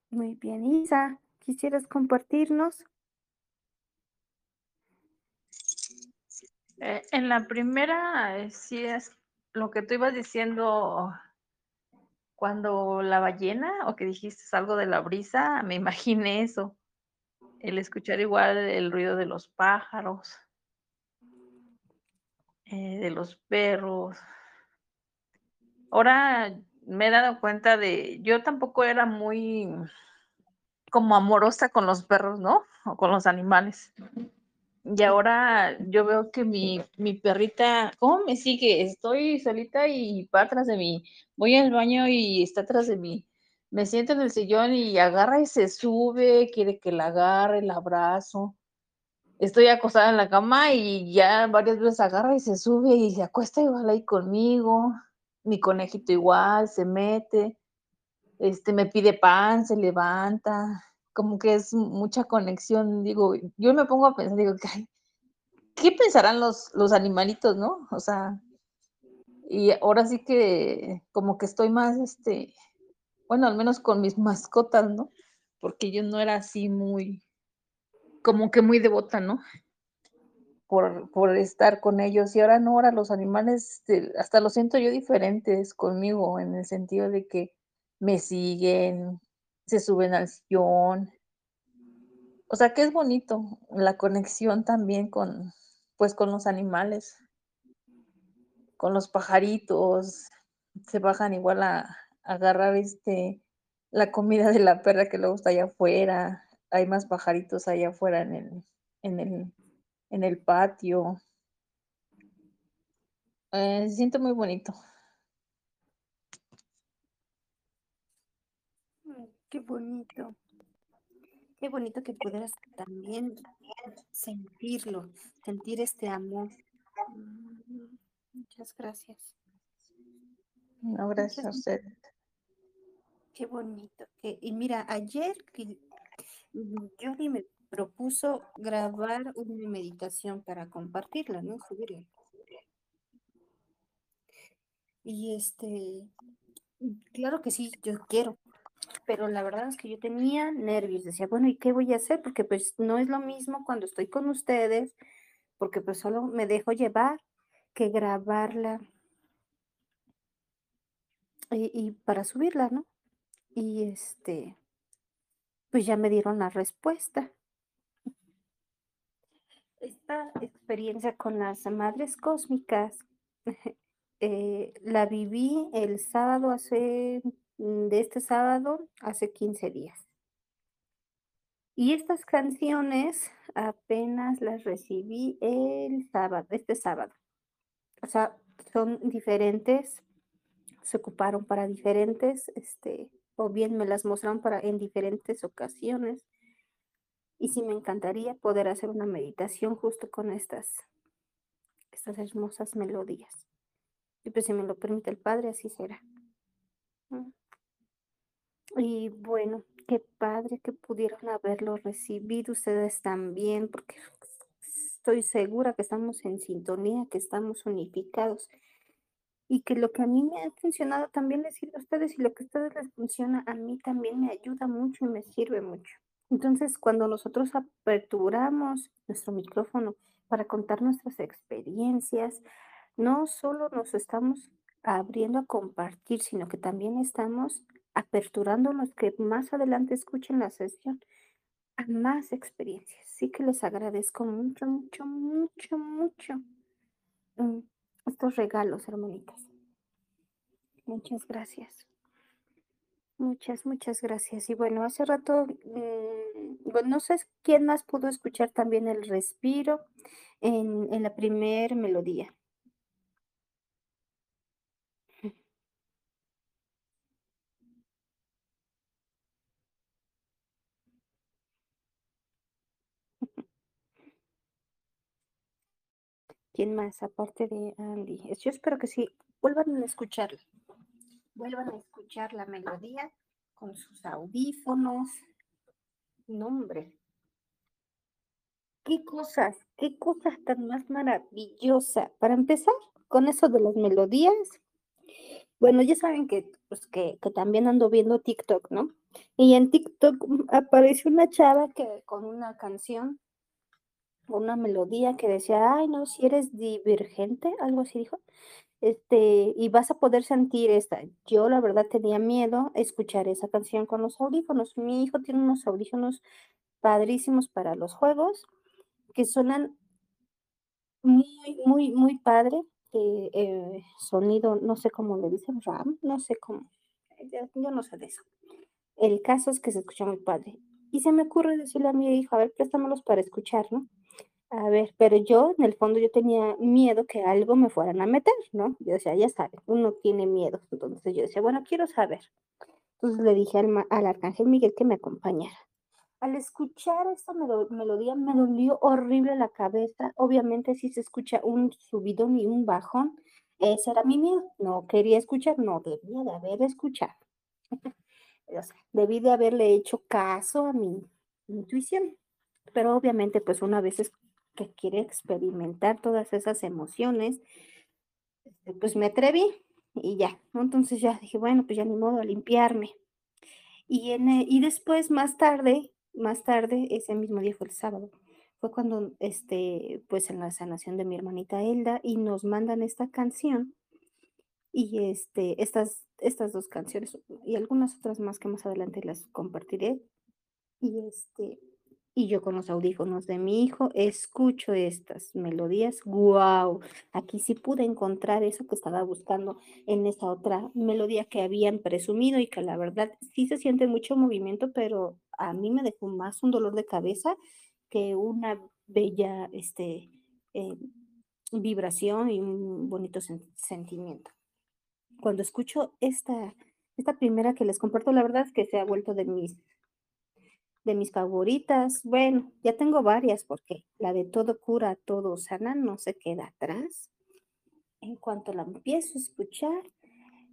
Muy bien, Isa, ¿quisieras compartirnos? Eh, en la primera, eh, sí es lo que tú ibas diciendo cuando la ballena, o que dijiste algo de la brisa, me imaginé eso, el escuchar igual el ruido de los pájaros, eh, de los perros. Ahora me he dado cuenta de, yo tampoco era muy como amorosa con los perros, ¿no? O con los animales. Y ahora yo veo que mi, mi perrita, ¿cómo me sigue? Estoy solita y va atrás de mí. Voy al baño y está atrás de mí. Me siento en el sillón y agarra y se sube, quiere que la agarre, la abrazo. Estoy acostada en la cama y ya varias veces agarra y se sube y se acuesta igual ahí conmigo. Mi conejito igual se mete, este me pide pan, se levanta, como que es mucha conexión. Digo, yo me pongo a pensar, digo, "Ay, ¿qué pensarán los, los animalitos, no? O sea, y ahora sí que como que estoy más, este, bueno, al menos con mis mascotas, ¿no? Porque yo no era así muy, como que muy devota, ¿no? Por, por estar con ellos. Y ahora no, ahora los animales, este, hasta los siento yo diferentes conmigo, en el sentido de que me siguen, se suben al sillón. O sea, que es bonito la conexión también con, pues, con los animales. con los pajaritos, se bajan igual a agarrar este la comida de la perra que luego está allá afuera. Hay más pajaritos allá afuera en el, en el, en el patio. Eh, se siente muy bonito. Qué bonito. Qué bonito que pudieras también sentirlo, sentir este amor. Mm, Muchas gracias. No, gracias a usted. Qué bonito. y mira, ayer mm, Yuri me propuso grabar una meditación para compartirla, ¿no? Subirla. Y este, claro que sí, yo quiero, pero la verdad es que yo tenía nervios. Decía, bueno, ¿y qué voy a hacer? Porque pues no es lo mismo cuando estoy con ustedes, porque pues solo me dejo llevar que grabarla y para subirla, ¿no? Y este, pues ya me dieron la respuesta. Esta experiencia con las madres cósmicas eh, la viví el sábado hace, mm, de este sábado, hace 15 días. Y estas canciones apenas las recibí el sábado, este sábado. O sea, son diferentes, se ocuparon para diferentes, este, o bien me las mostraron para en diferentes ocasiones. Y sí me encantaría poder hacer una meditación justo con estas, estas hermosas melodías. Y pues si me lo permite el Padre, así será. Mm. Y bueno, qué padre que pudieron haberlo recibido ustedes también, porque estoy segura que estamos en sintonía, que estamos unificados y que lo que a mí me ha funcionado también les sirve a ustedes y lo que a ustedes les funciona a mí también me ayuda mucho y me sirve mucho. Entonces, cuando nosotros aperturamos nuestro micrófono para contar nuestras experiencias, no solo nos estamos abriendo a compartir, sino que también estamos aperturando los que más adelante escuchen la sesión a más experiencias. Sí que les agradezco mucho, mucho, mucho, mucho mm, estos regalos, hermanitas. Muchas gracias. Muchas, muchas gracias. Y bueno, hace rato, mm, no sé quién más pudo escuchar también el respiro en, en la primer melodía. ¿Quién más aparte de Andy? Yo espero que sí, vuelvan a escucharla. Vuelvan a escuchar la melodía con sus audífonos. Nombre. Qué cosas, qué cosas tan más maravillosas. Para empezar, con eso de las melodías. Bueno, ya saben que, pues, que, que también ando viendo TikTok, ¿no? Y en TikTok apareció una chava que con una canción una melodía que decía, ay, no, si eres divergente, algo así dijo, este, y vas a poder sentir esta. Yo la verdad tenía miedo escuchar esa canción con los audífonos. Mi hijo tiene unos audífonos padrísimos para los juegos que suenan muy, muy, muy padre. Eh, eh, sonido, no sé cómo le dicen, RAM, no sé cómo, yo no sé de eso. El caso es que se escucha muy padre. Y se me ocurre decirle a mi hijo, a ver, préstamelos para escuchar, ¿no? A ver, pero yo en el fondo yo tenía miedo que algo me fueran a meter, ¿no? Yo decía, ya sabes, uno tiene miedo. Entonces yo decía, bueno, quiero saber. Entonces le dije al, al arcángel Miguel que me acompañara. Al escuchar esta melodía me dolió horrible la cabeza. Obviamente si se escucha un subidón y un bajón, ese era mi miedo. No quería escuchar, no debía de haber escuchado. o sea, debí de haberle hecho caso a mi intuición. Pero obviamente pues una vez que quiere experimentar todas esas emociones, este, pues me atreví y ya, Entonces ya dije, bueno, pues ya ni modo a limpiarme. Y, en, e, y después, más tarde, más tarde, ese mismo día fue el sábado, fue cuando, este, pues en la sanación de mi hermanita Elda y nos mandan esta canción y este, estas, estas dos canciones y algunas otras más que más adelante las compartiré. Y este, y yo con los audífonos de mi hijo escucho estas melodías. ¡Wow! Aquí sí pude encontrar eso que estaba buscando en esa otra melodía que habían presumido y que la verdad sí se siente mucho movimiento, pero a mí me dejó más un dolor de cabeza que una bella este, eh, vibración y un bonito sentimiento. Cuando escucho esta, esta primera que les comparto, la verdad es que se ha vuelto de mis de mis favoritas, bueno, ya tengo varias porque la de todo cura, todo sana no se queda atrás. En cuanto la empiezo a escuchar,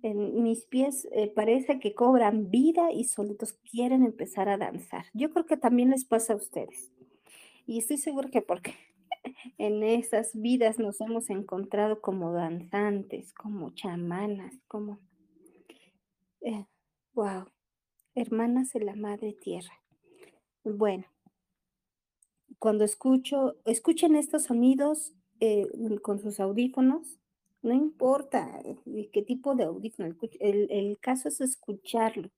en mis pies eh, parece que cobran vida y solitos quieren empezar a danzar. Yo creo que también les pasa a ustedes. Y estoy segura que porque en esas vidas nos hemos encontrado como danzantes, como chamanas, como... wow, eh, hermanas de la Madre Tierra. Bueno, cuando escucho, escuchen estos sonidos eh, con sus audífonos, no importa eh, qué tipo de audífono, el, caso es escucharlo,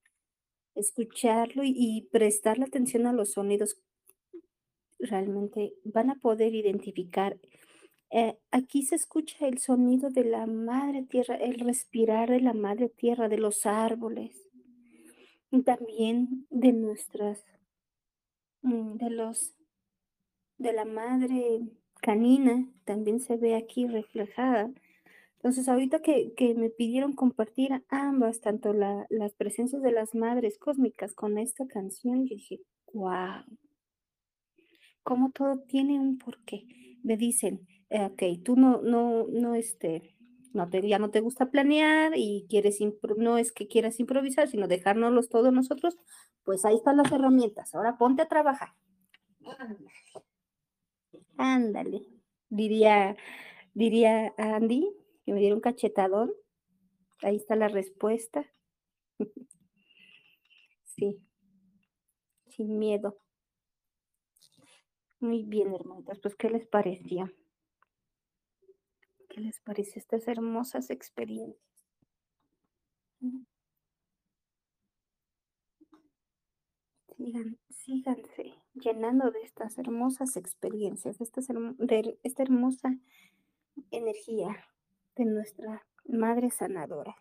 escucharlo y, prestarle atención a los sonidos. Realmente van a poder identificar. Eh, aquí se escucha el sonido de la madre tierra, el respirar de la madre tierra, de los árboles, y también de nuestras de los de la madre canina también se ve aquí reflejada. Entonces, ahorita que, que me pidieron compartir ambas, tanto la- las presencias de las madres cósmicas con esta canción, yo dije, wow, cómo todo tiene un porqué. Me dicen, eh, ok, tú no, no, no, este, no te, ya no te gusta planear y quieres, no es que quieras improvisar, sino dejárnoslos todos nosotros, pues ahí están las herramientas. Ahora ponte a trabajar. Ándale, diría, diría Andy, que me diera un cachetadón. Ahí está la respuesta. Sí, sin miedo. Muy bien, hermanitas. Pues, ¿qué les pareció? ¿Qué les parece estas hermosas experiencias? Sigan, síganse llenando de estas hermosas experiencias, de, estas de esta hermosa energía de nuestra Madre Sanadora.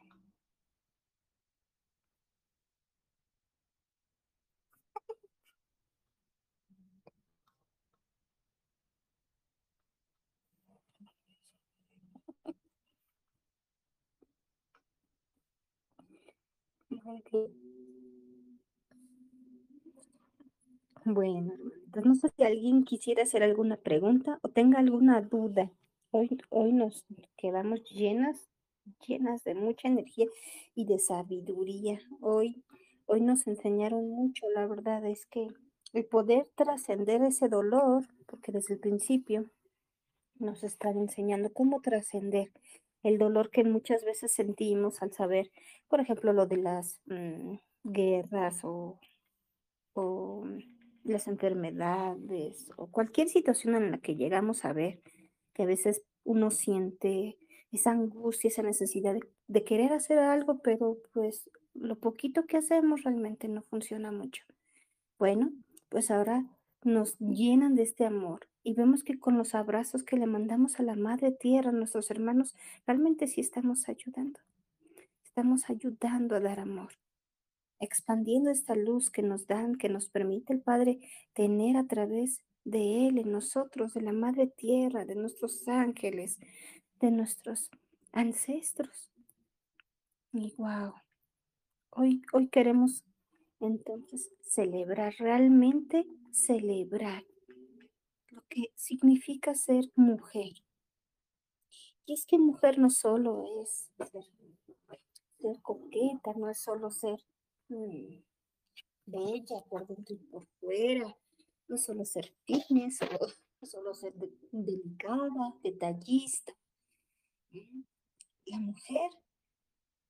Bueno, hermanitas, no sé si alguien quisiera hacer alguna pregunta o tenga alguna duda. Hoy, hoy nos quedamos llenas, llenas de mucha energía y de sabiduría. Hoy, hoy nos enseñaron mucho, la verdad es que el poder trascender ese dolor, porque desde el principio nos están enseñando cómo trascender el dolor que muchas veces sentimos al saber, por ejemplo, lo de las mm, guerras o las enfermedades o cualquier situación en la que llegamos a ver que a veces uno siente esa angustia, esa necesidad de querer hacer algo, pero pues lo poquito que hacemos realmente no funciona mucho. Bueno, pues ahora nos llenan de este amor y vemos que con los abrazos que le mandamos a la Madre Tierra, a nuestros hermanos, realmente sí estamos ayudando. Estamos ayudando a dar amor expandiendo esta luz que nos dan, que nos permite el Padre tener a través de Él en nosotros, de la Madre Tierra, de nuestros ángeles, de nuestros ancestros. Y wow, hoy, hoy queremos entonces celebrar, realmente celebrar que significa ser mujer. Y es que mujer no solo es ser, coqueta, no es solo ser mm, bella por dentro y por fuera, no solo ser fitness, no solo ser de- delicada, detallista. Mm, La mujer,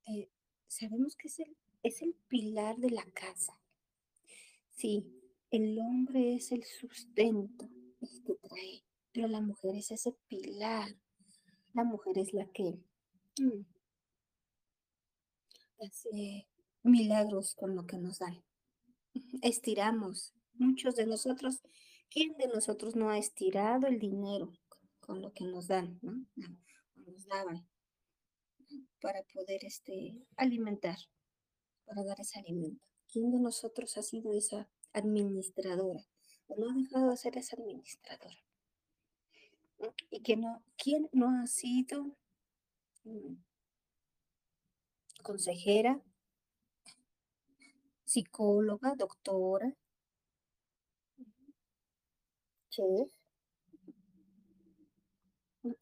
eh, sabemos que es el, es el pilar de la casa. Sí, el hombre es el sustento, pero la mujer es ese pilar. La mujer es la que mm, hace milagros con lo que nos dan. Estiramos. Muchos de nosotros, ¿quién de nosotros no ha estirado el dinero con lo que nos dan, ¿no? No, Nos daban para poder este, alimentar, para dar ese alimento. ¿Quién de nosotros ha sido esa administradora no ha dejado de ser esa administradora? ¿no? Y que no, ¿quién no ha sido mm, consejera, psicóloga, doctora, chef,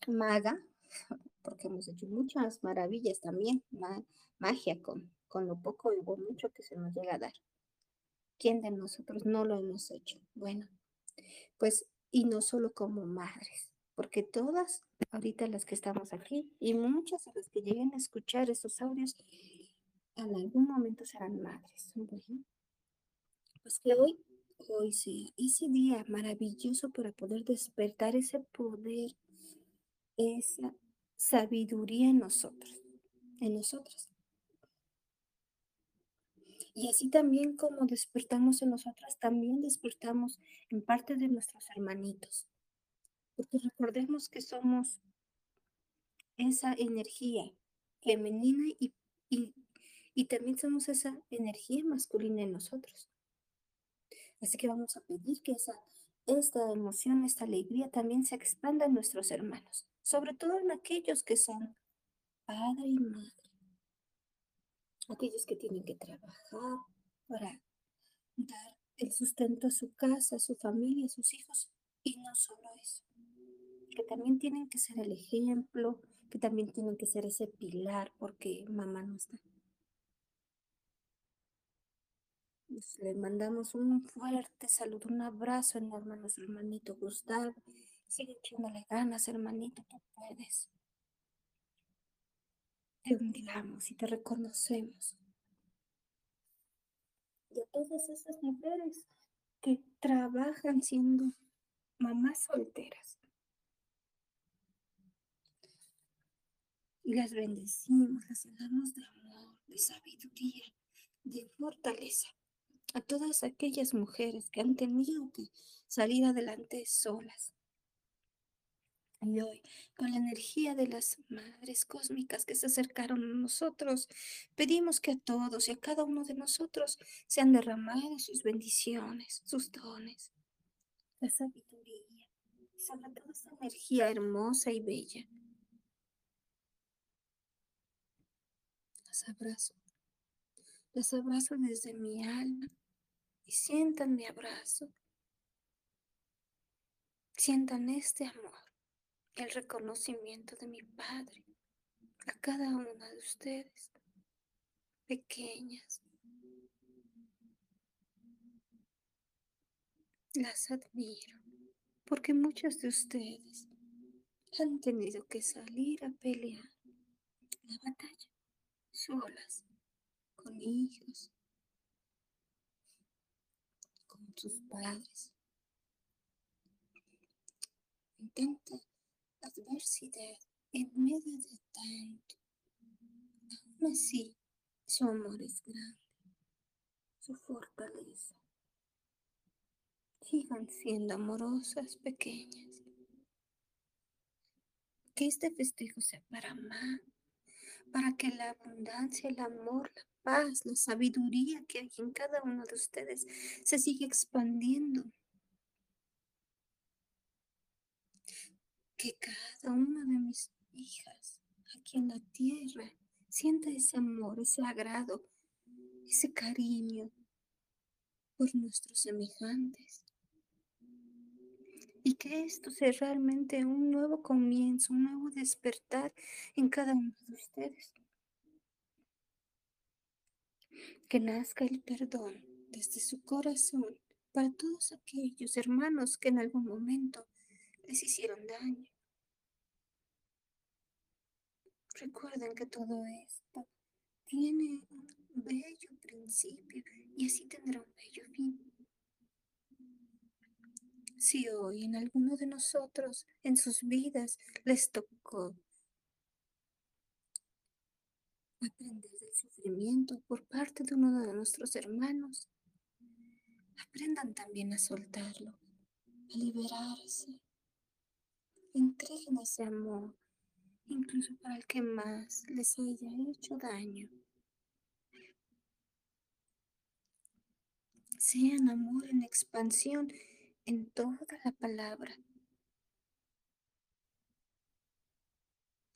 maga, porque hemos hecho muchas maravillas también, ma- magia con, con lo poco y lo mucho que se nos llega a dar. ¿Quién de nosotros no lo hemos hecho? Bueno, pues, y no solo como madres, porque todas, ahorita las que estamos aquí, y muchas de las que lleguen a escuchar esos audios, en algún momento serán madres. Pues que hoy, hoy sea ese día maravilloso para poder despertar ese poder, esa sabiduría en nosotros, en nosotros. Y así también como despertamos en nosotras, también despertamos en parte de nuestros hermanitos. Porque recordemos que somos esa energía femenina y, y, y también somos esa energía masculina en nosotros. Así que vamos a pedir que esa, esta emoción, esta alegría también se expanda en nuestros hermanos, sobre todo en aquellos que son padre y madre, aquellos que tienen que trabajar para dar el sustento a su casa, a su familia, a sus hijos, y no solo eso, que también tienen que ser el ejemplo, que también tienen que ser ese pilar porque mamá no está. Pues, le mandamos un fuerte saludo, un abrazo enorme a nuestro hermanito Gustavo. Sigue echándole ganas, hermanito, tú puedes. Te honramos y te reconocemos. Y a todas esas mujeres que trabajan siendo mamás solteras. Y las bendecimos, las damos de amor, de sabiduría, de fortaleza a todas aquellas mujeres que han tenido que salir adelante solas. Y hoy, con la energía de las madres cósmicas que se acercaron a nosotros, pedimos que a todos y a cada uno de nosotros sean derramadas sus bendiciones, sus dones, la sabiduría, sobre todo esa energía hermosa y bella. Las abrazo. Las abrazo desde mi alma y sientan mi abrazo. Sientan este amor, el reconocimiento de mi Padre a cada una de ustedes, pequeñas. Las admiro porque muchas de ustedes han tenido que salir a pelear la batalla solas, con hijos, con sus padres. Intenta adversidad en medio de tanto. Aún así, su amor es grande, su fortaleza. Sigan siendo amorosas, pequeñas. Que este festejo sea para más para que la abundancia, el amor, la paz, la sabiduría que hay en cada uno de ustedes se siga expandiendo. Que cada una de mis hijas aquí en la tierra sienta ese amor, ese agrado, ese cariño por nuestros semejantes y que esto sea realmente un nuevo comienzo, un nuevo despertar en cada uno de ustedes. Que nazca el perdón desde su corazón para todos aquellos hermanos que en algún momento les hicieron daño. Recuerden que todo esto tiene un bello principio y así tendrá un bello fin. Si hoy en alguno de nosotros, en sus vidas, les tocó aprender del sufrimiento por parte de uno de nuestros hermanos, aprendan también a soltarlo, a liberarse. Entreguen ese amor, incluso para el que más les haya hecho daño. Sean amor en expansión en toda la palabra.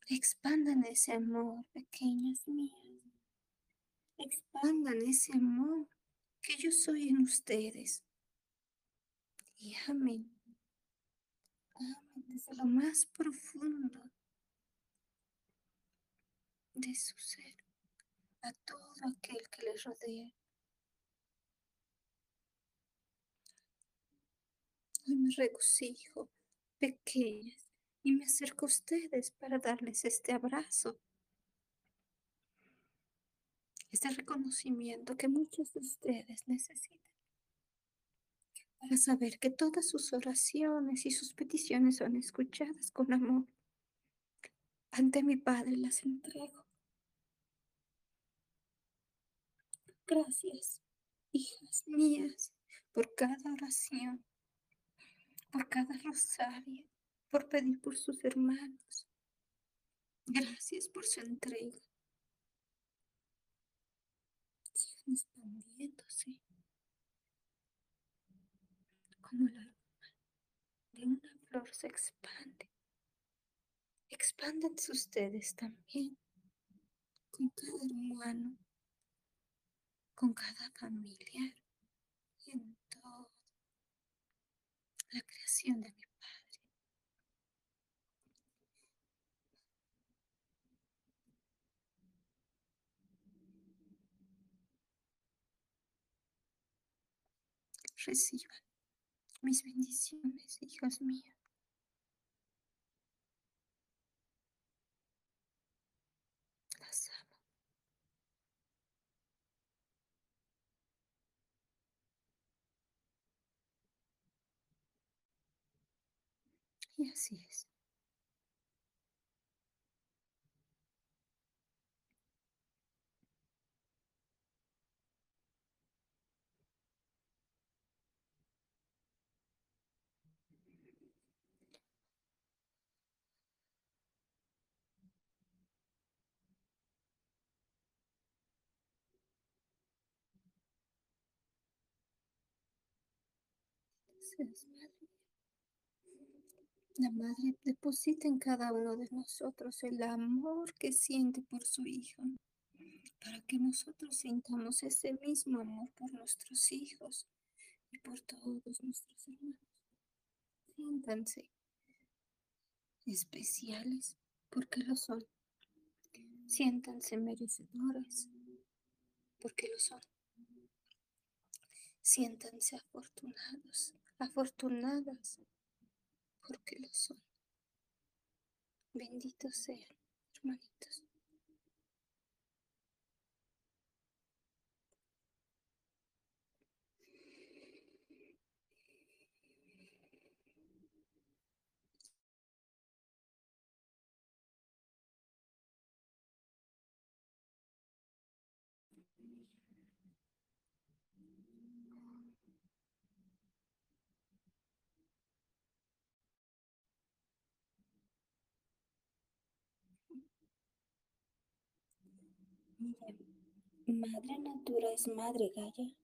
Expandan ese amor, pequeñas mías. Expandan ese amor que yo soy en ustedes. Y amen. Desde lo más profundo de su ser a todo aquel que les rodea. Hoy me regocijo, pequeñas, y me acerco a ustedes para darles este abrazo, este reconocimiento que muchos de ustedes necesitan para saber que todas sus oraciones y sus peticiones son escuchadas con amor. Ante mi Padre las entrego. Gracias, hijas mías, por cada oración por cada rosario, por pedir por sus hermanos. Gracias por su entrega. Sigan expandiéndose. Como el aroma de una flor se expande. Expándanse ustedes también con cada hermano, con cada familiar en toda la creación de mi Padre. Reciban mis bendiciones, hijos míos. Las amo. Y así es. La Madre deposita en cada uno de nosotros el amor que siente por su Hijo, para que nosotros sintamos ese mismo amor por nuestros hijos y por todos nuestros hermanos. Siéntanse especiales porque lo son. Siéntanse merecedores porque lo son. Siéntanse afortunados, afortunadas porque lo son. Benditos sean, hermanitos. Madre Natura es Madre Gaia.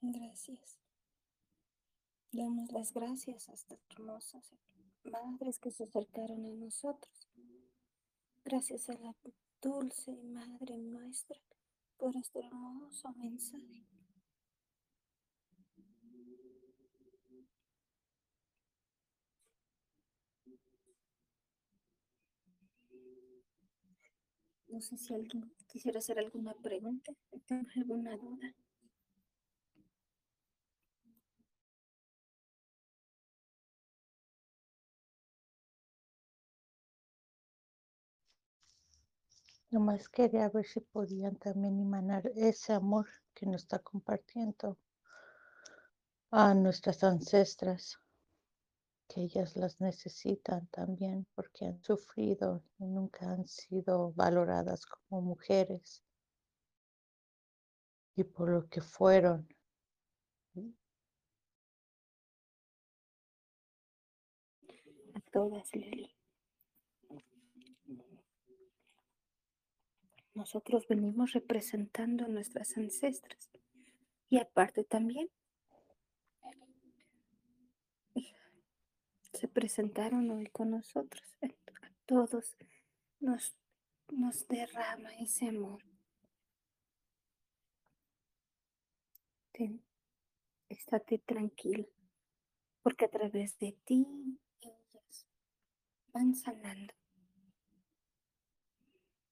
Gracias. Damos las gracias a estas hermosas madres que se acercaron a nosotros. Gracias a la dulce Madre nuestra por este hermoso mensaje. No sé si alguien quisiera hacer alguna pregunta, ¿tengo alguna duda? Nomás quería ver si podían también emanar ese amor que nos está compartiendo a nuestras ancestras, que ellas las necesitan también porque han sufrido y nunca han sido valoradas como mujeres y por lo que fueron. A todas, Lili. Nosotros venimos representando a nuestras ancestras. Y aparte también se presentaron hoy con nosotros. A todos nos, nos derrama ese amor. Ten, estate tranquila, porque a través de ti ellas van sanando.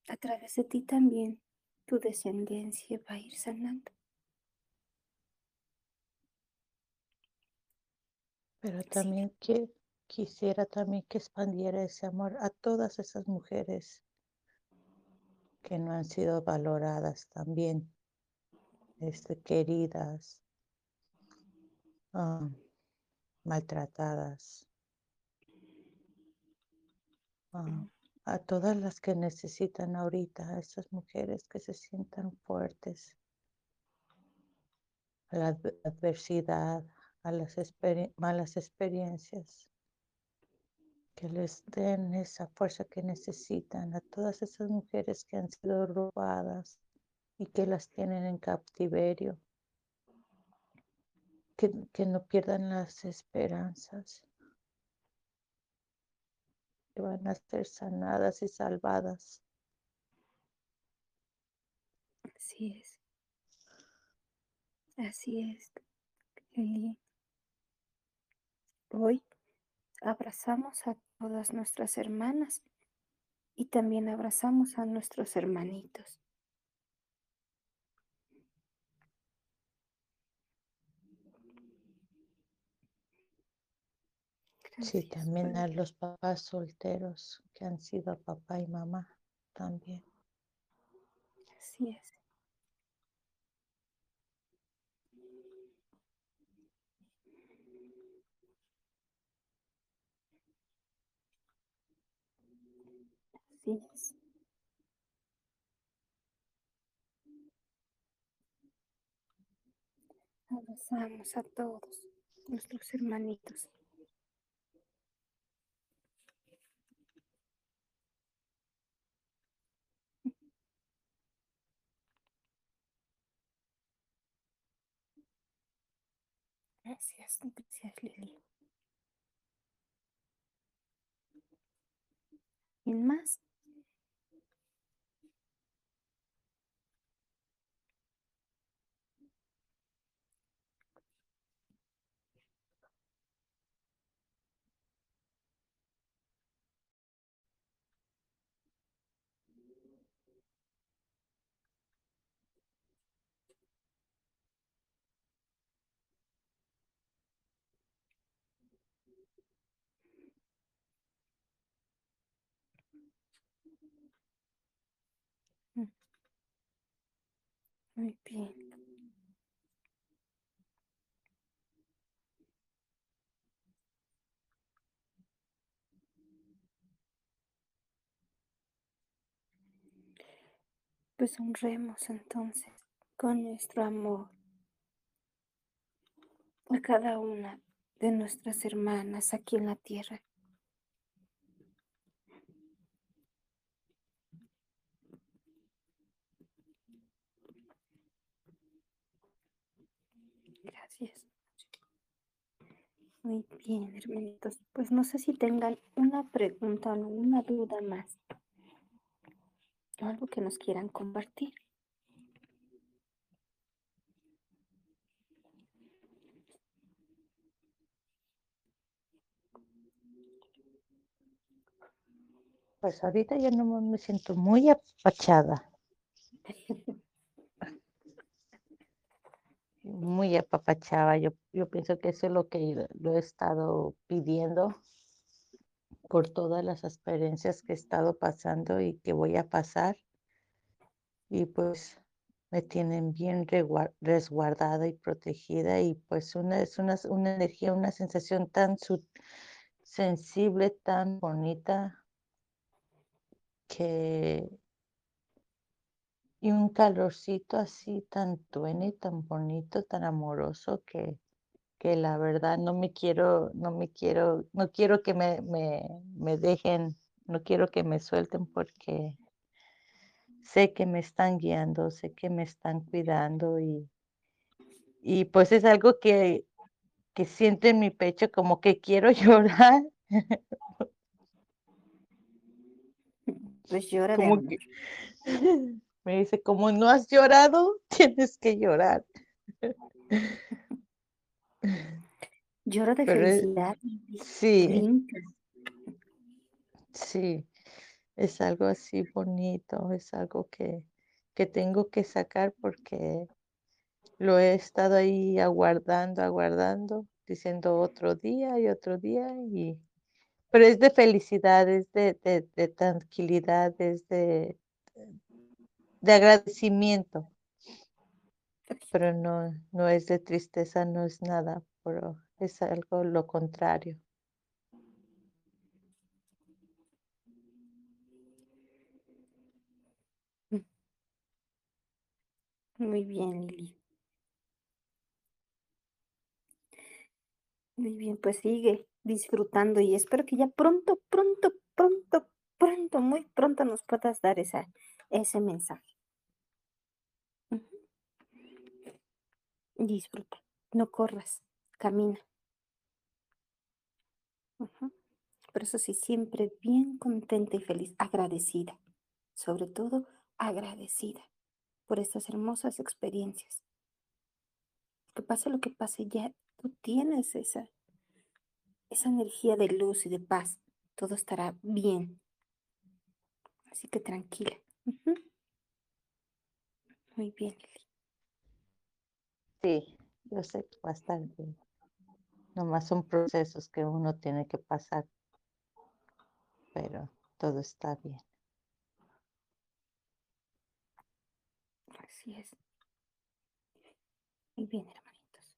A través de ti también tu descendencia va a ir sanando. Pero también que quisiera también que expandiera ese amor a todas esas mujeres que no han sido valoradas también, este, queridas, ah, maltratadas, ah, a todas las que necesitan ahorita, a esas mujeres que se sientan fuertes, a la adver- adversidad, a las malas experiencias, que les den esa fuerza que necesitan, a todas esas mujeres que han sido robadas, y que las tienen en cautiverio. Que, que no pierdan las esperanzas. Que van a ser sanadas y salvadas. Así es. Así es. Hoy abrazamos a todas nuestras hermanas y también abrazamos a nuestros hermanitos. Sí, Gracias, también Padre. a los papás solteros que han sido papá y mamá también. Así es. Es. Abrazamos a todos nuestros hermanitos. Gracias, gracias Lili. ¿Quién más? Muy bien. Pues honremos entonces con nuestro amor a cada una de nuestras hermanas aquí en la tierra. Muy bien, hermanitos. Pues no sé si tengan una pregunta o alguna duda más. O algo que nos quieran compartir. Pues ahorita yo no me siento muy apachada. Muy apapachada. Yo, yo pienso que eso es lo que lo he estado pidiendo por todas las experiencias que he estado pasando y que voy a pasar. Y pues me tienen bien resguardada y protegida y pues una, es una, una energía, una sensación tan sensible, tan bonita que y un calorcito así tan tuene, tan bonito, tan amoroso que, que la verdad no me quiero, no me quiero, no quiero que me, me, me dejen, no quiero que me suelten porque sé que me están guiando, sé que me están cuidando y, y pues es algo que, que siento en mi pecho como que quiero llorar. Pues llora Como que me dice, como no has llorado, tienes que llorar. Llora de Pero felicidad. Sí, sí, es algo así bonito, es algo que, que tengo que sacar porque lo he estado ahí aguardando, aguardando, diciendo otro día y otro día y pero es de felicidad, es de, de, de tranquilidad, es de, de agradecimiento, pero no, no es de tristeza, no es nada, pero es algo lo contrario. Muy bien, Lili. Muy bien, pues sigue disfrutando y espero que ya pronto, pronto, pronto, pronto, muy pronto nos puedas dar esa, ese mensaje. Disfruta, no corras, camina. Ujú. Pero eso sí, siempre bien contenta y feliz, agradecida. Sobre todo, agradecida por estas hermosas experiencias. Que pase lo que pase, ya tú tienes esa, esa energía de luz y de paz. Todo estará bien. Así que tranquila. Muy bien, Lili. Sí, yo sé bien. Nomás son procesos que uno tiene que pasar, pero todo está bien. Así es. Muy bien, hermanitos.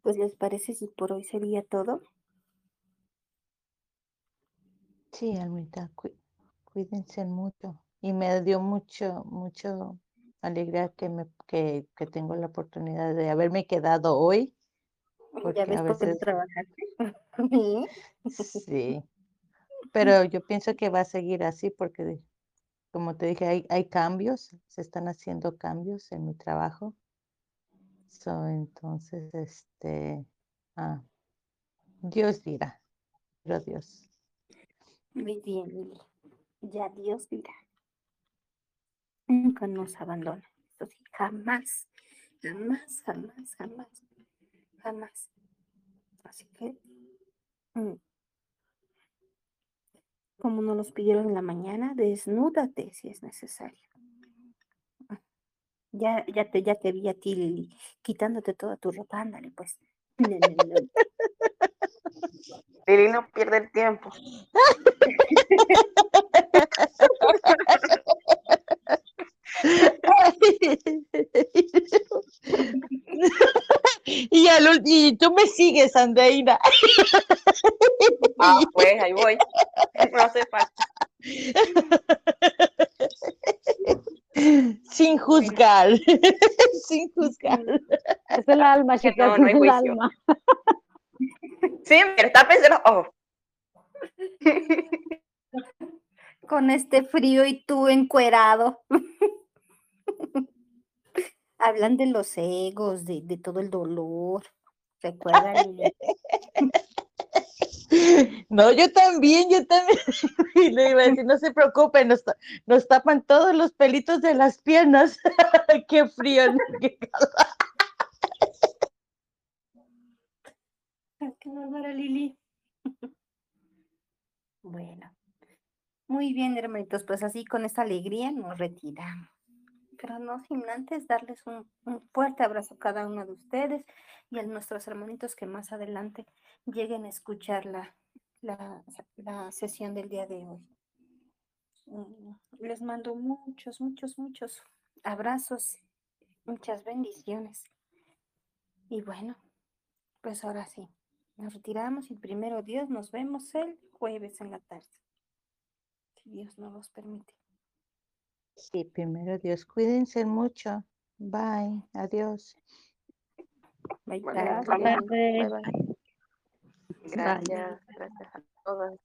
Pues les parece si por hoy sería todo. Sí, Almita, cuí- cuídense mucho. Y me dio mucho, mucho alegría que me que, que tengo la oportunidad de haberme quedado hoy, porque ya a ves no veces trabajaste. Sí. sí. Pero yo pienso que va a seguir así porque, como te dije, hay, hay cambios, se están haciendo cambios en mi trabajo. So, entonces, este, ah, Dios dirá, pero Dios. Muy bien, Lili. Ya Dios dirá. Nunca nos abandona. Eso sí, jamás, jamás, jamás, jamás, jamás. Así que, mm, como nos los pidieron en la mañana, desnúdate si es necesario. Ya, ya te, ya te vi a ti, Lili, quitándote toda tu ropa, ándale, pues. Lili no pierde el tiempo. y, al y tú me sigues, Andreina. Ah, pues ahí voy. No hace falta. Sin juzgar, sin juzgar. Es el alma, Que chicas, no, no hay es el alma. Sí, mira, está pensando. Oh, Con este frío y tú encuerado. Hablan de los egos, de, de todo el dolor. Recuerda, Lili. No, yo también, yo también. Y le iba a decir, no se preocupen, nos, nos tapan todos los pelitos de las piernas. qué frío. Qué. Qué bárbara, Lili. Bueno, muy bien, hermanitos, pues así con esta alegría nos retiramos. Pero no sin antes darles un, un fuerte abrazo a cada uno de ustedes y a nuestros hermanitos que más adelante lleguen a escuchar la, la, la sesión del día de hoy. Mm, Les mando muchos, muchos, muchos abrazos, muchas bendiciones. Y bueno, pues ahora sí, nos retiramos y primero Dios nos vemos el jueves en la tarde. Si Dios nos los permite. Sí, primero Dios, cuídense mucho. Bye, adiós. Bye, tardes. Bye, bye. Gracias, gracias a todas.